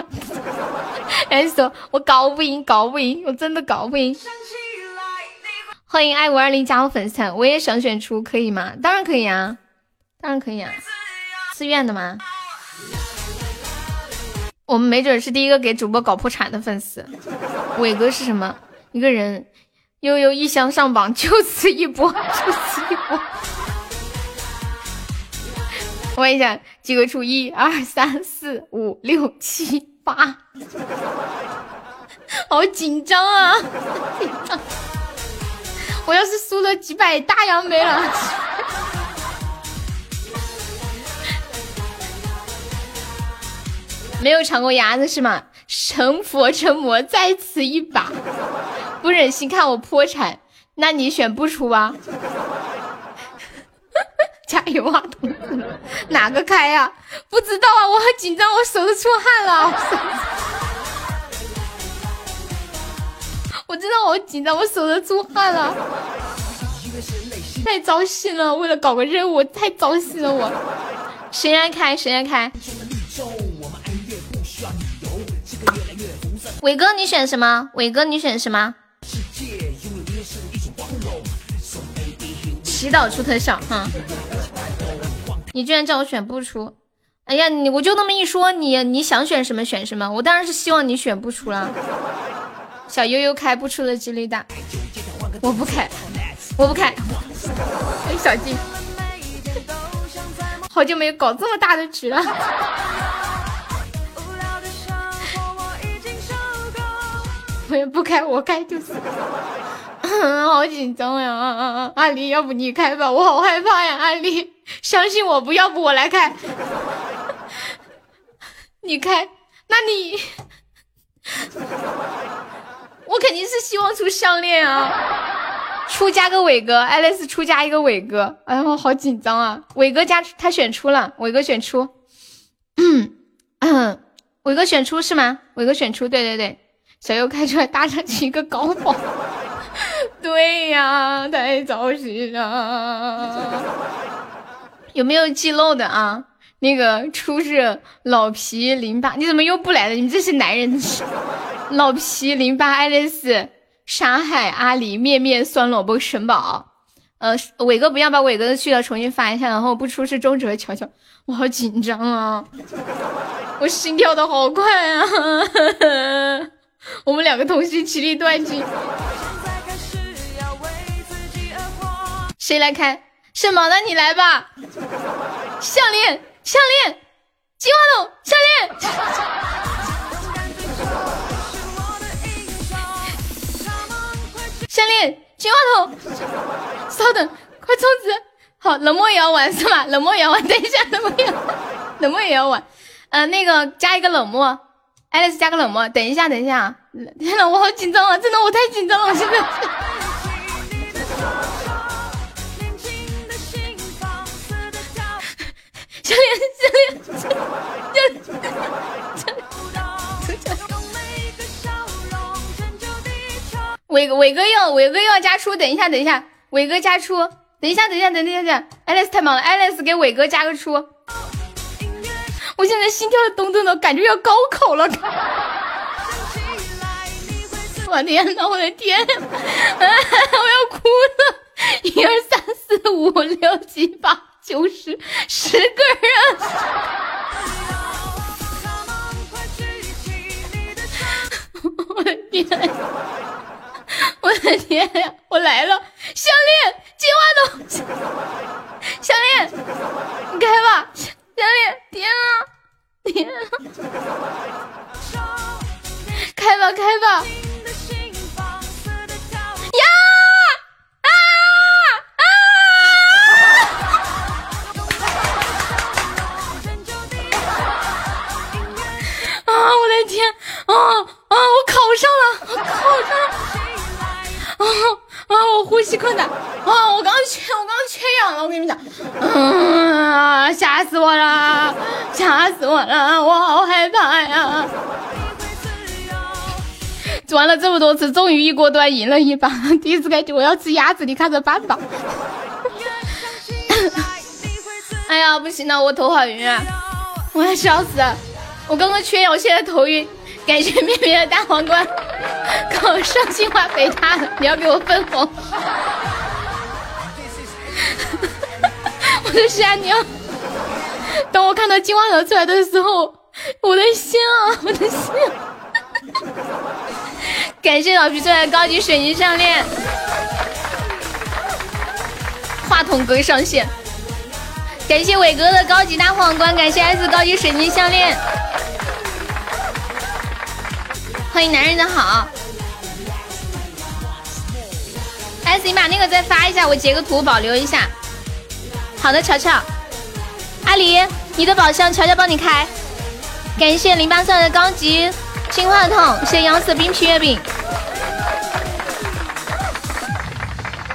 [LAUGHS] 哎，说我搞不赢，搞不赢，我真的搞不赢。欢迎爱五二零加我粉丝团，我也想选出，可以吗？当然可以啊，当然可以啊，自愿的吗？我们没准是第一个给主播搞破产的粉丝。[LAUGHS] 伟哥是什么？一个人，悠悠一箱上榜，就此一波，就此一波。[LAUGHS] 问一下，几个出？一二三四五六七八，[LAUGHS] 好紧张啊！我要是输了几百，大洋没了。没有尝过鸭子是吗？成佛成魔，在此一把。不忍心看我破产，那你选不出啊？[LAUGHS] 加油啊，同志们！哪个开呀？不知道啊，我很紧张，我手都出汗了。[LAUGHS] 我知道我紧张，我手都出汗了，太糟心了。为了搞个任务，太糟心了。我谁来开？谁来开？伟哥，你选什么？伟哥，你选什么？祈祷出特效，哈。你居然叫我选不出，哎呀，你我就那么一说，你你想选什么选什么，我当然是希望你选不出了。小悠悠开不出的几率大，我不开，我不开。哎小金，好久没有搞这么大的局了。我也不开，我开就是。[LAUGHS] 好紧张呀！阿丽，要不你开吧，我好害怕呀！阿丽，相信我，不要不我来开。[LAUGHS] 你开，那你，[LAUGHS] 我肯定是希望出项链啊！出加个伟哥，爱丽丝出加一个伟哥。哎呀，好紧张啊！伟哥加他选出了，伟哥选出，嗯，伟哥选出是吗？伟哥选出，对对对，小优开出来搭上去一个高仿。[LAUGHS] 对呀，太着急了。有没有记漏的啊？那个出是老皮零八，你怎么又不来了？你这是男人？[LAUGHS] 老皮零八，爱丽丝、沙海、阿狸、面面、酸萝卜、神宝。呃，伟哥不要把伟哥的去掉重新发一下，然后不出是中指和乔乔。我好紧张啊，[LAUGHS] 我心跳的好快啊！[LAUGHS] 我们两个同时起立断金。谁来开？什么？那你来吧。项链，项链，金话筒，项链。[LAUGHS] 项链，金话筒。稍等，快充值。好，冷漠也要玩是吧？冷漠也要玩。等一下，冷漠也，冷漠也要玩。呃，那个加一个冷漠，爱丽丝加个冷漠。等一下，等一下。天呐，我好紧张啊！真的，我太紧张了，我现在。项链，项链，项链，项链，伟伟哥要伟哥要加出，等一下等一下，伟哥加出，等一下等一下等一下等一下，Alice 太忙了，Alice 给伟哥加个出。我现在心跳的咚咚的，感觉要高考了。[LAUGHS] 我天呐，我的天，[LAUGHS] 我要哭了！一二三四五六七八九十，十个人。[LAUGHS] 我的天，我的天呀！我来了，项链，金话筒，项链，你开吧，项链，天啊，天啊，开吧，开吧。呀啊啊啊！我的天！啊啊！我考上了！我考上了！啊！啊我呼吸困难！啊！我刚缺，我刚缺氧了！我跟你们讲，嗯，吓死我了！吓死我了！我好害怕呀！玩了这么多次，终于一锅端赢了一把。第一次感觉我要吃鸭子，你看着办吧。哎呀，不行了，我头好晕啊！我要笑死了！我刚刚缺氧，我现在头晕。感谢面面的大皇冠，考上清华北大了，你要给我分红。[LAUGHS] 我的山娘，当我看到金话筒出来的时候，我的心啊，我的心！感谢老皮送来的高级水晶项链，话筒哥上线。感谢伟哥的高级大皇冠，感谢 S 高级水晶项链。欢迎男人的好，S 你把那个再发一下，我截个图保留一下。好的，乔乔，阿狸，你的宝箱乔乔帮你开。感谢零八三的高级金话筒，谢谢杨色冰皮月饼。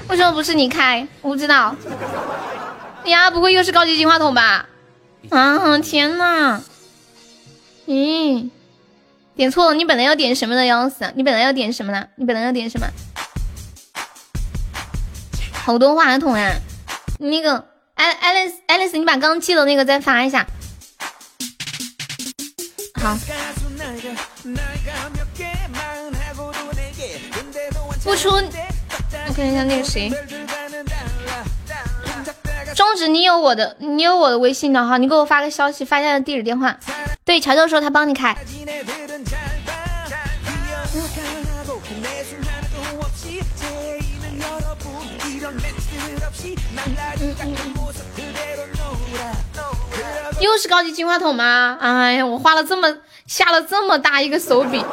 为什么不是你开？我不知道。呀，不会又是高级金话筒吧？啊，天呐！咦。点错了，你本来要点什么的？要死！你本来要点什么的？你本来要点什么？好多话筒呀！那个爱爱丽丝，爱丽丝，你把刚记的那个再发一下。好。不出，我看一下那个谁。中指，你有我的，你有我的微信的哈，你给我发个消息，发一下地址电话。对，乔乔说他帮你开。又是高级金话筒吗？哎呀，我花了这么下了这么大一个手笔，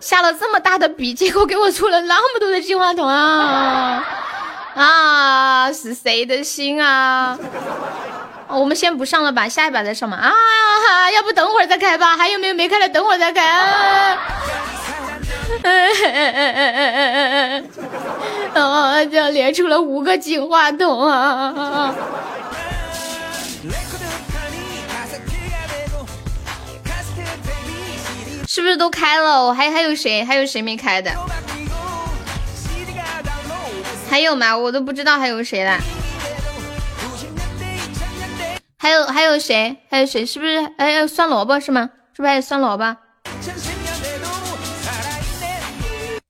下了这么大的笔，结果给我出了那么多的金话筒啊！啊，是谁的心啊？我们先不上了吧，下一把再上吧。啊，要不等会儿再开吧？还有没有没开的？等会儿再开。啊。哦，就连出了五个金话筒啊！是不是都开了？我还还有谁？还有谁没开的？还有吗？我都不知道还有谁了。还有还有谁？还有谁？是不是？哎，酸萝卜是吗？是不是还有酸萝卜？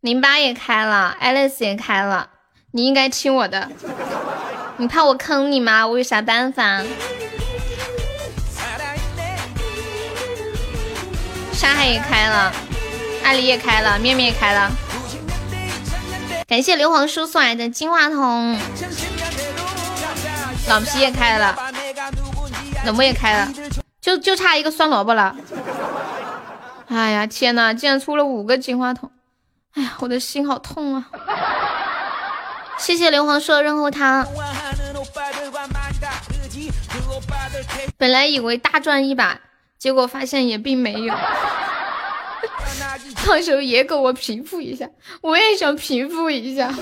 零八也开了，Alice 也开了，你应该听我的。你怕我坑你吗？我有啥办法？沙海也开了，阿离也开了，面面也开了。感谢硫磺叔送来的金话筒，老皮也开了。冷漠也开了，就就差一个酸萝卜了。哎呀天呐，竟然出了五个金话筒！哎呀，我的心好痛啊！谢谢硫磺叔的润喉糖。本来以为大赚一把，结果发现也并没有。到时候也给我平复一下，我也想平复一下。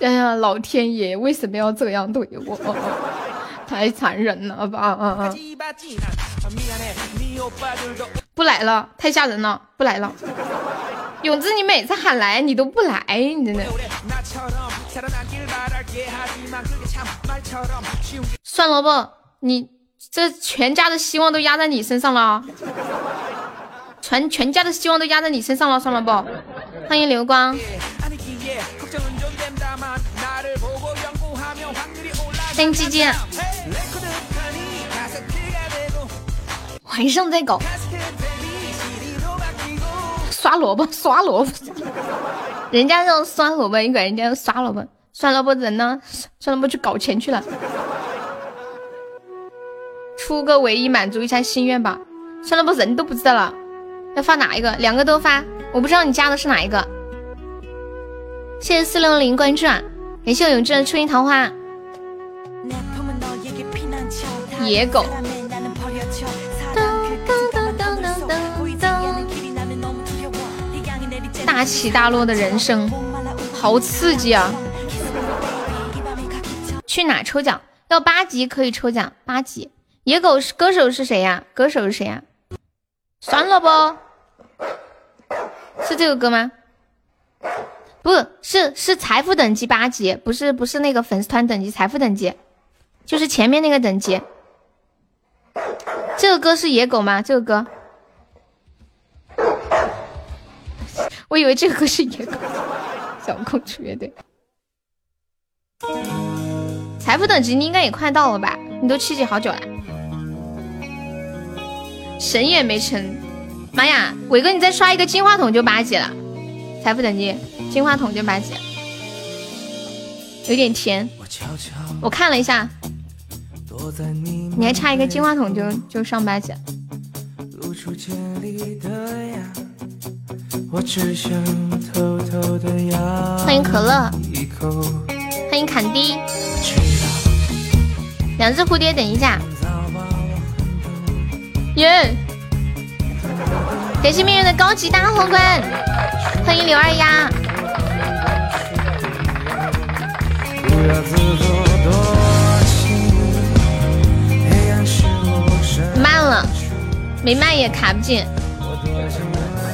哎呀，老天爷为什么要这样对我？太残忍了吧！不来了，太吓人了，不来了。永志，你每次喊来你都不来，你真的。算了吧，你这全家的希望都压在你身上了，全全家的希望都压在你身上了，算了不。欢迎流光。欢迎鸡鸡。晚上再搞。刷萝卜，刷萝卜，人家叫酸萝卜，你管人家刷萝卜？酸萝卜人呢？酸萝卜去搞钱去了。出个唯一满足一下心愿吧。算了，不人都不知道了，要发哪一个？两个都发，我不知道你加的是哪一个。谢谢四六零关注啊！感谢我永志的初音桃花。野狗。大起大落的人生，好刺激啊！去哪抽奖？要八级可以抽奖，八级。野狗是歌手是谁呀？歌手是谁呀？算了不，是这个歌吗？不是，是财富等级八级，不是不是那个粉丝团等级，财富等级，就是前面那个等级。这个歌是野狗吗？这个歌？我以为这个歌是野狗，小公主乐队。财富等级你应该也快到了吧？你都七级好久了，神也没成。妈呀，伟哥你再刷一个金话筒就八级了，财富等级金话筒就八级，有点甜。我看了一下，你还差一个金话筒就就上八级。欢迎可乐，欢迎坎迪，两只蝴蝶，等一下，耶！感谢命运的高级大皇冠，欢迎刘二丫。慢了，没慢也卡不进。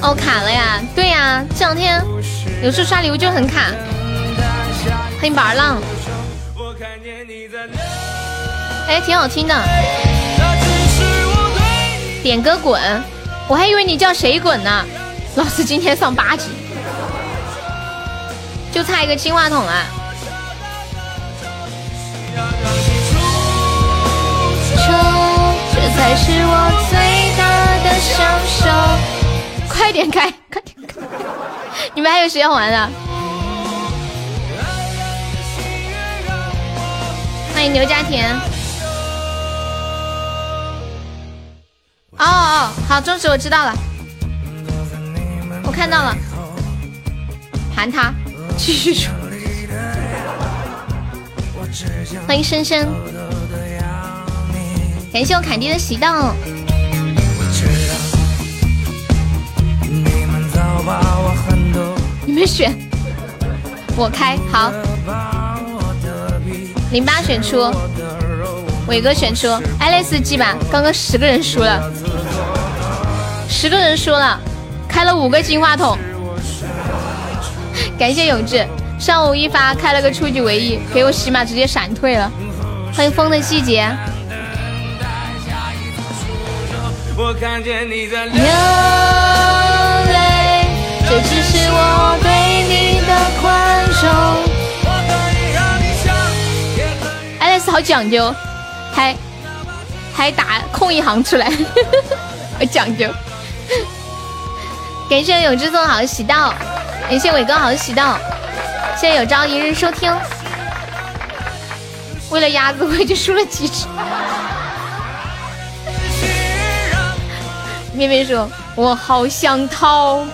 哦，卡了呀！对呀，这两天有时候刷礼物就很卡。欢迎宝儿浪，哎，挺好听的。点歌滚，我还以为你叫谁滚呢。老师今天上八级，就差一个金话筒了。这才是我最大的享受。快点开，快点开！你们还有谁要玩的？欢迎刘家田。哦哦，好，终止，我知道了，我看到了。盘他，继续说。欢迎深深，感谢我凯蒂的喜到。你们选，我开好。零八选出，伟哥选出，LSG 吧。刚刚十个人输了，十个人输了，开了五个金话筒。感谢永志，上午一发开了个初级唯一，给我喜马直接闪退了。欢迎风的季节。我看见你在流泪。这只是我对你的宽容。爱丽丝好讲究，还还打空一行出来，好讲究。感谢永志送好喜到，感谢伟哥好喜到，谢谢有朝一日收听。为了鸭子，我已经输了几只。面面说：“我好想逃。”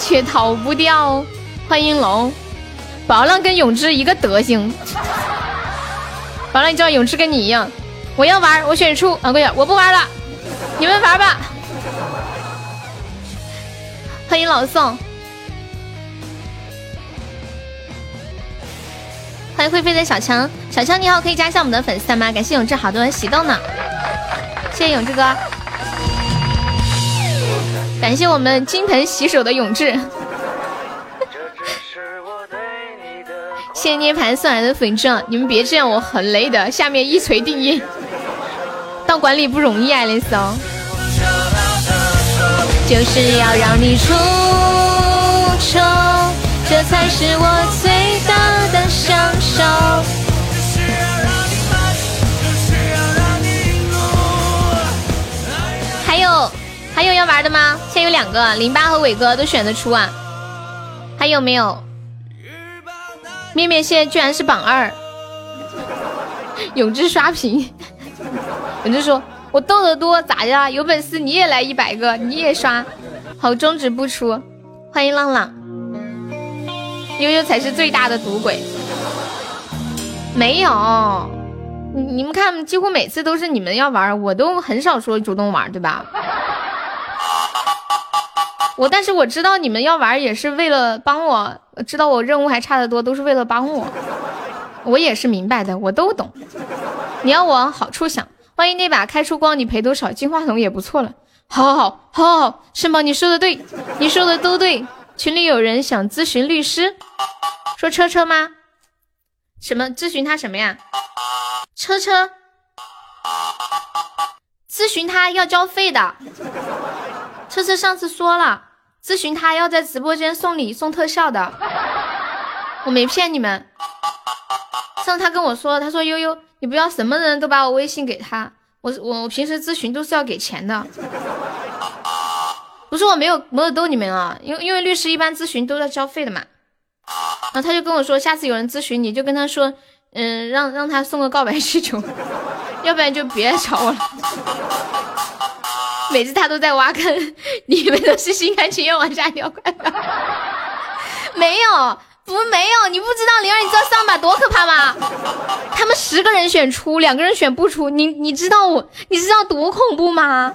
却逃不掉。欢迎龙，宝浪跟永志一个德行。完了，你知道永志跟你一样。我要玩，我选出。啊，贵我不玩了，你们玩吧。欢迎老宋，欢迎会飞的小强。小强你好，可以加一下我们的粉丝吗？感谢永志好多人喜动呢，谢谢永志哥。感谢我们金盆洗手的永志，谢谢涅盘送来的粉钻，你们别这样，我很累的。下面一锤定音，当管理不容易啊，雷松。就是要让你出丑，这才是我最大的享受。还有要玩的吗？现在有两个，零八和伟哥都选得出啊。还有没有？面面现在居然是榜二。永志刷屏，永志说：“我斗得多咋的？有本事你也来一百个，你也刷。”好，终止不出。欢迎浪浪，悠悠才是最大的赌鬼。没有，你们看，几乎每次都是你们要玩，我都很少说主动玩，对吧？我但是我知道你们要玩也是为了帮我，知道我任务还差得多，都是为了帮我。我也是明白的，我都懂。你要往好处想，万一那把开出光，你赔多少？金话筒也不错了。好好好，好好好，肾宝你说的对，你说的都对。群里有人想咨询律师，说车车吗？什么咨询他什么呀？车车，咨询他要交费的。车车上次说了。咨询他要在直播间送礼送特效的，我没骗你们。上次他跟我说，他说悠悠，你不要什么人都把我微信给他，我我我平时咨询都是要给钱的。不是我没有没有逗你们啊，因为因为律师一般咨询都要交费的嘛。然后他就跟我说，下次有人咨询你就跟他说，嗯，让让他送个告白气球，[LAUGHS] 要不然就别找我了。每次他都在挖坑，你们都是心甘情愿往下掉，快。没有，不没有，你不知道灵儿，你知道上把多可怕吗？他们十个人选出，两个人选不出，你你知道我，你知道多恐怖吗？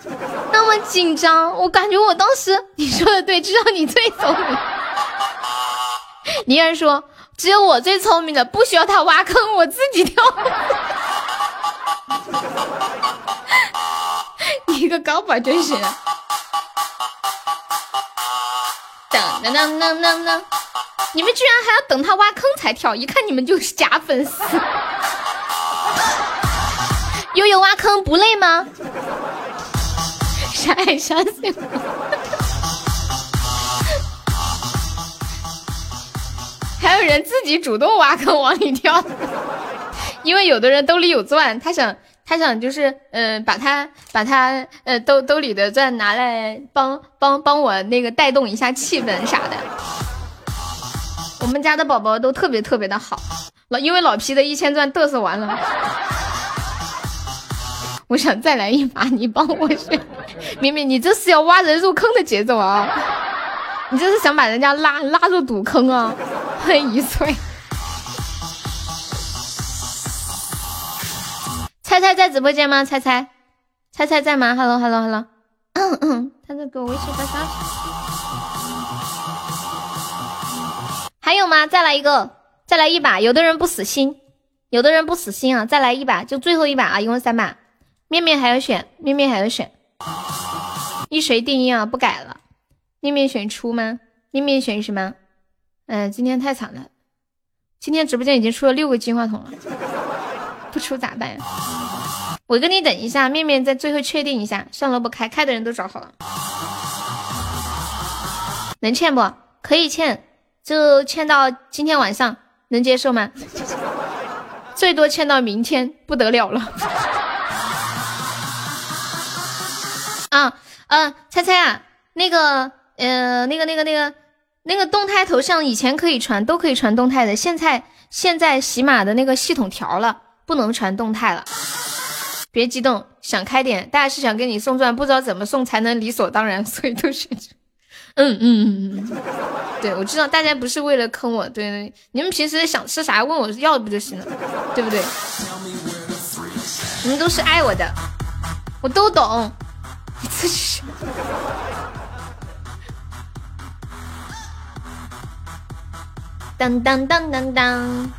那么紧张，我感觉我当时你说的对，知道你最聪明。灵儿说，只有我最聪明的，不需要他挖坑，我自己跳。高吧就行等等等等等！你们居然还要等他挖坑才跳，一看你们就是假粉丝。悠悠挖坑不累吗？啥也相信我。还有人自己主动挖坑往里跳，因为有的人兜里有钻，他想。他想就是，嗯，把他把他呃兜兜里的钻拿来帮帮帮我那个带动一下气氛啥的。我们家的宝宝都特别特别的好，老因为老皮的一千钻嘚瑟完了，我想再来一把，你帮我选。明明你这是要挖人入坑的节奏啊，[LAUGHS] 你这是想把人家拉拉入赌坑啊，欢 [LAUGHS] 迎一岁。猜猜在直播间吗？猜猜，猜猜在吗？Hello Hello Hello，他在给我微信发消息。还有吗？再来一个，再来一把。有的人不死心，有的人不死心啊！再来一把，就最后一把啊！一共三把。面面还要选，面面还要选。一锤定音啊！不改了。面面选出吗？面面选什么？嗯，今天太惨了，今天直播间已经出了六个金话筒了，不出咋办？我跟你等一下，面面在最后确定一下，上楼不开，开的人都找好了。能欠不？可以欠，就欠到今天晚上，能接受吗？最多欠到明天，不得了了。啊，嗯，猜猜啊，那个，呃，那个，那个，那个，那个动态头像以前可以传，都可以传动态的，现在现在喜马的那个系统调了，不能传动态了。别激动，想开点。大家是想给你送钻，不知道怎么送才能理所当然，[LAUGHS] 所以都选。嗯嗯嗯嗯，对，我知道大家不是为了坑我，对对，你们平时想吃啥问我要不就行了，对不对？你们都是爱我的，我都懂。你 [LAUGHS] 自己选。当当当当当，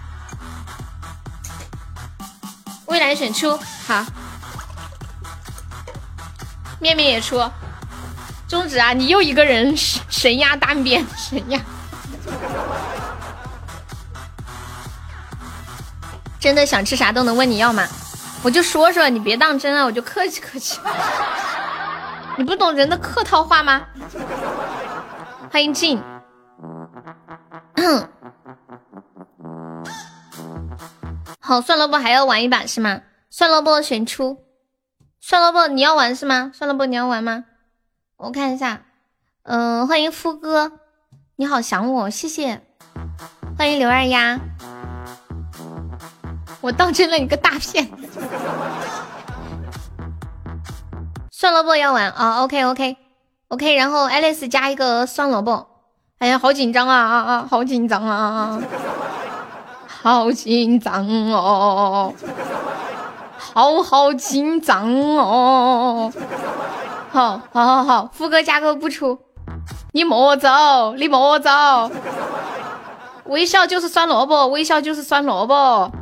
未来选出好。面面也出，中指啊，你又一个人神压单边，神压。真的想吃啥都能问你要吗？我就说说，你别当真啊，我就客气客气。你不懂人的客套话吗？欢迎静。[COUGHS] 好，算了不还要玩一把是吗？算了不选出，算了不你要玩是吗？算了不你要玩吗？我看一下，嗯，欢迎夫哥，你好想我，谢谢。欢迎刘二丫，我当真了你个大骗子。算了不要玩啊，OK OK OK，然后 Alice 加一个酸萝卜。哎呀，好紧张啊啊啊，好紧张啊啊，好紧张哦，好好紧张哦。好，好，好，好，副歌加歌不出，你莫走，你莫走。微笑就是酸萝卜，微笑就是酸萝卜。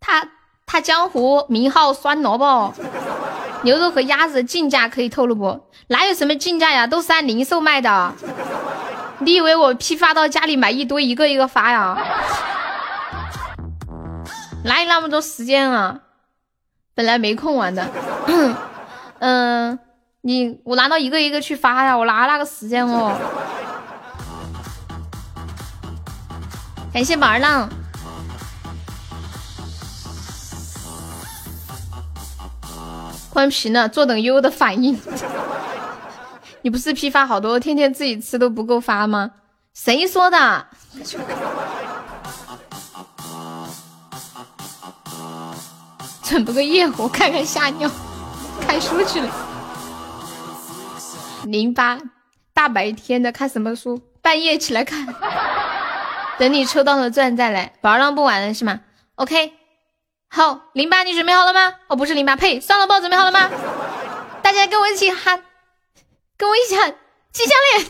他他江湖名号酸萝卜。牛肉和鸭子进价可以透露不？哪有什么进价呀？都是按零售卖的。你以为我批发到家里买一堆，一个一个发呀？哪有那么多时间啊？本来没空玩的，[CLEARS THROAT] 嗯，你我拿到一个一个去发呀，我哪那个时间哦？感谢宝儿浪，关皮呢？坐等悠悠的反应。[LAUGHS] 你不是批发好多，天天自己吃都不够发吗？谁说的？整不个夜壶，看看吓尿，[LAUGHS] 看书去了。零八，大白天的看什么书？半夜起来看。[LAUGHS] 等你抽到了钻再来。宝儿浪不玩了是吗？OK，好，零八你准备好了吗？哦，不是零八，呸，算了，宝准备好了吗？大家跟我一起喊，跟我一起喊，金项链，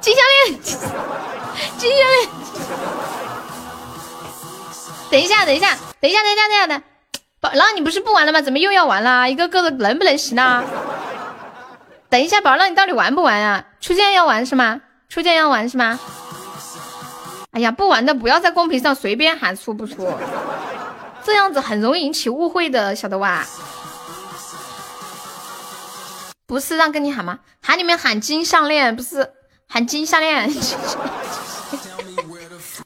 金项链，金项链。等一下，等一下，等一下，等一下，等一下的。宝浪，你不是不玩了吗？怎么又要玩了？一个个的能不能行呢？等一下，宝浪，你到底玩不玩啊？初见要玩是吗？初见要玩是吗？哎呀，不玩的不要在公屏上随便喊出不出，这样子很容易引起误会的，晓得吧？不是让跟你喊吗？喊你们喊金项链，不是喊金项链。[LAUGHS]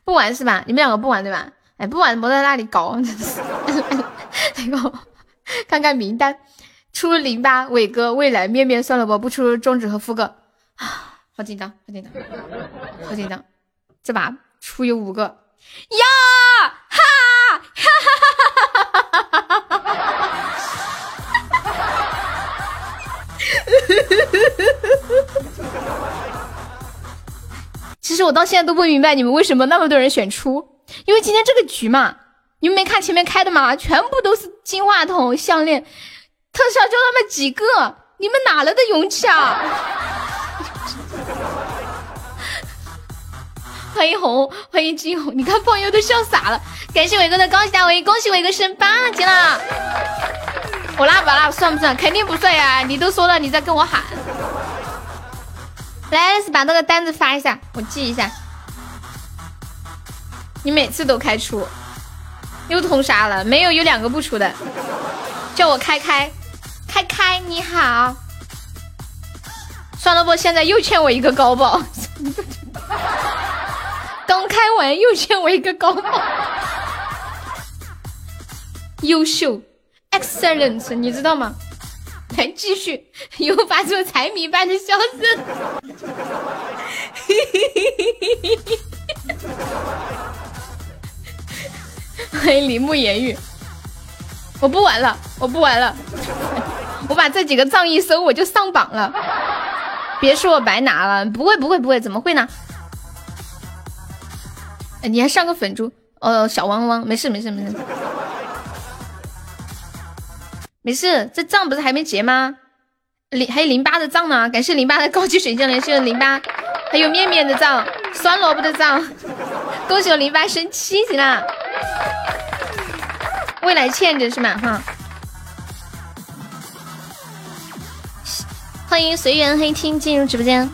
不玩是吧？你们两个不玩对吧？哎，不管莫在那里搞，那个，看看名单，出零八伟哥、未来面面算了吧，不出中指和副哥啊，[SIGHS] 好紧张，好紧张，好紧张。这把出有五个。呀，哈，哈哈哈哈哈哈哈哈！其实我到现在都不明白你们为什么那么多人选出，因为今天这个局嘛。你们没看前面开的吗？全部都是金话筒、项链，特效就那么几个，你们哪来的勇气啊？[LAUGHS] 欢迎红，欢迎金红，你看朋友都笑傻了。感谢伟哥的高级大威，恭喜伟哥升八级了。我拉不拉算不算？肯定不算呀！你都说了，你在跟我喊。来，把那个单子发一下，我记一下。你每次都开出。又通杀了，没有有两个不出的，叫我开开，开开你好，算了不，现在又欠我一个高保，[LAUGHS] 刚开完又欠我一个高保，优秀，excellent，你知道吗？来继续，又发出财迷般的笑声，欢迎铃木言语，我不玩了，我不玩了，我把这几个藏一收，我就上榜了。别说我白拿了，不会不会不会，怎么会呢？你还上个粉猪？哦，小汪汪，没事没事没事，没事，这账不是还没结吗？零还有零八的账呢，感谢零八的高级水晶连续零八，还有面面的账，酸萝卜的账，恭喜我零八升七级啦！未来欠着是吗？哈，欢迎随缘黑听进入直播间。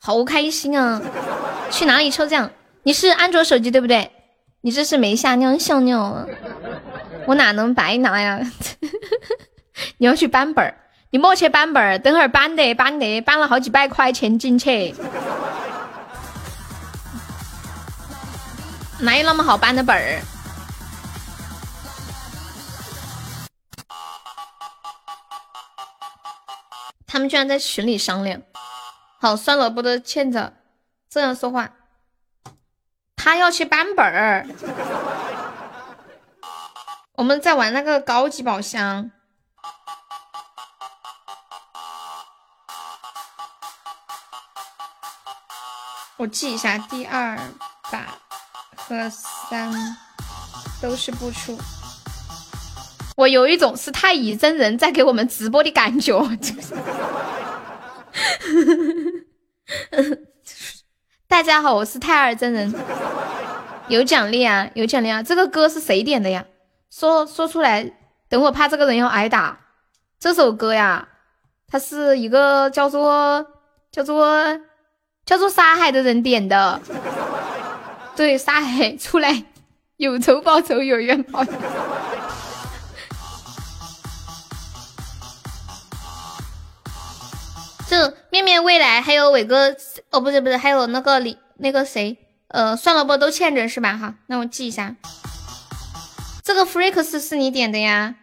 好开心啊！去哪里抽奖？你是安卓手机对不对？你这是没下尿笑尿啊！我哪能白拿呀？[LAUGHS] 你要去搬本儿，你莫去搬本儿，等会儿搬的搬的搬了好几百块钱进去，哪有那么好搬的本儿？他们居然在群里商量，好算了，不得欠着，这样说话，他要去搬本儿，我们在玩那个高级宝箱，我记一下，第二把和三都是不出。我有一种是太乙真人在给我们直播的感觉。[LAUGHS] 大家好，我是太二真人，有奖励啊，有奖励啊！这个歌是谁点的呀？说说出来，等会怕这个人要挨打。这首歌呀，它是一个叫做叫做叫做沙海的人点的。对，沙海出来，有仇报仇，有冤报冤。[LAUGHS] 这面面未来还有伟哥哦，不是不是，还有那个李那个谁，呃，算了不都欠着是吧？哈，那我记一下。这个 freaks 是你点的呀？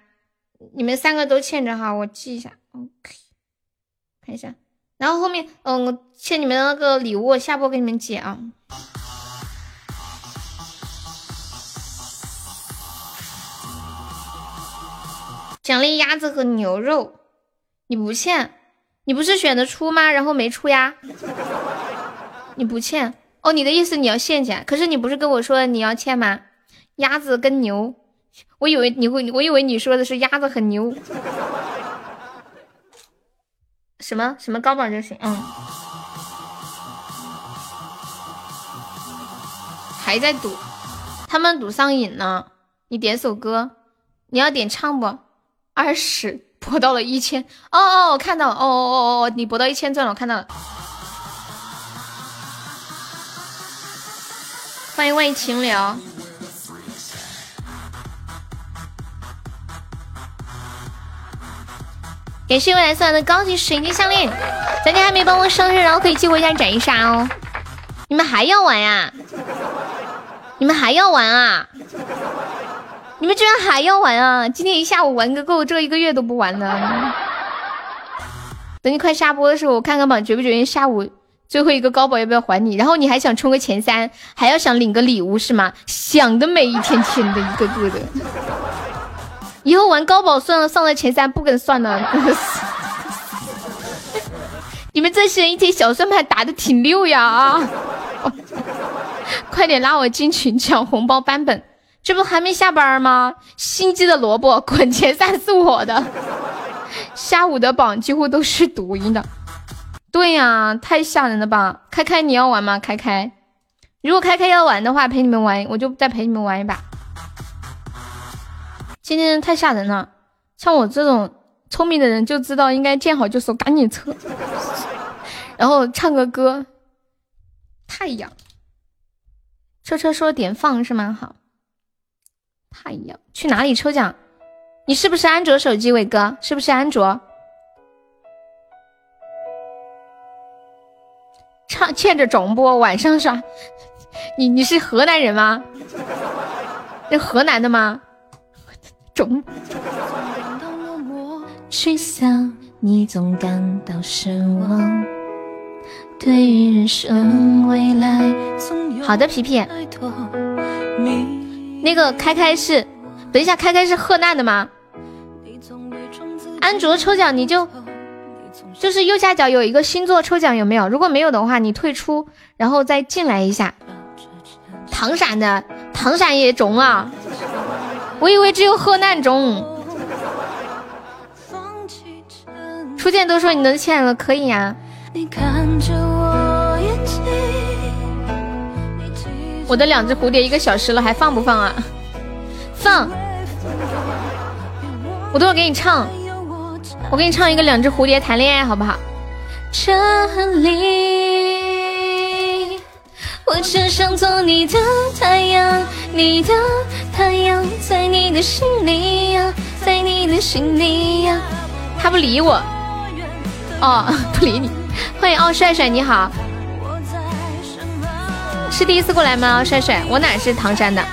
你们三个都欠着哈，我记一下。OK，看一下。然后后面，嗯，欠你们的那个礼物，下播给你们解啊。奖励鸭子和牛肉，你不欠。你不是选的出吗？然后没出呀？你不欠哦？你的意思你要现钱？可是你不是跟我说你要欠吗？鸭子跟牛，我以为你会，我以为你说的是鸭子和牛。什么什么高榜就行？嗯，还在赌，他们赌上瘾了。你点首歌，你要点唱不？二十。博到了一千哦哦，我看到了哦哦哦哦，你博到一千钻了，我看到了。欢迎万情聊，感谢未来送来的高级水晶项链。咱家还没帮我生日，然后可以激活一下斩一杀哦。你们还要玩呀？你们还要玩啊？你们居然还要玩啊！今天一下午玩个够，这一个月都不玩了。[LAUGHS] 等你快下播的时候，我看看吧，决不决定下午最后一个高保要不要还你？然后你还想冲个前三，还要想领个礼物是吗？想的美，一天天的一个个的。以后玩高保算了，上了前三不跟算了。[LAUGHS] 你们这些人一天小算盘打的挺溜呀啊！快点拉我进群抢红包版本。这不还没下班吗？心机的萝卜滚前三是我的。下午的榜几乎都是读音的。对呀，太吓人了吧！开开你要玩吗？开开，如果开开要玩的话，陪你们玩，我就再陪你们玩一把。今天太吓人了，像我这种聪明的人就知道应该见好就收，赶紧撤。[LAUGHS] 然后唱个歌。太阳。车车说点放是吗？好。太阳去哪里抽奖？你是不是安卓手机？伟哥是不是安卓？唱欠着总播，晚上刷。你你是河南人吗？是河南的吗？中。吹响，你总感到失望。对于人生未来，好的，皮皮。那个开开是，等一下，开开是河南的吗？安卓抽奖你就就是右下角有一个星座抽奖有没有？如果没有的话，你退出，然后再进来一下。唐山的，唐山也中啊！我以为只有河南中。初见都说你能签了，可以呀。我的两只蝴蝶一个小时了，还放不放啊？放！我都会给你唱，我给你唱一个两只蝴蝶谈恋爱，好不好？这里，我只想做你的太阳，你的太阳，在你的心里呀，在你的心里呀。他不理我，哦，[LAUGHS] 不理你。欢迎奥帅帅，你好，是第一次过来吗？帅帅，我哪是唐山的？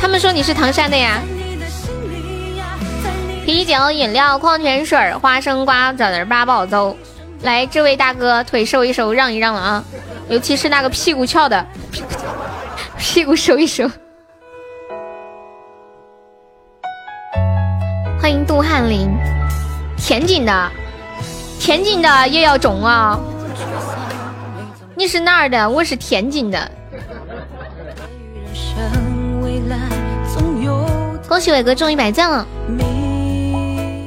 他们说你是唐山的呀。啤酒、饮料、矿泉水、花生、瓜子、八宝粥。来，这位大哥，腿收一收，让一让了啊！尤其是那个屁股翘的，屁股收一收。欢迎杜翰林，田锦的，田锦的也要中啊！你是哪儿的？我是天津的。恭喜伟哥中一百赞了！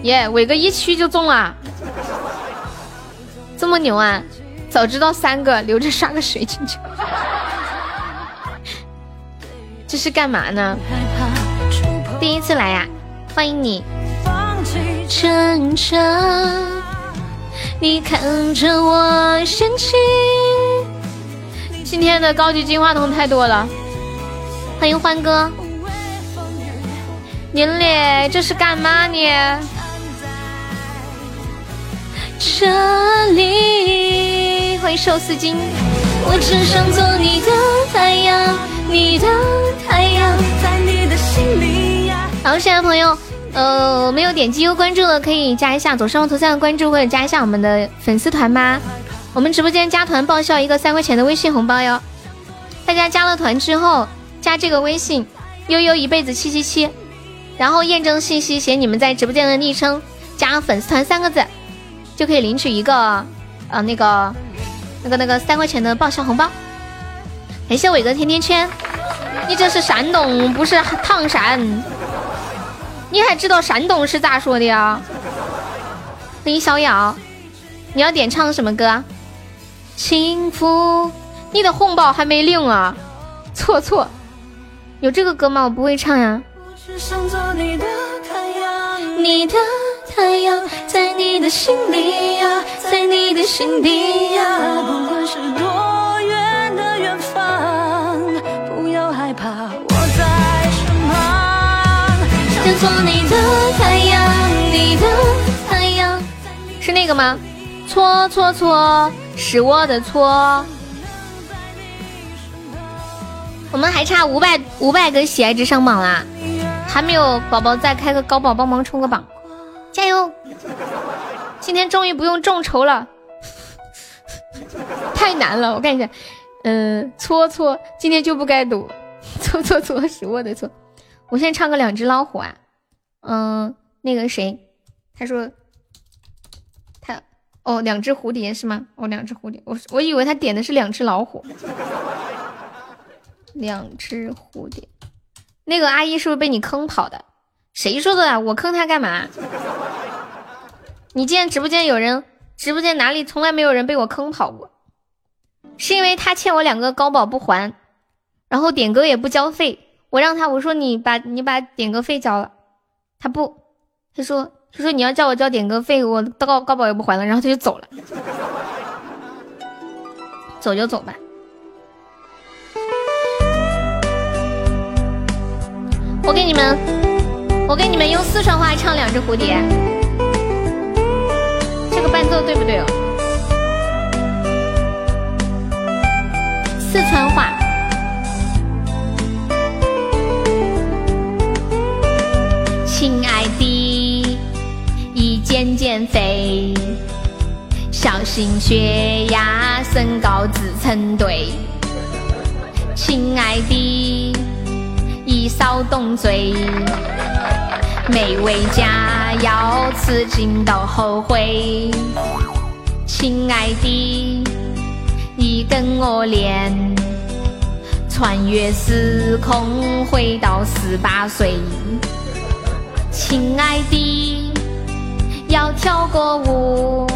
耶，伟哥一区就中了。这么牛啊！早知道三个留着刷个水晶球。这是干嘛呢？第一次来呀，欢迎你。真诚，你看着我生气。今天的高级金话筒太多了。欢迎欢哥。您嘞，这是干嘛呢？这里，欢迎寿司精。我只想做你的太阳，你的太阳，在你的心里呀。好，现在朋友，呃，没有点击又关注的，可以加一下左上方头像的关注，或者加一下我们的粉丝团吗。我们直播间加团报销一个三块钱的微信红包哟。大家加了团之后，加这个微信悠悠一辈子七七七，然后验证信息写你们在直播间的昵称，加粉丝团三个字。就可以领取一个，呃，那个，那个，那个三块钱的报销红包。感谢伟哥甜甜圈，你这是山东，不是唐山。你还知道山东是咋说的呀？欢迎小瑶，你要点唱什么歌？幸福，你的红包还没领啊？错错，有这个歌吗？我不会唱呀。你的。太阳在你的心里呀，在你的心底呀，不管是多远的远方，不要害怕，我在身旁。想做你的太阳，你的太阳。是那个吗？搓搓搓，是我的错。我们还差五百五百个喜爱值上榜啦，还没有宝宝再开个高宝帮忙冲个榜。加油！今天终于不用众筹了，[LAUGHS] 太难了。我看一下，嗯，搓搓，今天就不该赌，[LAUGHS] 搓搓搓是我的错。我现在唱个两只老虎啊，嗯，那个谁，他说哦，两只蝴蝶是吗？哦，两只蝴蝶，我我以为他点的是两只老虎，两只蝴蝶，那个阿姨是不是被你坑跑的？谁说的啊？我坑他干嘛？你今天直播间有人，直播间哪里从来没有人被我坑跑过？是因为他欠我两个高保不还，然后点歌也不交费。我让他我说你把你把点歌费交了，他不，他说他说你要叫我交点歌费，我高高保也不还了，然后他就走了，[LAUGHS] 走就走吧。我给你们。我给你们用四川话唱两只蝴蝶，这个伴奏对不对哦？四川话，一件件飞，小心血压升高自成对，亲爱的，一少动嘴。美味佳肴吃尽都后悔，亲爱的，你跟我练，穿越时空回到十八岁。亲爱的，要跳个舞，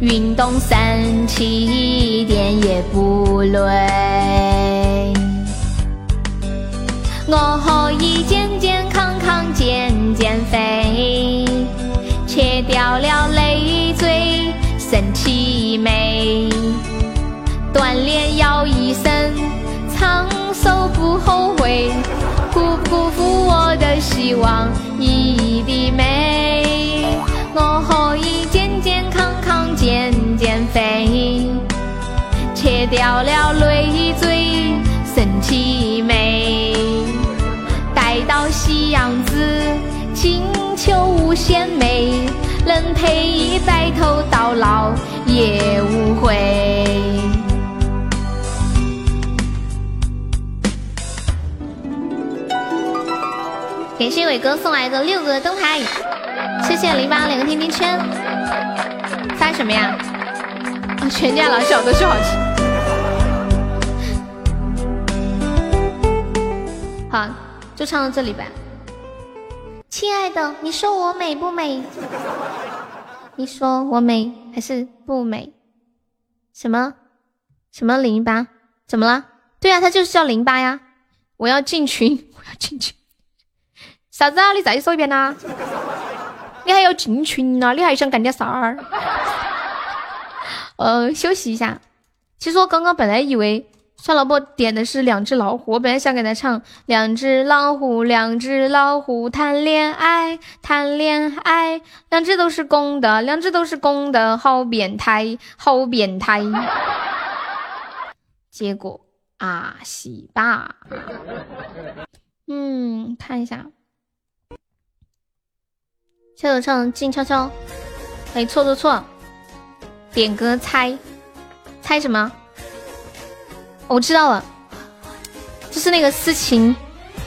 运动身体一点也不累。我可以健健康康减减肥，切掉了累赘，身体美。锻炼要一生，长寿不后悔，不辜负我的希望，你的美。我可以健健康康减减肥，切掉了累赘，身体美。待到夕阳紫，金秋无限美，能陪你白头到老也无悔。感谢伟哥送来的六个灯牌，谢谢零八两个甜甜圈。发什么呀？全家老小都是好吃。好，就唱到这里吧。亲爱的，你说我美不美？你说我美还是不美？什么？什么零八？怎么了？对呀，他就是叫零八呀。我要进群，我要进群。嫂子啊？你再说一遍呐！你还要进群啊？你还想干点啥儿？[LAUGHS] 呃，休息一下。其实我刚刚本来以为算老伯点的是两只老虎，我本来想给他唱两只老虎，两只老虎谈恋爱，谈恋爱，两只都是公的，两只都是公的，好变态，好变态。[LAUGHS] 结果啊，西吧。嗯，看一下。小手唱静悄悄，哎，错错错，点歌猜猜什么？我知道了，就是那个思琴，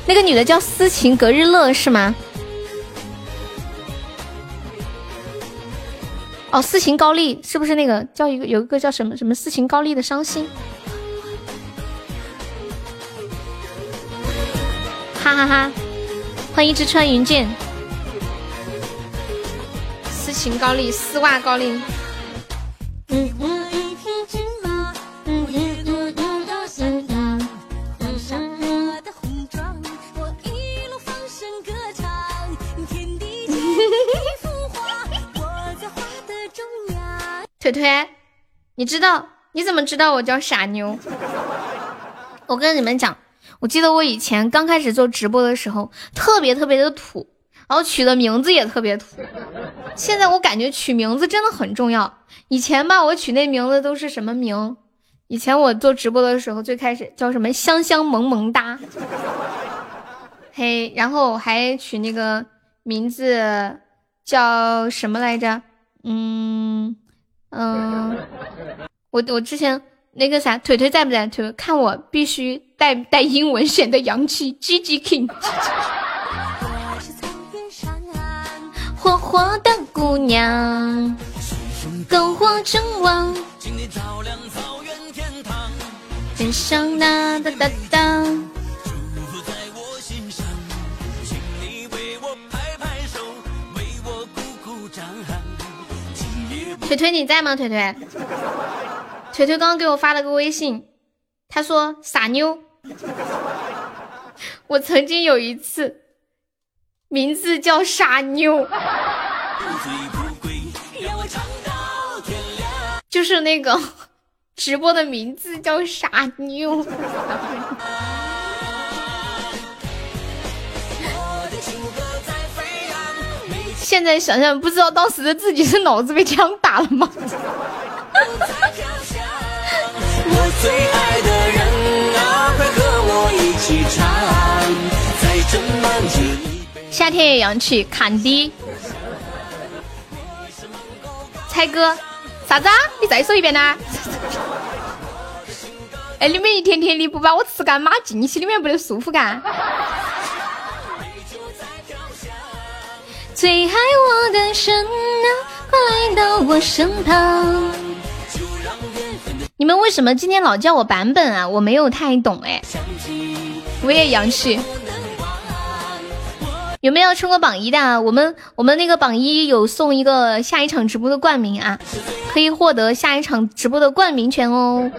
那个女的叫思琴格日乐是吗？哦，斯琴高丽是不是那个叫一个有一个叫什么什么斯琴高丽的伤心？哈哈哈！欢迎一只穿云箭剑。情高丽，丝袜高丽。嗯嗯嗯嗯嗯嗯嗯嗯。腿腿，你知道？你怎么知道我叫傻妞？我跟你们讲，我记得我以前刚开始做直播的时候，特别特别的土。然后取的名字也特别土，现在我感觉取名字真的很重要。以前吧，我取那名字都是什么名？以前我做直播的时候，最开始叫什么香香萌萌哒，嘿，然后还取那个名字叫什么来着？嗯嗯，我我之前那个啥，腿腿在不在？腿看我必须带带英文，显得洋气，G G King。火火的姑娘，篝火正旺，天上那哒哒哒。腿腿你在吗？腿腿，腿腿刚刚给我发了个微信，他说傻妞。我曾经有一次。名字叫傻妞，[LAUGHS] 就是那个 [LAUGHS] 直播的名字叫傻妞。现在想想，不知道当时的自己是脑子被枪打了吗？我最爱的人啊，快和我一起唱，在这漫夏天也洋气，看的。猜哥，啥子啊？你再说一遍呢？[LAUGHS] 哎，你们一天天的不把我吃干妈进去里面不得舒服干？[LAUGHS] 最爱我的人啊，快来到我身旁。你们为什么今天老叫我版本啊？我没有太懂哎。我也洋气。有没有冲过榜一的啊？我们我们那个榜一有送一个下一场直播的冠名啊，可以获得下一场直播的冠名权哦。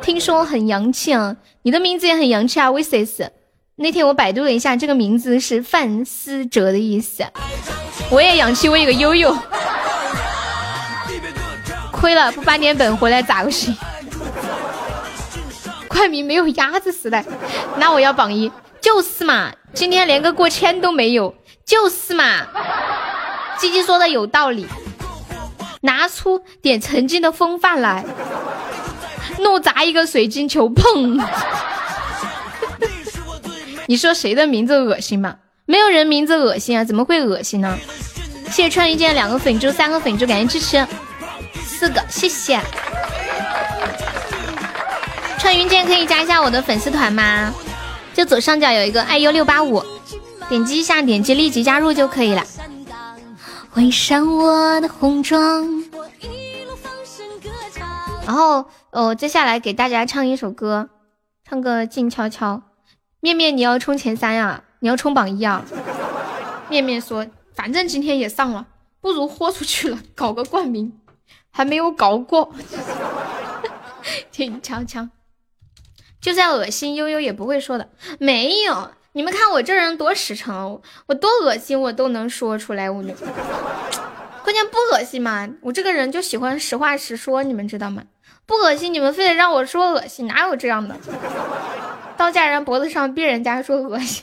听说很洋气啊，你的名字也很洋气啊，V S。那天我百度了一下，这个名字是范思哲的意思。我也洋气，我有个悠悠。亏了，不翻点本回来咋个行？冠名没有鸭子时代，那我要榜一。就是嘛，今天连个过千都没有，就是嘛，[LAUGHS] 鸡鸡说的有道理，拿出点曾经的风范来，怒砸一个水晶球，砰！[LAUGHS] 你说谁的名字恶心吗？没有人名字恶心啊，怎么会恶心呢？谢谢穿一见两个粉珠，三个粉珠，感谢支持，四个，谢谢。穿云剑可以加一下我的粉丝团吗？就左上角有一个爱优六八五，点击一下，点击立即加入就可以了。换上我的红妆，然后哦，接下来给大家唱一首歌，唱个静悄悄。面面，你要冲前三呀？你要冲榜一啊？面面说，反正今天也上了，不如豁出去了，搞个冠名，还没有搞过。[LAUGHS] 静悄悄。就算恶心，悠悠也不会说的。没有，你们看我这人多实诚，我多恶心我都能说出来。我，[LAUGHS] 关键不恶心嘛，我这个人就喜欢实话实说，你们知道吗？不恶心，你们非得让我说恶心，哪有这样的？刀架人脖子上逼人家说恶心。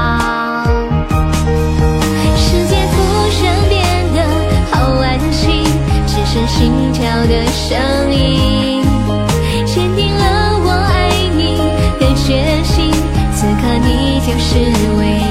的声音，坚定了我爱你的决心。此刻你就是唯一。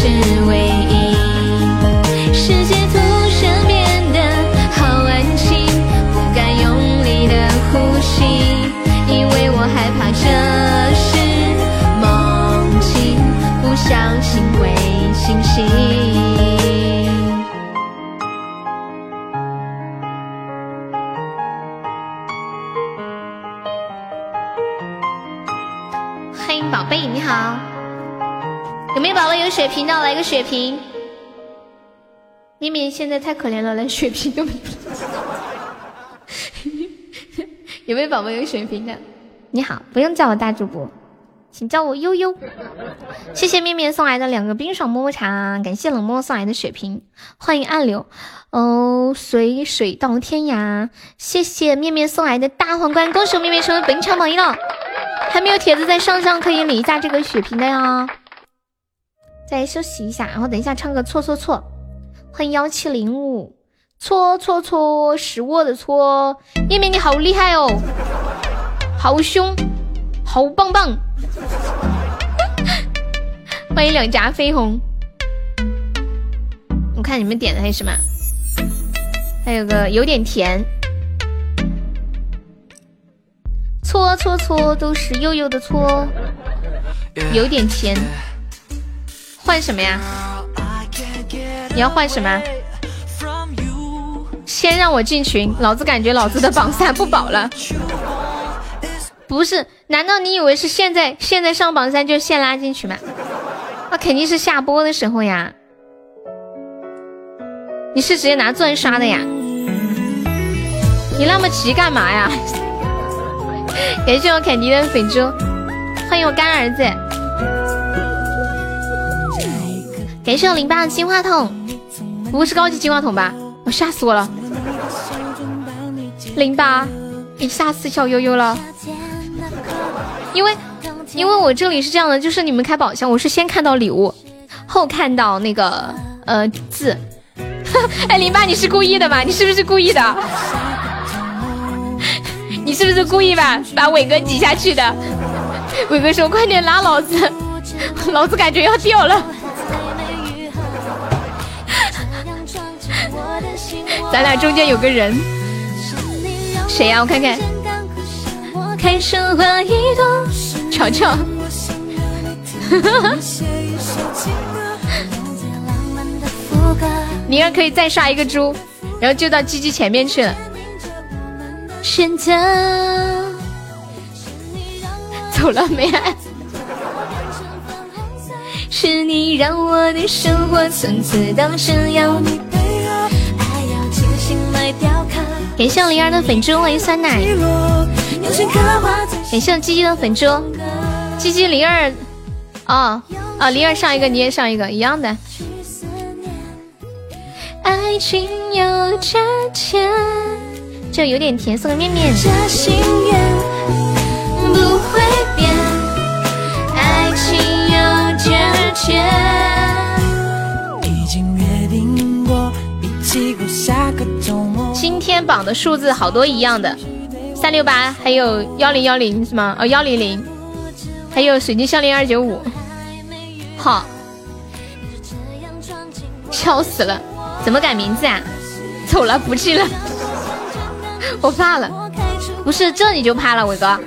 是唯一。世界突然变得好安静，不敢用力的呼吸，因为我害怕这是梦境，不小心会清醒。宝贝你好，有没有宝宝有血瓶的？来个血瓶。咪咪现在太可怜了，连血瓶都没有。[LAUGHS] 有没有宝宝有血瓶的？你好，不用叫我大主播，请叫我悠悠。谢谢面面送来的两个冰爽么么茶，感谢冷漠送来的血瓶，欢迎暗流哦，随水到天涯。谢谢面面送来的大皇冠，恭喜面面成为本场榜一了。还没有帖子在上上，可以领一下这个血瓶的哟。再休息一下，然后等一下唱个错错错。欢迎幺七零五，错错错是我的错。面面你好厉害哦，好凶，好棒棒。[LAUGHS] 欢迎两颊绯红。我看你们点的还是什么？还有个有点甜，错错错，都是悠悠的错，有点甜。换什么呀？你要换什么？先让我进群，老子感觉老子的榜三不保了。不是，难道你以为是现在现在上榜三就现拉进去吗？那肯定是下播的时候呀。你是直接拿钻刷的呀？你那么急干嘛呀？[LAUGHS] 感谢我凯迪的粉猪，欢迎我干儿子。感谢我零八的金话筒，不会是高级金话筒吧？我吓死我了！零八，你吓死小悠悠了。因为，因为我这里是这样的，就是你们开宝箱，我是先看到礼物，后看到那个呃字。[LAUGHS] 哎，零八，你是故意的吧？你是不是故意的？[LAUGHS] 你是不是故意吧？把伟哥挤下去的？伟哥说：“快点拉老子，老子感觉要掉了。”咱俩中间有个人，谁呀？我看看。乔乔。灵儿可以再刷一个猪，然后就到鸡鸡前面去了。走了没？是你让我的生活从此都是要感谢灵儿的粉猪，欢迎酸奶。感谢鸡鸡的粉猪，鸡鸡灵儿，哦哦，灵儿上一个，你也上一个，一样的。爱情有价钱，就有点甜，送个面面。今天榜的数字好多一样的，三六八，还有幺零幺零是吗？哦，幺零零，还有水晶项链二九五。好，笑死了。怎么改名字啊？走了，不去了，[LAUGHS] 我怕了。不是这你就怕了，伟哥。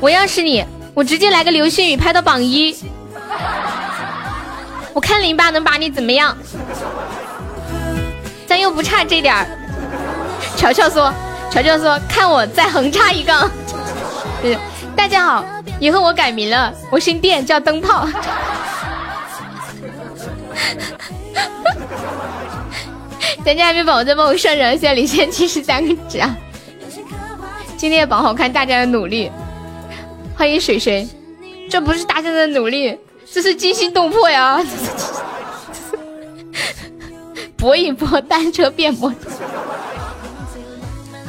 我要是你，我直接来个流星雨拍到榜一，我看零八能把你怎么样？咱又不差这点儿。乔乔说，乔乔说，看我再横插一杠。[LAUGHS] 大家好，以后我改名了，我姓电，叫灯泡。[LAUGHS] 咱家还没榜，再帮我上上，现在领先七十三个值啊！今天的榜好看，大家的努力。欢迎水水，这不是大家的努力，这是惊心动魄呀！[LAUGHS] 搏一搏，单车变摩托。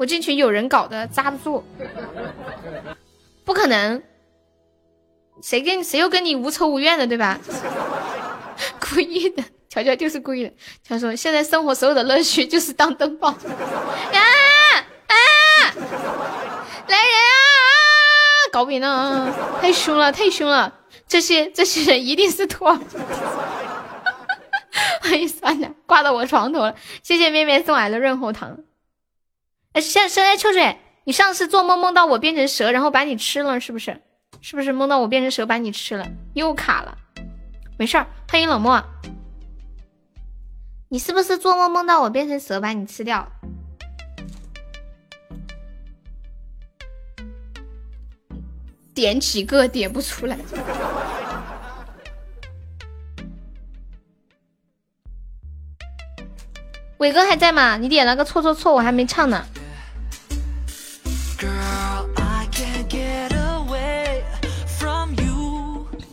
我进群有人搞的，扎不住。不可能，谁跟谁又跟你无仇无怨的，对吧？[LAUGHS] 故意的。乔乔就是故意的。乔说：“现在生活所有的乐趣就是当灯泡。[LAUGHS] ”啊啊！来人啊！搞扁了！太凶了，太凶了！这些这些人一定是托。欢迎酸奶挂到我床头了。谢谢面面送来的润喉糖。哎，现现在秋水，你上次做梦梦到我变成蛇，然后把你吃了，是不是？是不是梦到我变成蛇把你吃了？又卡了。没事儿。欢迎冷漠。你是不是做梦梦到我变成蛇把你吃掉？点几个点不出来。伟哥还在吗？你点了个错错错，我还没唱呢。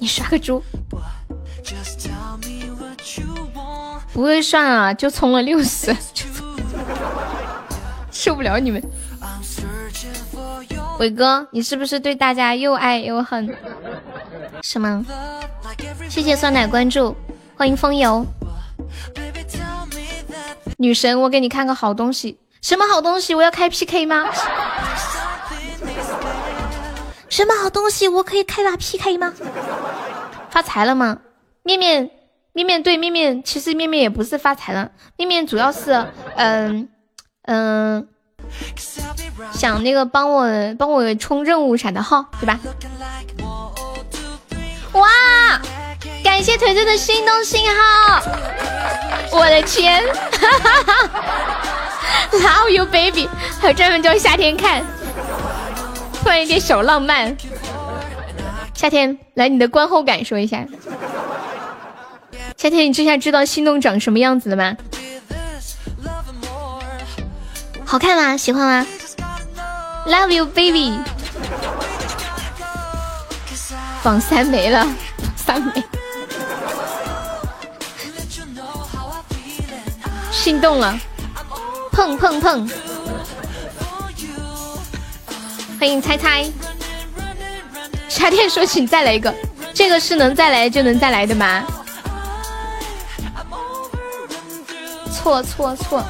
你刷个猪。不会算啊，就充了六十。受不了你们。伟哥，你是不是对大家又爱又恨？是吗？谢谢酸奶关注，欢迎风油。女神，我给你看个好东西。什么好东西？我要开 PK 吗？什么好东西？我可以开把 PK 吗？发财了吗？面面面面对面面，其实面面也不是发财了，面面主要是嗯嗯。想那个帮我帮我冲任务啥的哈，对吧？哇！感谢腿腿的心动信号，我的天！[LAUGHS] Love you baby，还有专门叫夏天看，突然有点小浪漫。夏天，来你的观后感说一下。夏天，你这下知道心动长什么样子了吗？好看吗？喜欢吗？Love you, baby。榜三没了，三没。心动了，碰碰碰。欢迎猜猜。夏天说：“请再来一个。”这个是能再来就能再来的吗？错错错。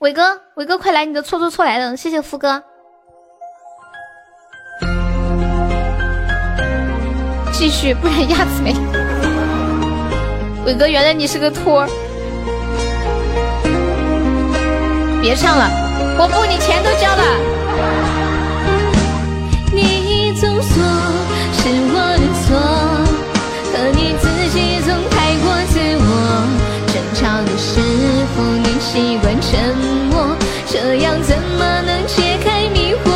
伟哥，伟哥，快来！你的错错错来了，谢谢福哥。继续，不然鸭子没。伟哥，原来你是个托儿。别唱了，我不，你钱都交了。你总说是我的错，可你自己总太过自我。争吵的时候，你习惯沉默。这样怎么能解开迷惑？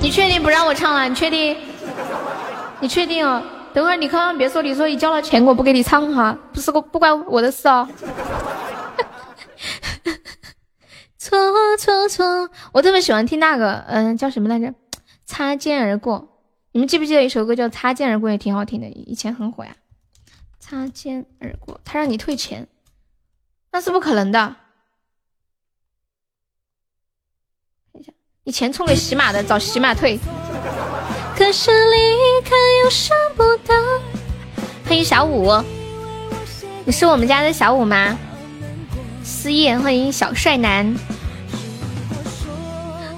你确定不让我唱了？你确定？你确定哦？等会儿你可万别说，你说你交了钱我不给你唱哈，不是不不关我的事哦。错错错！我特别喜欢听那个，嗯，叫什么来着？擦肩而过。你们记不记得一首歌叫《擦肩而过》，也挺好听的，以前很火呀。擦肩而过，他让你退钱。那是不可能的。看一下，你钱充给喜马的，找喜马退。可是离开又舍不得。欢迎小五，你是我们家的小五吗？思燕，欢迎小帅男。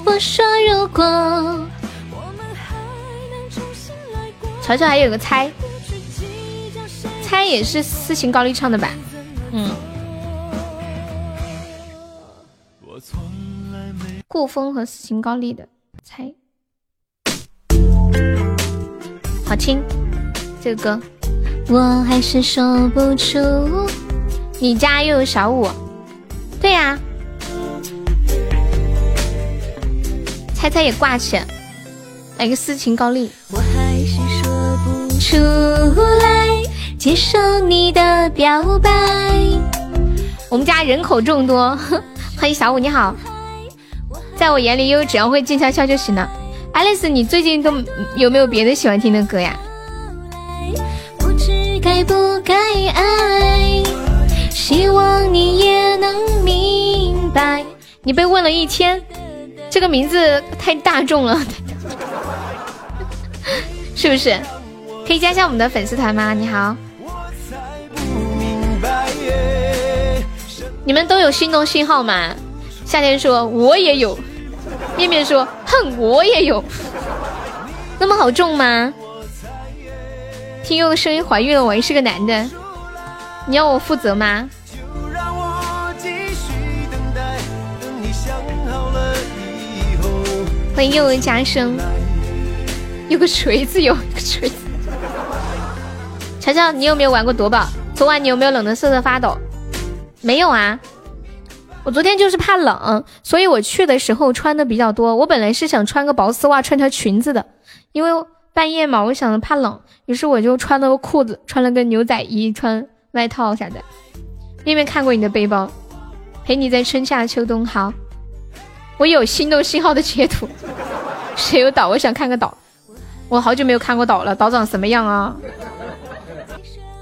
我说如果乔乔还有个猜，猜也是斯琴高丽唱的吧？嗯。顾风和斯琴高丽的猜，好听这个歌，我还是说不出。你家又有小五，对呀，猜猜也挂起，来个斯琴高丽。我还是说不出来，接受你的表白。我们家人口众多，[LAUGHS] 欢迎小五，你好。在我眼里，又只要会静悄悄就行了。爱丽丝，你最近都有没有别的喜欢听的歌呀？不知该不该爱，希望你也能明白。你被问了一天，这个名字太大众了，[LAUGHS] 是不是？可以加一下我们的粉丝团吗？你好，你们都有心动信号吗？夏天说：“我也有。”面面说：“哼，我也有。”那么好重吗？听用声音怀孕了，我还是个男的，你要我负责吗？欢迎又文加生，有个锤子，有个锤子。乔乔，你有没有玩过夺宝？昨晚你有没有冷得瑟瑟发抖？没有啊。我昨天就是怕冷，所以我去的时候穿的比较多。我本来是想穿个薄丝袜，穿条裙子的，因为半夜嘛，我想着怕冷，于是我就穿了个裤子，穿了个牛仔衣，穿外套啥的。有没有看过你的背包，陪你在春夏秋冬。好，我有心动信号的截图。[LAUGHS] 谁有岛？我想看个岛。我好久没有看过岛了，岛长什么样啊？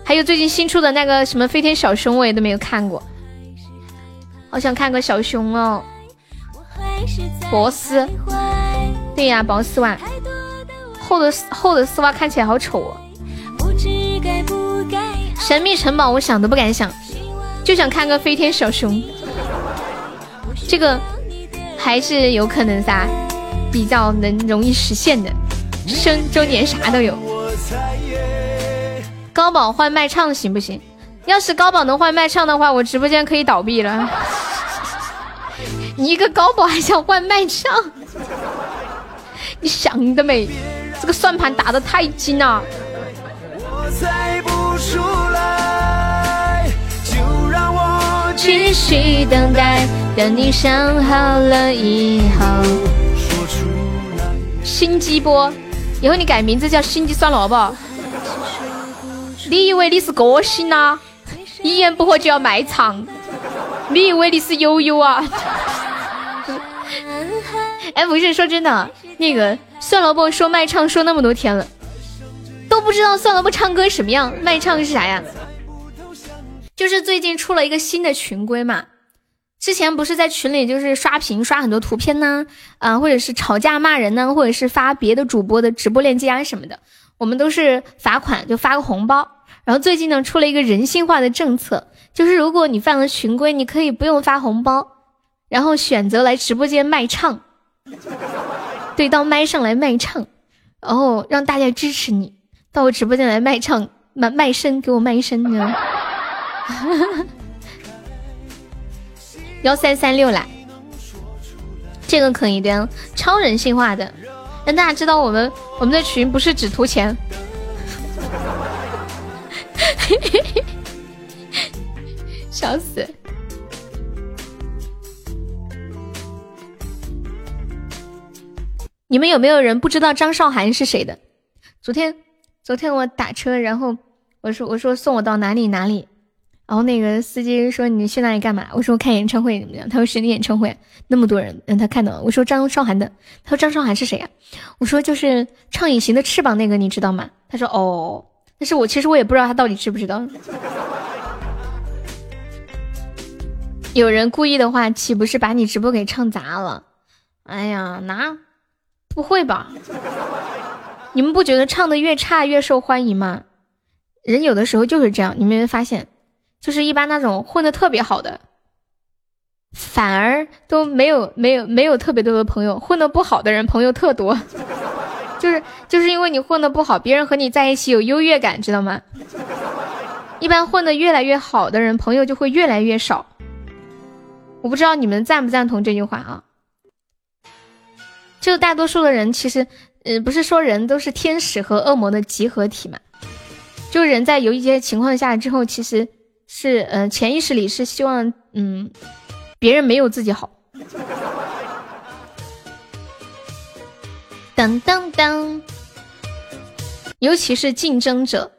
还有最近新出的那个什么飞天小熊，我也都没有看过，好想看个小熊哦。波斯，对呀，波斯袜，厚的厚的丝袜看起来好丑哦。神秘城堡，我想都不敢想，就想看个飞天小熊，这个还是有可能噻，比较能容易实现的。生周年啥都有。高宝换卖唱行不行？要是高宝能换卖唱的话，我直播间可以倒闭了。你一个高宝还想换卖唱？你想得美！这个算盘打得太精了。出来，就让我继续等待，等你想好了以后。心机波，以后你改名字叫心机酸萝卜。你以为你是歌星呐？一言不合就要卖唱。你以为你是悠悠啊？[LAUGHS] 哎，不是，说真的，那个酸萝卜说卖唱说那么多天了，都不知道算萝卜唱歌什么样，卖唱是啥呀？就是最近出了一个新的群规嘛，之前不是在群里就是刷屏刷很多图片呢，啊，或者是吵架骂人呢，或者是发别的主播的直播链接啊什么的，我们都是罚款就发个红包。然后最近呢出了一个人性化的政策，就是如果你犯了群规，你可以不用发红包，然后选择来直播间卖唱。对，到麦上来卖唱，然后让大家支持你，到我直播间来卖唱，卖卖身，给我卖身呢。幺三三六来，这个可以的，超人性化的，让大家知道我们我们的群不是只图钱。[LAUGHS] 笑死！你们有没有人不知道张韶涵是谁的？昨天，昨天我打车，然后我说我说送我到哪里哪里，然后那个司机说你去那里干嘛？我说看演唱会怎么样？他说谁的演唱会？那么多人让他看到了。我说张韶涵的。他说张韶涵是谁呀？我说就是唱《隐形的翅膀》那个，你知道吗？他说哦，但是我其实我也不知道他到底知不知道。有人故意的话，岂不是把你直播给唱砸了？哎呀，那。不会吧？你们不觉得唱的越差越受欢迎吗？人有的时候就是这样，你们没发现？就是一般那种混的特别好的，反而都没有没有没有特别多的朋友。混的不好的人朋友特多，[LAUGHS] 就是就是因为你混的不好，别人和你在一起有优越感，知道吗？一般混的越来越好的人，朋友就会越来越少。我不知道你们赞不赞同这句话啊？就大多数的人其实，呃，不是说人都是天使和恶魔的集合体嘛？就人在有一些情况下之后，其实是，呃，潜意识里是希望，嗯，别人没有自己好。当当当，尤其是竞争者，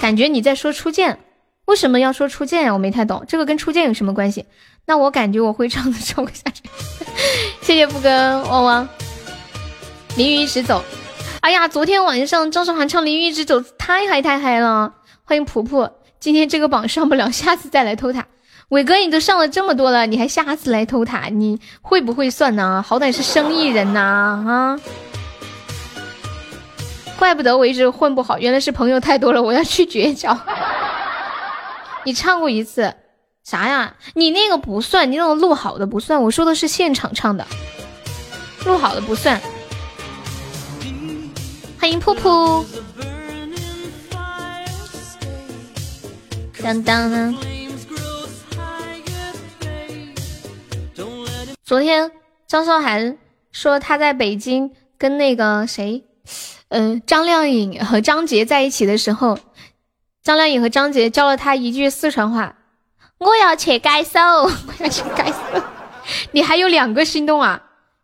感觉你在说初见，为什么要说初见呀？我没太懂，这个跟初见有什么关系？那我感觉我会唱的 [LAUGHS] 唱不下去，谢谢不跟汪汪。淋雨一直走，哎呀，昨天晚上张韶涵唱淋雨一直走太嗨太嗨了。欢迎婆婆，今天这个榜上不了，下次再来偷塔。伟哥，你都上了这么多了，你还下次来偷塔？你会不会算呢？好歹是生意人呐啊！怪不得我一直混不好，原来是朋友太多了，我要去绝交。[LAUGHS] 你唱过一次。啥呀？你那个不算，你那种录好的不算。我说的是现场唱的，录好的不算。欢迎噗噗。当当呢？昨天张韶涵说她在北京跟那个谁，嗯，张靓颖和张杰在一起的时候，张靓颖和张杰教了她一句四川话。我要去改手，[LAUGHS] 我要去改手。你还有两个心动啊？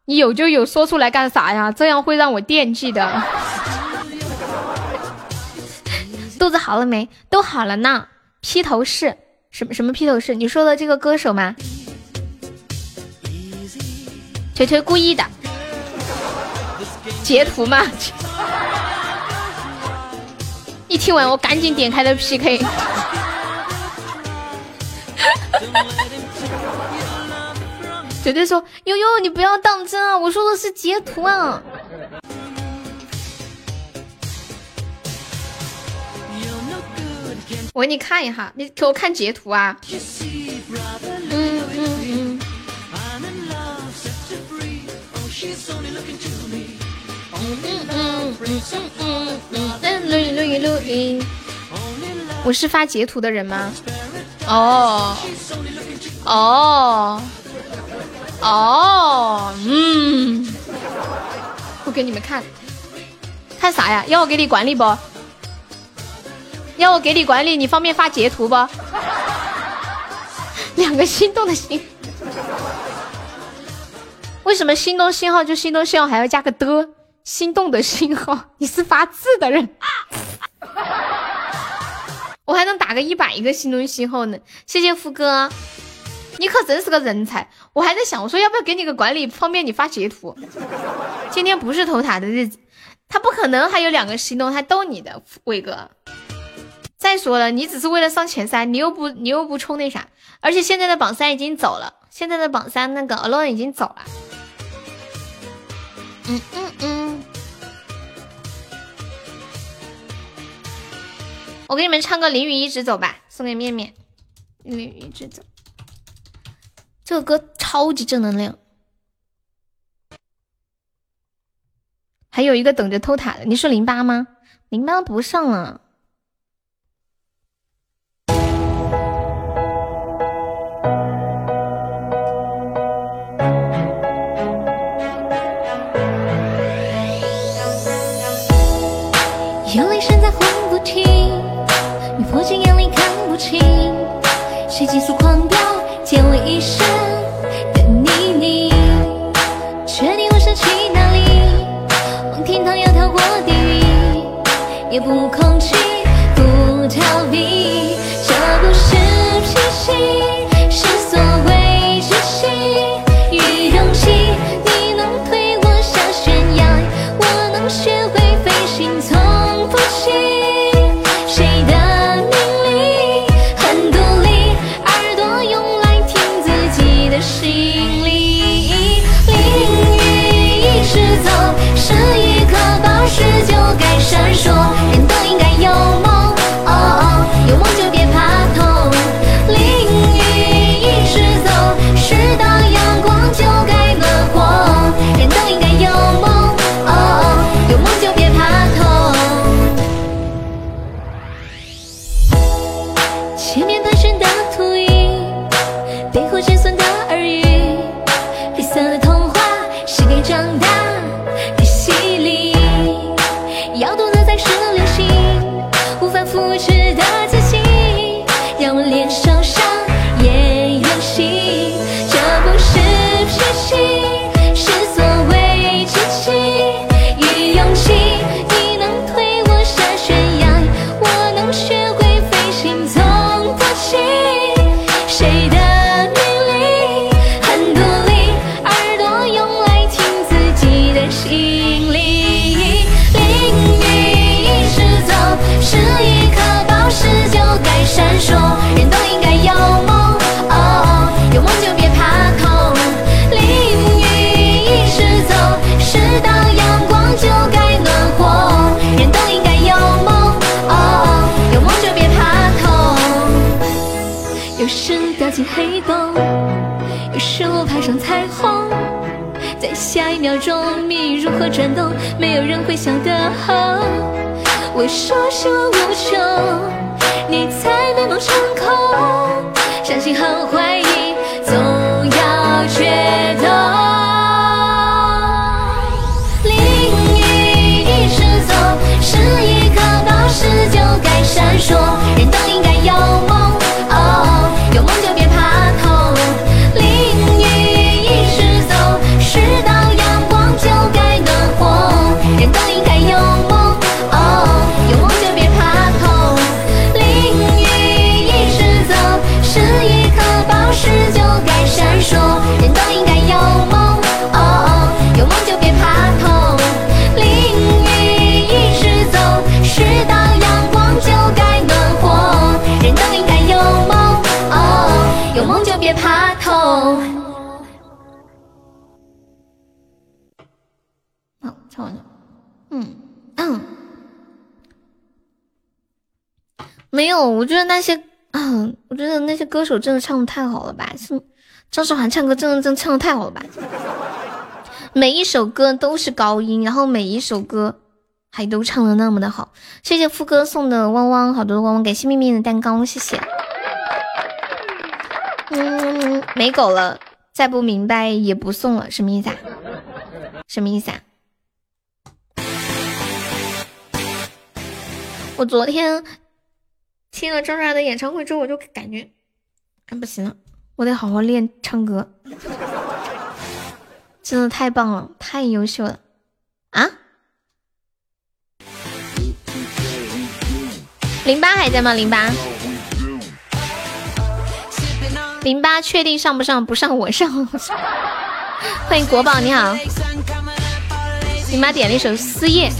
你有就有，说出来干啥呀？这样会让我惦记的。肚子好了没？都好了呢。披头士，什么什么披头士？你说的这个歌手吗？锤锤故意的，截图吗一听完我赶紧点开了 PK。[LAUGHS] 绝对说悠悠，你不要当真啊！我说的是截图啊。我给你看一下，你给我看截图啊。嗯嗯嗯。我是发截图的人吗？哦哦哦，嗯，我给你们看，看啥呀？要我给你管理不？要我给你管理？你方便发截图不？[LAUGHS] 两个心动的心，为什么心动信号就心动信号还要加个的？心动的信号，[LAUGHS] 你是发字的人，[LAUGHS] 我还能打个一百一个心动信号呢。谢谢福哥，你可真是个人才。我还在想，我说要不要给你个管理，方便你发截图。今天不是偷塔的日子，他不可能还有两个心动，还逗你的伟哥。再说了，你只是为了上前三，你又不你又不冲那啥，而且现在的榜三已经走了，现在的榜三那个 alone 已经走了。嗯嗯嗯，我给你们唱个《淋雨一直走》吧，送给面面。淋雨一直走，这个歌超级正能量。还有一个等着偷塔的，你是零八吗？零八不上了。黑洞，有时我爬上彩虹，在下一秒钟，命运如何转动，没有人会晓得。我说是我无穷，你才美梦成空，相信和怀疑总要决斗。淋雨一直走，是一颗宝石就该闪烁，人都应该有梦，没有，我觉得那些，嗯，我觉得那些歌手真的唱的太好了吧？是张韶涵唱歌真的真唱的太好了吧？每一首歌都是高音，然后每一首歌还都唱的那么的好。谢谢副歌送的汪汪，好多的汪汪，感谢秘密的蛋糕，谢谢。嗯，没狗了，再不明白也不送了，什么意思啊？什么意思啊？我昨天听了张韶涵的演唱会之后，我就感觉，啊不行了，我得好好练唱歌，[LAUGHS] 真的太棒了，太优秀了啊！零八还在吗？零八，零八确定上不上？不上我上。[LAUGHS] 欢迎国宝，你好。零八点了一首《思夜》。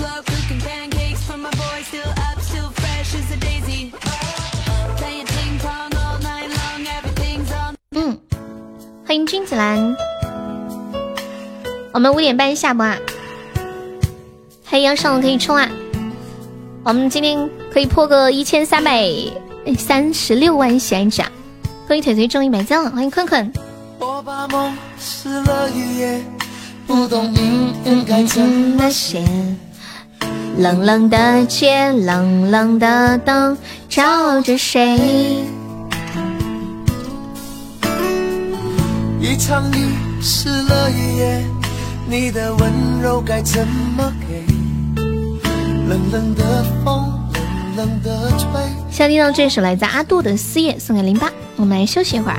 迎君子兰。我们五点半下播啊，还要上的可以冲啊！我们今天可以破个一千三百三十六万喜爱值啊！欢迎腿腿中一百赞了，欢迎坤坤。我把梦撕了一页，不懂明天该怎么写。冷冷的街，冷冷的灯，照着谁？一场雨湿了一夜，你的温柔该怎么给？冷冷的风，冷冷的吹。想听到这首来自阿杜的《思夜》，送给零八。我们来休息一会儿。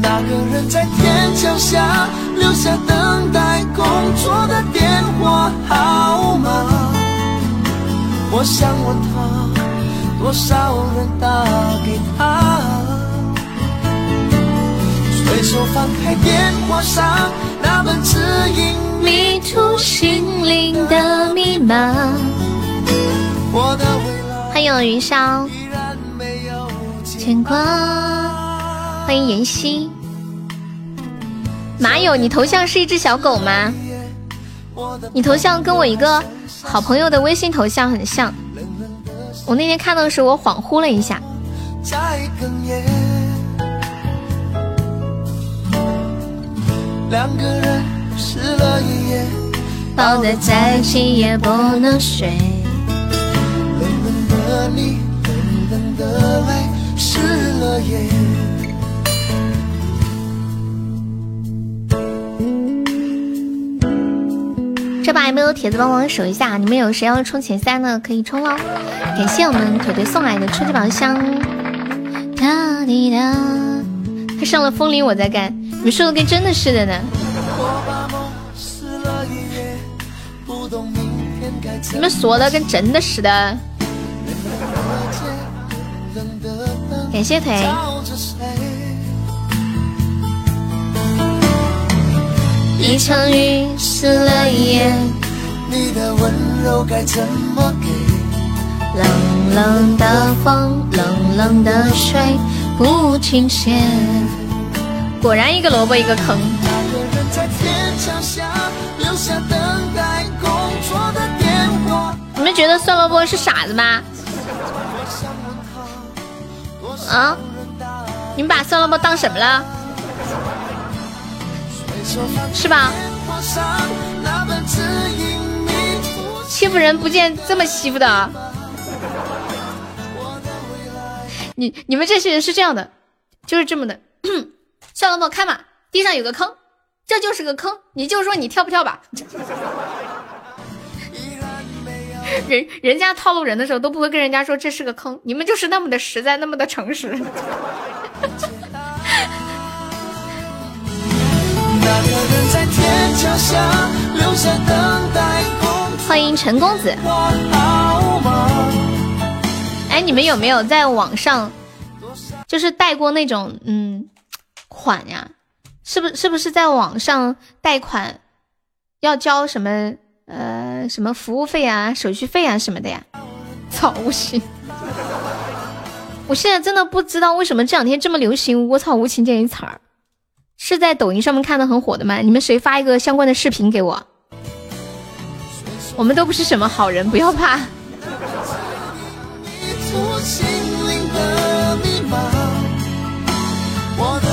那个人在天桥下留下等待工作的电话号码，我想问他，多少人打给他？随手翻开电话上那本指引迷途心灵的密码。欢迎云霄，牵挂。欢迎妍希。马友，你头像是一只小狗吗？你头像跟我一个好朋友的微信头像很像。我那天看到的时候，我恍惚了一下。两个人湿了一夜，抱得再紧也不能睡。冷冷的你，冷冷的泪，湿了夜。这把有没有铁子帮忙守一下？你们有谁要冲前三的可以冲喽！感谢我们腿腿送来的初级宝箱。哒滴哒，他上了风铃，我在干。你们说的跟真的似的呢。你们说的跟真的似的。感谢腿。一场雨湿了一夜，你的温柔该怎么给？冷冷的风，冷冷的水，不停歇。果然一个萝卜一个坑。你们觉得酸萝卜是傻子吗？啊？你们把酸萝卜当什么了？是吧？欺负人不见这么欺负的。你你们这些人是这样的，就是这么的。算了，我看嘛，地上有个坑，这就是个坑，你就说你跳不跳吧。[LAUGHS] 人人家套路人的时候都不会跟人家说这是个坑，你们就是那么的实在，那么的诚实。[LAUGHS] 欢迎陈公子。哎，你们有没有在网上就是带过那种嗯？款呀？是不是是不是在网上贷款要交什么呃什么服务费啊、手续费啊什么的呀？操，无情！我现在真的不知道为什么这两天这么流行“我操无情”这一词儿，是在抖音上面看的很火的吗？你们谁发一个相关的视频给我？我们都不是什么好人，不要怕。我的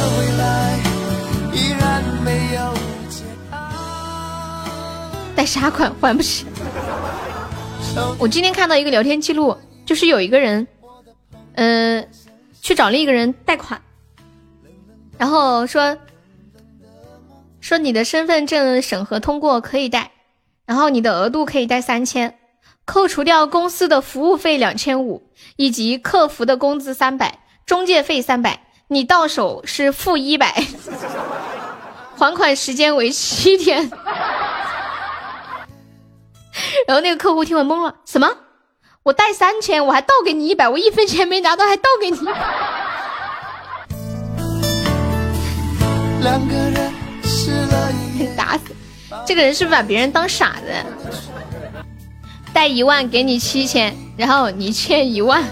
贷啥款还不起。我今天看到一个聊天记录，就是有一个人，嗯，去找另一个人贷款，然后说说你的身份证审核通过可以贷，然后你的额度可以贷三千，扣除掉公司的服务费两千五，以及客服的工资三百，中介费三百，你到手是负一百，[LAUGHS] 还款时间为七天。[LAUGHS] 然后那个客户听完懵了，什么？我贷三千，我还倒给你一百，我一分钱没拿到，还倒给你。两个人打死！这个人是不是把别人当傻子？贷一万给你七千，然后你欠一万。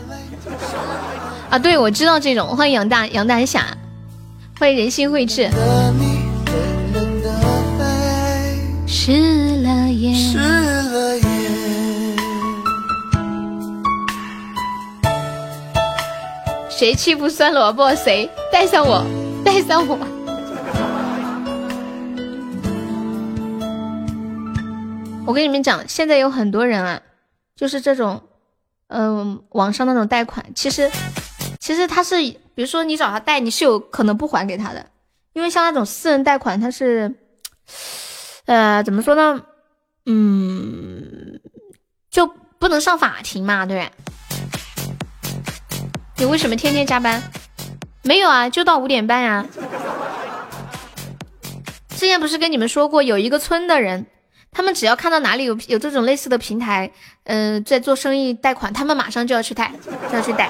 啊，对，我知道这种。欢迎杨大杨大侠，欢迎人心绘制。失了眼。谁欺负酸萝卜，谁带上我，带上我。我跟你们讲，现在有很多人啊，就是这种，嗯，网上那种贷款，其实，其实他是，比如说你找他贷，你是有可能不还给他的，因为像那种私人贷款，他是，呃，怎么说呢？嗯，就不能上法庭嘛，对。你为什么天天加班？没有啊，就到五点半呀。之前不是跟你们说过，有一个村的人，他们只要看到哪里有有这种类似的平台，嗯，在做生意贷款，他们马上就要去贷，就要去贷，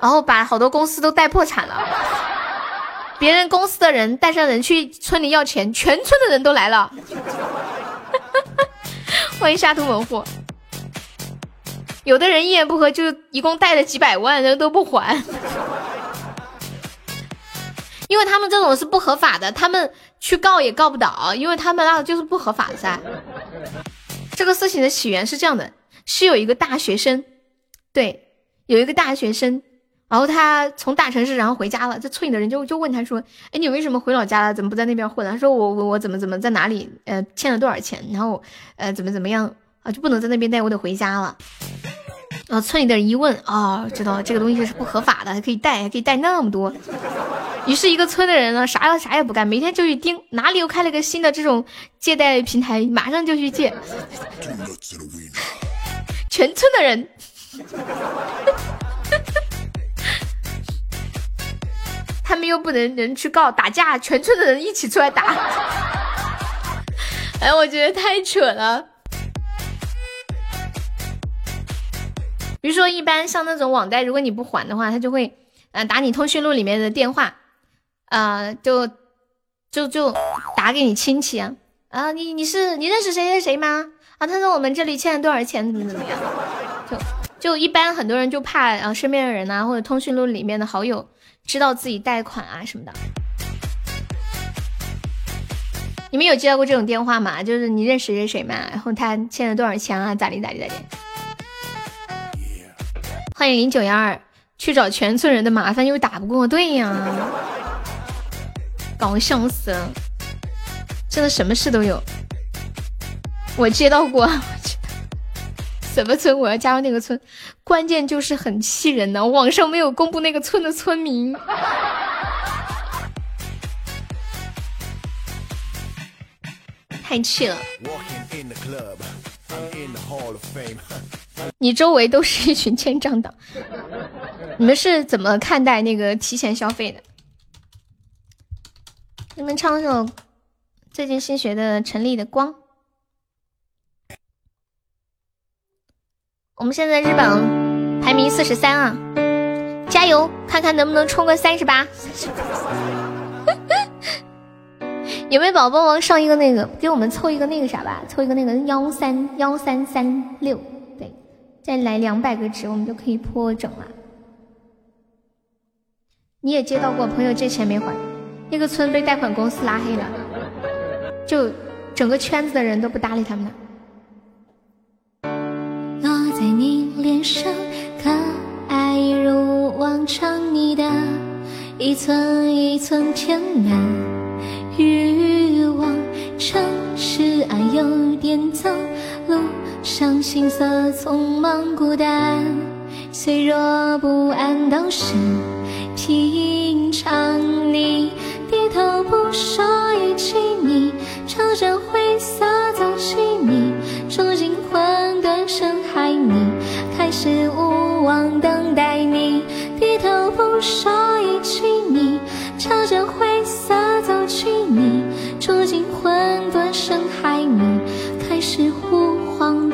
然后把好多公司都贷破产了。别人公司的人带上人去村里要钱，全村的人都来了。[LAUGHS] 欢迎沙图门户。有的人一言不合就一共贷了几百万，人都不还，因为他们这种是不合法的，他们去告也告不倒，因为他们那就是不合法噻。这个事情的起源是这样的，是有一个大学生，对，有一个大学生，然后他从大城市然后回家了，这村里的人就就问他说：“哎，你为什么回老家了？怎么不在那边混？”他说：“我我我怎么怎么在哪里？呃，欠了多少钱？然后呃怎么怎么样啊？就不能在那边带，我得回家了。”然后村里的人一问啊，知道这个东西是不合法的，还可以带，还可以带那么多。于是，一个村的人呢，啥啥也不干，每天就去盯哪里又开了个新的这种借贷平台，马上就去借。全村的人，他们又不能人去告打架，全村的人一起出来打。[LAUGHS] 哎，我觉得太扯了。比如说，一般像那种网贷，如果你不还的话，他就会，呃，打你通讯录里面的电话，呃，就，就就打给你亲戚啊，啊，你你是你认识谁谁谁吗？啊，他说我们这里欠了多少钱，怎么怎么样？就就一般很多人就怕啊，身边的人呐，或者通讯录里面的好友知道自己贷款啊什么的。你们有接到过这种电话吗？就是你认识谁谁谁吗，然后他欠了多少钱啊？咋地咋地咋地？欢迎零九幺二，去找全村人的麻烦又打不过，对呀，搞笑死了，真的什么事都有。我接到过，[LAUGHS] 什么村？我要加入那个村，关键就是很气人呢，网上没有公布那个村的村民，太气了。你周围都是一群欠账党，你们是怎么看待那个提前消费的？你们唱一首最近新学的陈粒的《光》。我们现在日榜排名四十三啊，加油，看看能不能冲个三十八。[LAUGHS] 有没有宝宝帮忙上一个那个，给我们凑一个那个啥吧，凑一个那个幺三幺三三六，再来两百个值，我们就可以破整了。你也接到过朋友借钱没还，那个村被贷款公司拉黑了，就整个圈子的人都不搭理他们了。落在你脸上，可爱如往常，你的一寸一寸填满。欲望城市啊有点脏，路上行色匆忙孤单，脆弱不安都是平常。你低头不说一句，你朝着灰色走去，你住进混沌深海，你开始无望等待，你低头不说一句，你朝着灰色走去，你住进混沌深海，你开始无望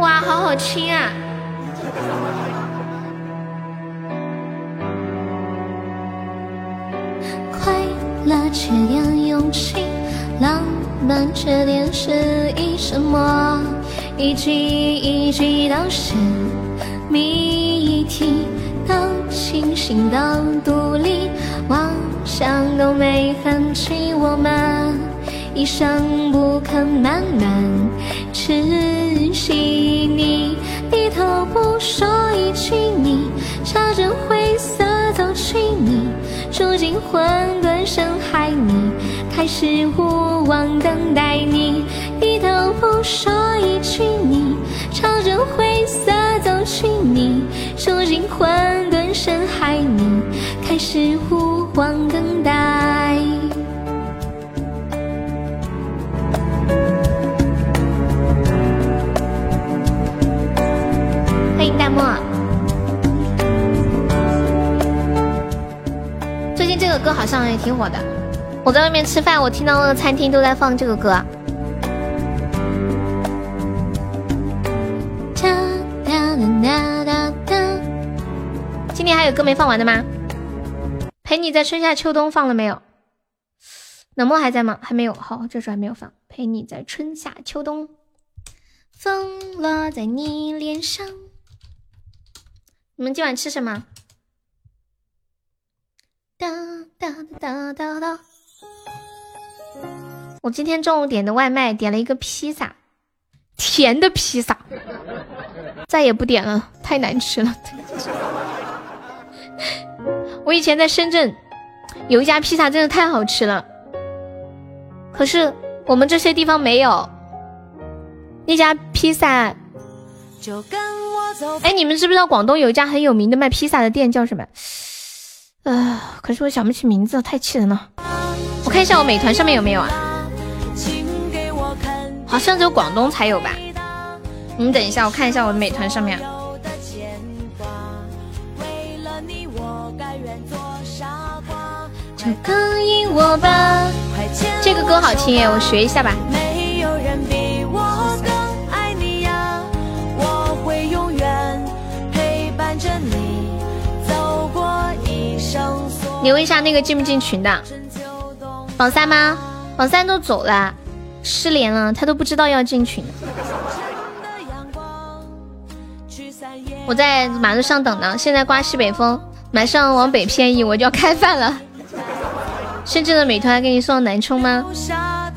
哇，好好听啊！快乐缺点勇气，浪漫缺点失意，什么一句一句都是谜题，都清醒都独立，妄想都没痕迹，我们一生不肯慢慢窒息。你低头不说一句，你朝着灰色走去，你住进混沌深海，你开始无望等待，你低头不说一句，你朝着灰色走去，你住进混沌深海，你开始无望等待。欢迎弹幕。最近这个歌好像也挺火的，我在外面吃饭，我听到那个餐厅都在放这个歌。哒哒哒哒哒。今天还有歌没放完的吗？陪你在春夏秋冬放了没有？冷漠还在吗？还没有，好，这首还没有放。陪你在春夏秋冬，风落在你脸上。你们今晚吃什么？哒哒哒哒哒。我今天中午点的外卖，点了一个披萨，甜的披萨，再也不点了，太难吃了。我以前在深圳有一家披萨，真的太好吃了，可是我们这些地方没有。那家披萨，哎，你们知不知道广东有一家很有名的卖披萨的店叫什么？呃，可是我想不起名字，太气人了。我看一下我美团上面有没有啊？好像只有广东才有吧？你们等一下，我看一下我的美团上面。就跟应我吧。这个歌好听耶，我学一下吧。你问一下那个进不进群的？榜三吗？榜三都走了，失联了，他都不知道要进群。我在马路上等呢，现在刮西北风，马上往北偏移，我就要开饭了。深圳的美团给你送到南充吗？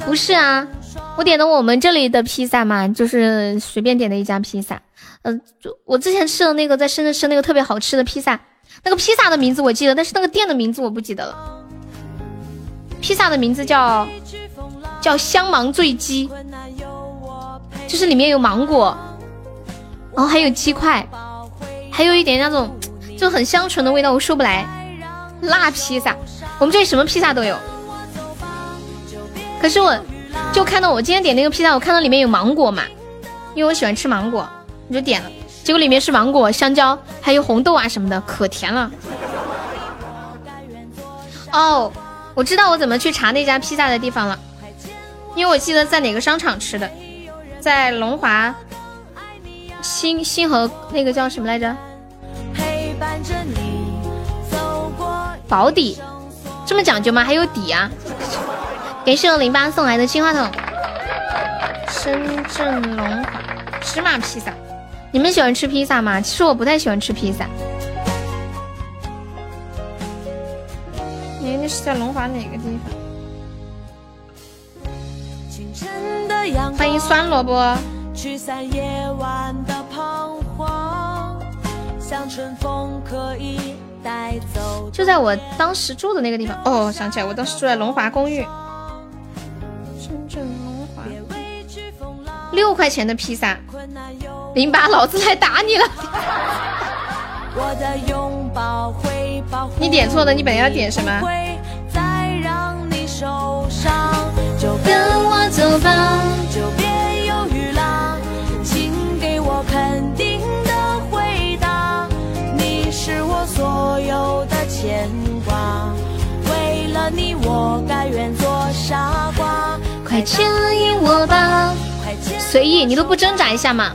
不是啊，我点的我们这里的披萨嘛，就是随便点的一家披萨。嗯、就我之前吃的那个在深圳吃那个特别好吃的披萨，那个披萨的名字我记得，但是那个店的名字我不记得了。披萨的名字叫叫香芒醉鸡，就是里面有芒果，然后还有鸡块，还有一点那种就很香醇的味道，我说不来。辣披萨，我们这里什么披萨都有。可是我就看到我今天点那个披萨，我看到里面有芒果嘛，因为我喜欢吃芒果，我就点了。结果里面是芒果、香蕉，还有红豆啊什么的，可甜了。哦，我知道我怎么去查那家披萨的地方了，因为我记得在哪个商场吃的，在龙华新新河那个叫什么来着？陪伴着你走过保底，这么讲究吗？还有底啊！感谢我零八送来的金话筒，深圳龙华芝麻披萨。你们喜欢吃披萨吗？其实我不太喜欢吃披萨。你那是在龙华哪个地方？清晨的阳欢迎酸萝卜。驱散夜晚的彷徨，像春风可以带走。就在我当时住的那个地方哦，想起来，我当时住在龙华公寓。深圳龙华，六块钱的披萨。零八，老子来打你了。你点错了，你本来要点什么？就跟我走吧，就别犹豫啦，请给我肯定的回答。你是我所有的牵挂，为了你我甘愿做傻瓜。快牵引我吧，随意，你都不挣扎一下吗？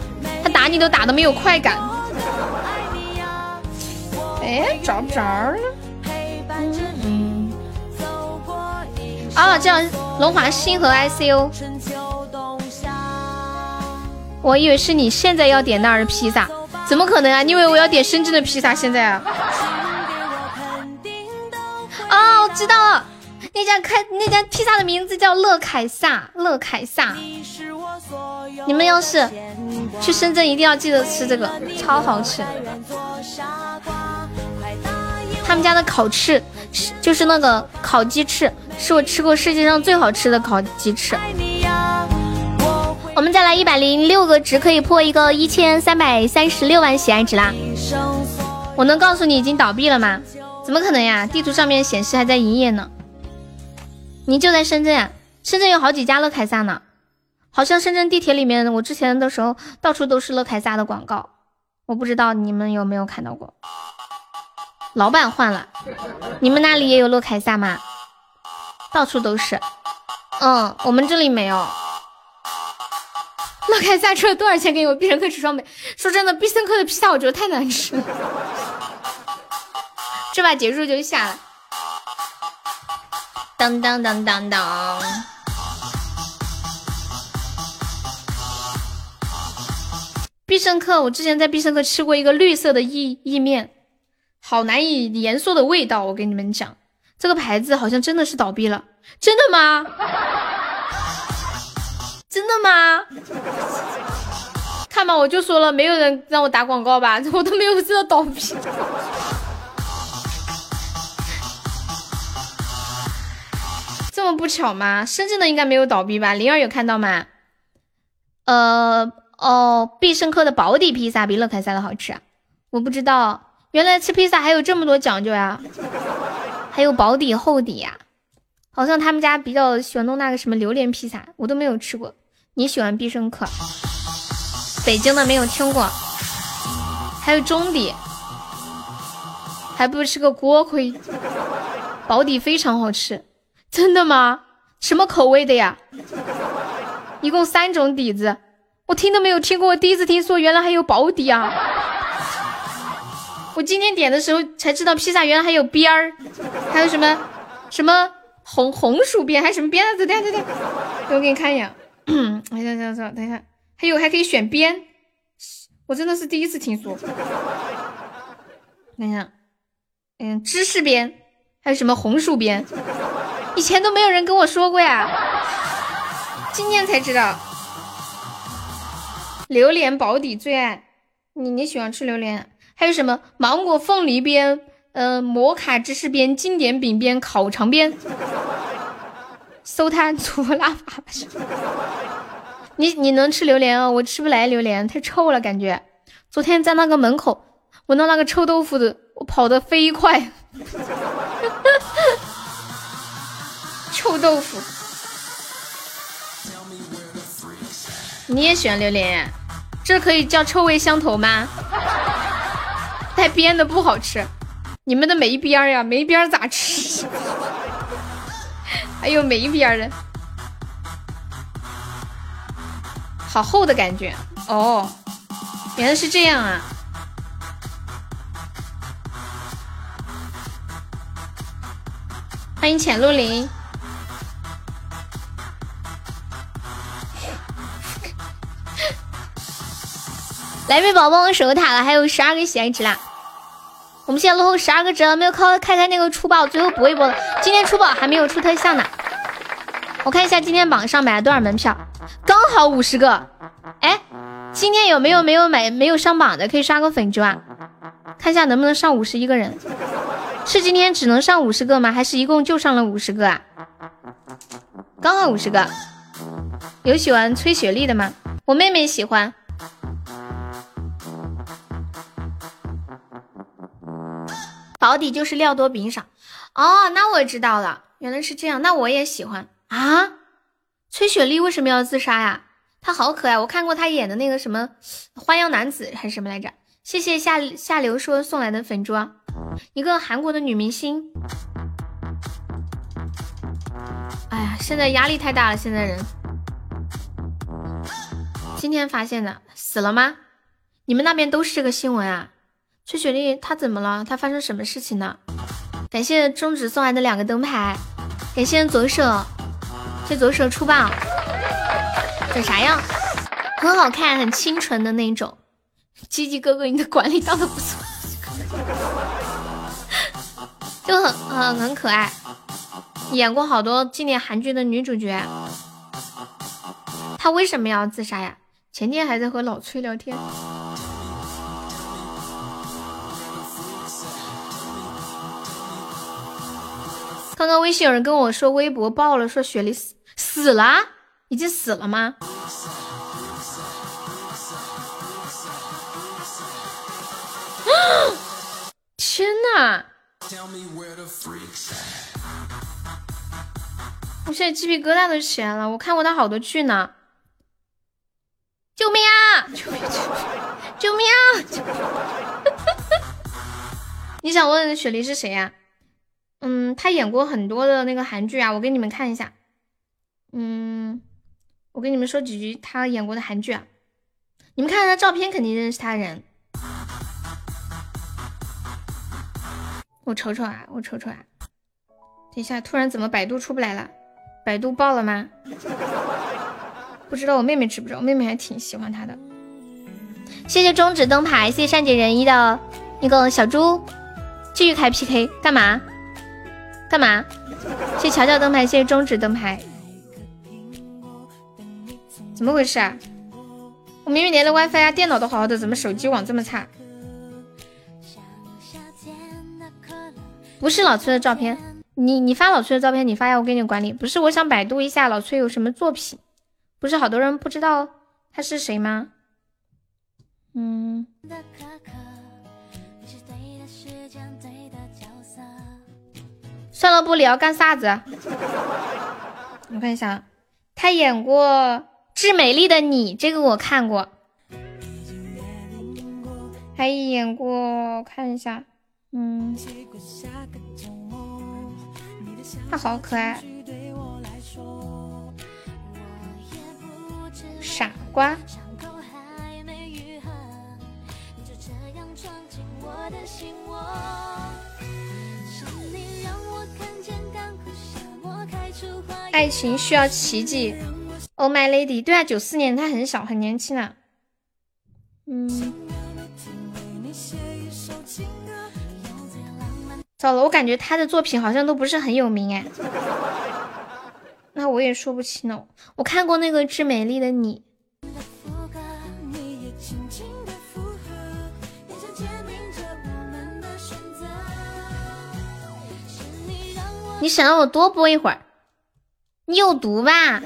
他打你都打的没有快感。哎，找不着了。啊，叫龙华星河 ICU。我以为是你现在要点那儿的披萨，怎么可能啊？你以为我要点深圳的披萨？现在啊？[LAUGHS] 哦，我知道了，那家开那家披萨的名字叫乐凯撒，乐凯撒。你们要是去深圳，一定要记得吃这个，超好吃。他们家的烤翅是就是那个烤鸡翅。是我吃过世界上最好吃的烤鸡翅。我们再来一百零六个值，可以破一个一千三百三十六万喜爱值啦！我能告诉你已经倒闭了吗？怎么可能呀？地图上面显示还在营业呢。你就在深圳啊？深圳有好几家乐凯撒呢。好像深圳地铁里面，我之前的时候到处都是乐凯撒的广告。我不知道你们有没有看到过。老板换了，你们那里也有乐凯撒吗？到处都是，嗯，我们这里没有。乐凯撒出了多少钱给我必胜客吃双倍？说真的，必胜客的披萨我觉得太难吃了。这把结束就下了。当当当当当。必胜客，我之前在必胜客吃过一个绿色的意意面，好难以言说的味道，我跟你们讲。这个牌子好像真的是倒闭了，真的吗？真的吗？看吧，我就说了，没有人让我打广告吧，我都没有知道倒闭。这么不巧吗？深圳的应该没有倒闭吧？灵儿有看到吗？呃，哦，必胜客的保底披萨比乐凯撒的好吃，我不知道，原来吃披萨还有这么多讲究呀。还有薄底厚底呀，好像他们家比较喜欢弄那个什么榴莲披萨，我都没有吃过。你喜欢必胜客，北京的没有听过。还有中底，还不如吃个锅盔。薄底非常好吃，真的吗？什么口味的呀？一共三种底子，我听都没有听过，我第一次听说原来还有薄底啊。我今天点的时候才知道，披萨原来还有边儿，还有什么什么红红薯边，还有什么边等？等下等下，我给你看一眼。[CLEARS THROAT] 哎呀呀呀！等一下，还有还可以选边，我真的是第一次听说。等一下，嗯，芝士边，还有什么红薯边？以前都没有人跟我说过呀，今天才知道。榴莲保底最爱你，你喜欢吃榴莲？还有什么芒果凤梨边，嗯，摩卡芝士边，经典饼边，烤肠边，搜它粗拉法。你你能吃榴莲啊？我吃不来榴莲，太臭了，感觉。昨天在那个门口闻到那个臭豆腐的，我跑得飞快。臭豆腐，你也喜欢榴莲？这可以叫臭味相投吗？带边的不好吃，你们的没边儿呀？没边儿咋吃？还有没边儿的，好厚的感觉哦，原来是这样啊！欢迎浅露林。来位宝宝守个塔了，还有十二个喜爱值啦！我们现在落后十二个值了，没有靠开开那个出宝，最后搏一搏。今天出宝还没有出特效呢，我看一下今天榜上买了多少门票，刚好五十个。哎，今天有没有没有买没有上榜的，可以刷个粉猪啊？看一下能不能上五十一个人？是今天只能上五十个吗？还是一共就上了五十个啊？刚好五十个。有喜欢吹雪莉的吗？我妹妹喜欢。保底就是料多饼少。哦，那我知道了，原来是这样。那我也喜欢啊。崔雪莉为什么要自杀呀？她好可爱，我看过她演的那个什么花样男子还是什么来着？谢谢下下流说送来的粉猪，一个韩国的女明星。哎呀，现在压力太大了，现在人。今天发现的，死了吗？你们那边都是这个新闻啊？崔雪莉她怎么了？她发生什么事情呢？感谢中指送来的两个灯牌，感谢左手，谢左手出棒，长啥样？很好看，很清纯的那种。鸡鸡哥哥，你的管理当的不错，就很很很可爱。演过好多经典韩剧的女主角，她为什么要自杀呀？前天还在和老崔聊天。刚刚微信有人跟我说微博爆了，说雪梨死死了，已经死了吗？[GASPS] 天呐！我现在鸡皮疙瘩都起来了。我看过他好多剧呢。救命啊！救命！救命啊！[LAUGHS] 你想问雪梨是谁呀？嗯，他演过很多的那个韩剧啊，我给你们看一下。嗯，我给你们说几句他演过的韩剧啊。你们看他照片，肯定认识他人。我瞅瞅啊，我瞅瞅啊。等一下，突然怎么百度出不来了？百度爆了吗？[LAUGHS] 不知道我妹妹知不知道？我妹妹还挺喜欢他的。谢谢中指灯牌，谢谢善解人意的那个小猪，继续开 PK 干嘛？干嘛？谢乔乔灯牌，谢谢中指灯牌。怎么回事啊？我明明连了 WiFi 啊，电脑都好好的，怎么手机网这么差？不是老崔的照片，你你发老崔的照片，你发呀，我给你管理。不是，我想百度一下老崔有什么作品。不是好多人不知道他是谁吗？嗯，算了，不聊，干啥子？我看一下，他演过《致美丽的你》，这个我看过。还演过，看一下。嗯，他好可爱，傻瓜。爱情需要奇迹，Oh my lady，对啊，九四年，他很小，很年轻啊。嗯。糟了，我感觉他的作品好像都不是很有名哎，那我也说不清了。我看过那个《致美丽的你》，你想让我多播一会儿？你有毒吧？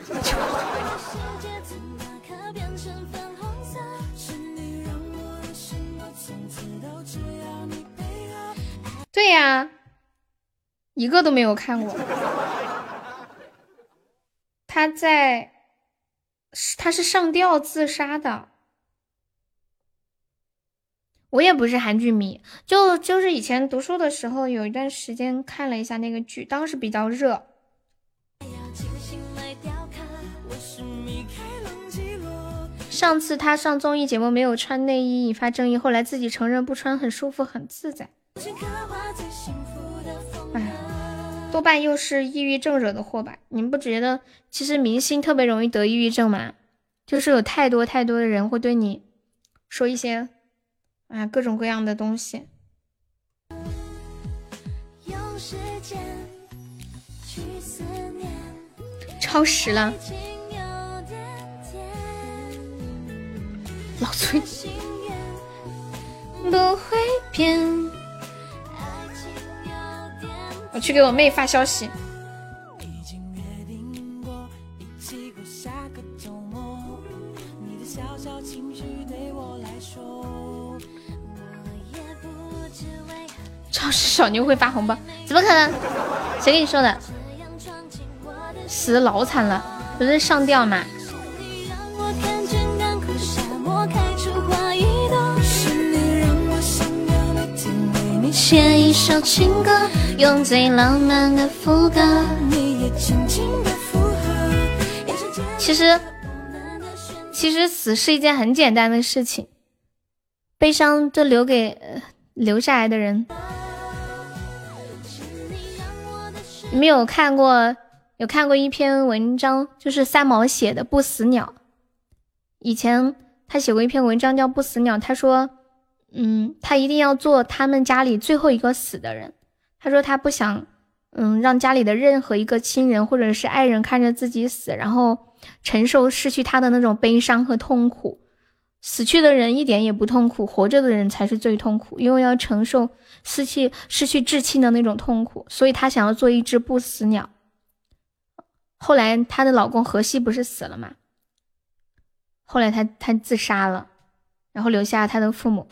对呀，一个都没有看过。他在，他是上吊自杀的。我也不是韩剧迷，就就是以前读书的时候有一段时间看了一下那个剧，当时比较热。上次他上综艺节目没有穿内衣引发争议，后来自己承认不穿很舒服很自在。哎，多半又是抑郁症惹的祸吧？你们不觉得其实明星特别容易得抑郁症吗？就是有太多太多的人会对你说一些啊各种各样的东西。超时了，老崔。不会变。我去给我妹发消息。超市小妞会发红包？怎么可能？谁跟你说的？死老惨了，不是上吊吗？写一首情歌，用最浪漫的副歌。其实，其实死是一件很简单的事情，悲伤就留给留下来的人。你们有看过有看过一篇文章，就是三毛写的《不死鸟》。以前他写过一篇文章叫《不死鸟》，他说。嗯，他一定要做他们家里最后一个死的人。他说他不想，嗯，让家里的任何一个亲人或者是爱人看着自己死，然后承受失去他的那种悲伤和痛苦。死去的人一点也不痛苦，活着的人才是最痛苦，因为要承受失去失去至亲的那种痛苦。所以他想要做一只不死鸟。后来她的老公荷西不是死了吗？后来他他自杀了。然后留下他的父母。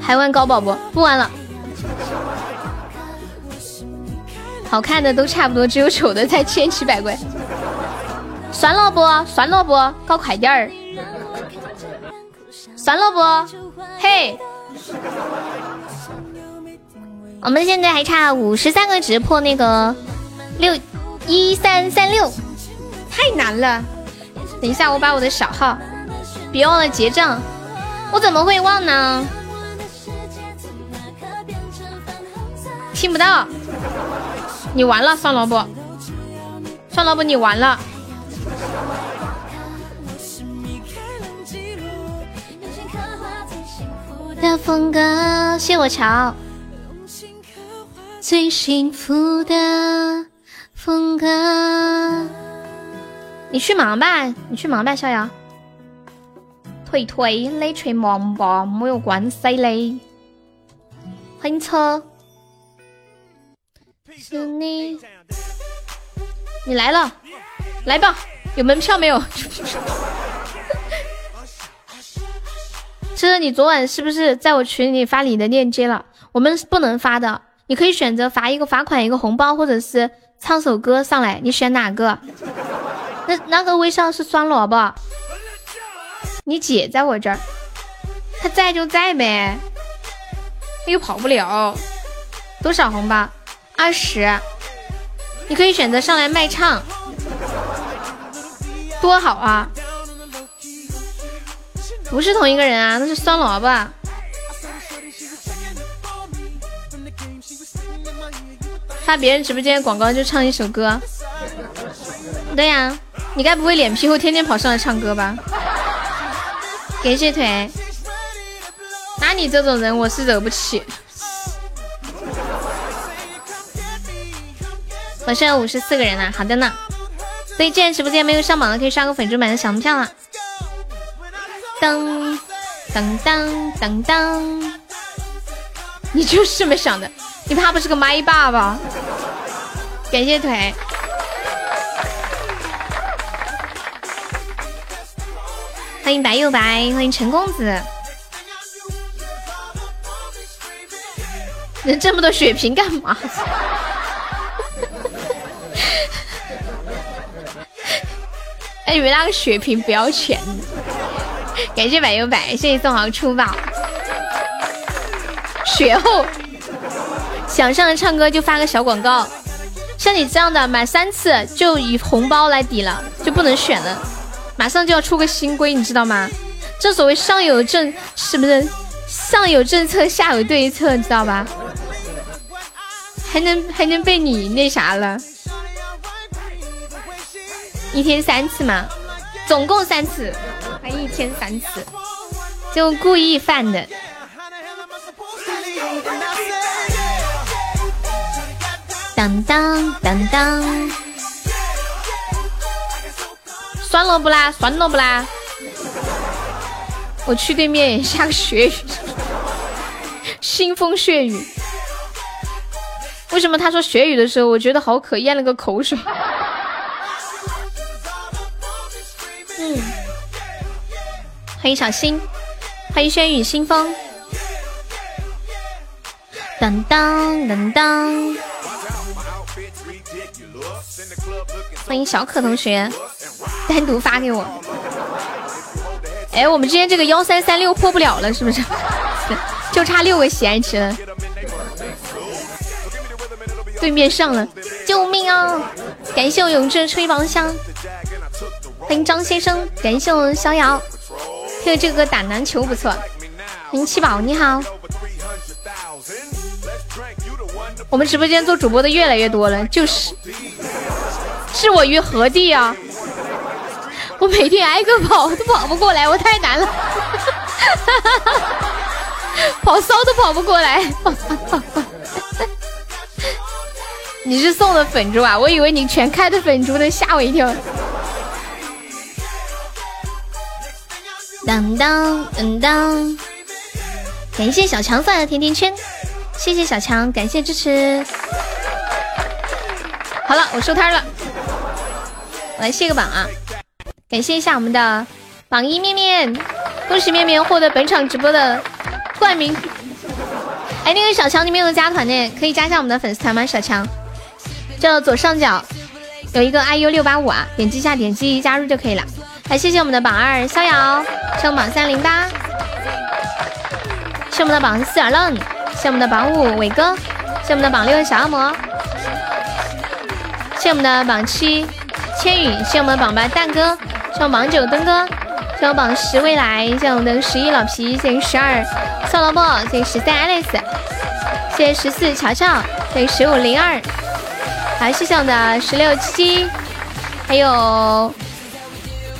还玩高宝不？不玩了。好看的都差不多，只有丑的才千奇百怪。算了不？算了不？搞快点儿。算了不？嘿。我们现在还差五十三个值破那个六。一三三六，太难了。等一下，我把我的小号，别忘了结账。我怎么会忘呢？听不到。你完了，酸萝卜。酸萝卜，你完了。的风格，谢我乔。最幸福的。风格，你去忙吧，你去忙吧，逍遥。退退，你去忙吧，没有关系嘞。欢迎车，是你，你来了，来吧，有门票没有？这你昨晚是不是在我群里发你的链接了？我们是不能发的，你可以选择发一个罚款，一个红包，或者是。唱首歌上来，你选哪个？那那个微笑是酸萝卜。你姐在我这儿，她在就在呗，又跑不了。多少红包？二十。你可以选择上来卖唱，多好啊！不是同一个人啊，那是酸萝卜。发别人直播间广告就唱一首歌，对呀，你该不会脸皮厚天天跑上来唱歌吧？感谢腿，那你这种人我是惹不起。我现在五十四个人了，好的呢。所以，既然直播间没有上榜的，可以刷个粉猪版的小门票了。噔噔噔噔噔，你就是这么想的。你怕不是个麦霸吧？感谢腿，欢迎白又白，欢迎陈公子。人这么多血瓶干嘛？[LAUGHS] 哎以为那个血瓶不要钱。感谢白又白，谢谢宋豪出宝。血厚。想上来唱歌就发个小广告，像你这样的满三次就以红包来抵了，就不能选了。马上就要出个新规，你知道吗？正所谓上有政，是不是上有政策下有对策，你知道吧？还能还能被你那啥了？一天三次嘛，总共三次，还一天三次，就故意犯的。当当当当，算了不啦，算了不啦，我去对面下个雪雨，腥风血雨。为什么他说血雨的时候，我觉得好渴，咽了个口水。嗯，欢迎小新，欢迎轩雨新风，当当当当，欢迎小可同学，单独发给我。哎，我们之间这个幺三三六破不了了，是不是？[LAUGHS] 就差六个喜爱值了。对面上了，救命啊！感谢我永志吹宝箱，欢迎张先生，感谢我逍遥，听这个打篮球不错。欢迎七宝，你好。我们直播间做主播的越来越多了，就是置我于何地啊？我每天挨个跑都跑不过来，我太难了，[LAUGHS] 跑骚都跑不过来。[LAUGHS] 你是送的粉猪啊？我以为你全开的粉猪呢，吓我一跳。当当当当，感谢小强送的甜甜圈，谢谢小强，感谢支持。好了，我收摊了，我来卸个榜啊！感谢一下我们的榜一面面，恭喜面面获得本场直播的冠名。哎，那个小强，你没有加团呢，可以加一下我们的粉丝团吗？小强。就左上角有一个 iu 六八五啊，点击一下，点击加入就可以了。来，谢谢我们的榜二逍遥，谢我们榜三零八，谢我们的榜四耳愣，谢我们的榜五伟哥，谢我们的榜六小恶魔，谢我们的榜七千羽，谢我们榜八蛋哥，谢我们榜九灯哥，谢我榜十未来，谢我们的十一老皮，谢谢十二宋萝卜，谢谢十三 Alice，谢谢十四乔乔，谢十五零二。还是想的十六七，还有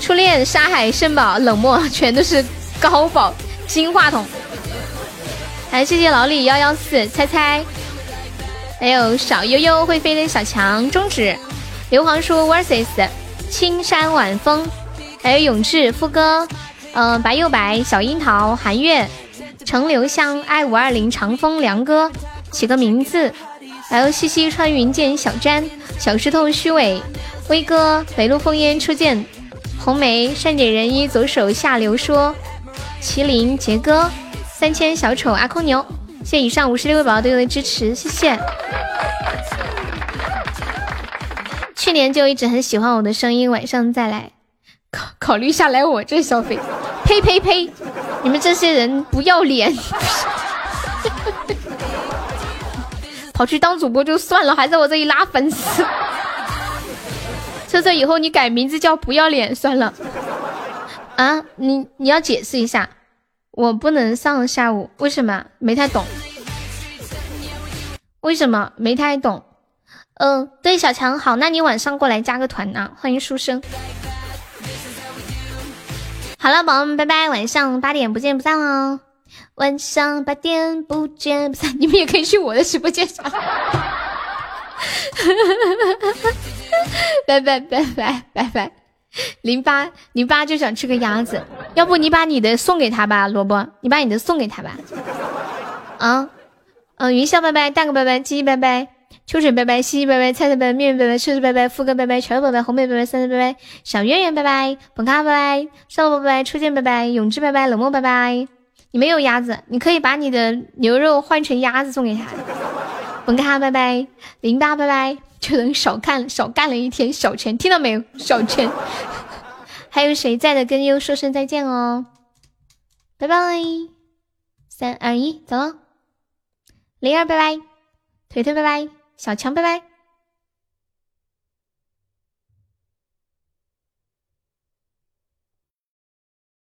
初恋沙海圣宝冷漠，[LAUGHS] 全都是高宝金话筒。还谢谢老李幺幺四猜猜，还有小悠悠会飞的小强中指，硫磺树 versus 青山晚风，还有永志副歌，嗯白又白小樱桃寒月程留香 i 五二零长风凉歌，起个名字。还有西西穿云箭，小詹，小石头，虚伪，威哥，北路烽烟初见，红梅，善解人意，左手下流说，麒麟，杰哥，三千小丑，阿空牛，谢谢以上五十六位宝宝对我的支持，谢谢。去年就一直很喜欢我的声音，晚上再来，考考虑下来我这消费，呸呸呸，你们这些人不要脸。[LAUGHS] 跑去当主播就算了，还在我这里拉粉丝。车车以后你改名字叫不要脸算了。啊，你你要解释一下，我不能上下午，为什么？没太懂。为什么？没太懂。嗯，对，小强好，那你晚上过来加个团啊！欢迎书生。好了，宝宝们，拜拜，晚上八点不见不散哦。晚上八点不见不散，[LAUGHS] 你们也可以去我的直播间。拜拜拜拜拜拜，零八零八就想吃个鸭子，要不你把你的送给他吧，萝卜，你把你的送给他吧。啊，嗯，云霄拜拜，大哥拜拜，鸡鸡拜拜，秋水拜拜，西西拜拜，菜菜拜拜，面面拜拜，车车拜拜，富哥拜拜，全拜拜，红妹拜拜，三三拜拜，小月圆拜拜，本咖拜拜，少萝拜拜，初见拜拜，永志拜拜，冷漠拜拜。你没有鸭子，你可以把你的牛肉换成鸭子送给他。本咖拜拜，零八拜拜，就能少干少干了一天小钱，听到没有？小钱。[LAUGHS] 还有谁在的？跟优说声再见哦，拜拜。三二一，走了。灵儿拜拜，腿腿拜拜，小强拜拜。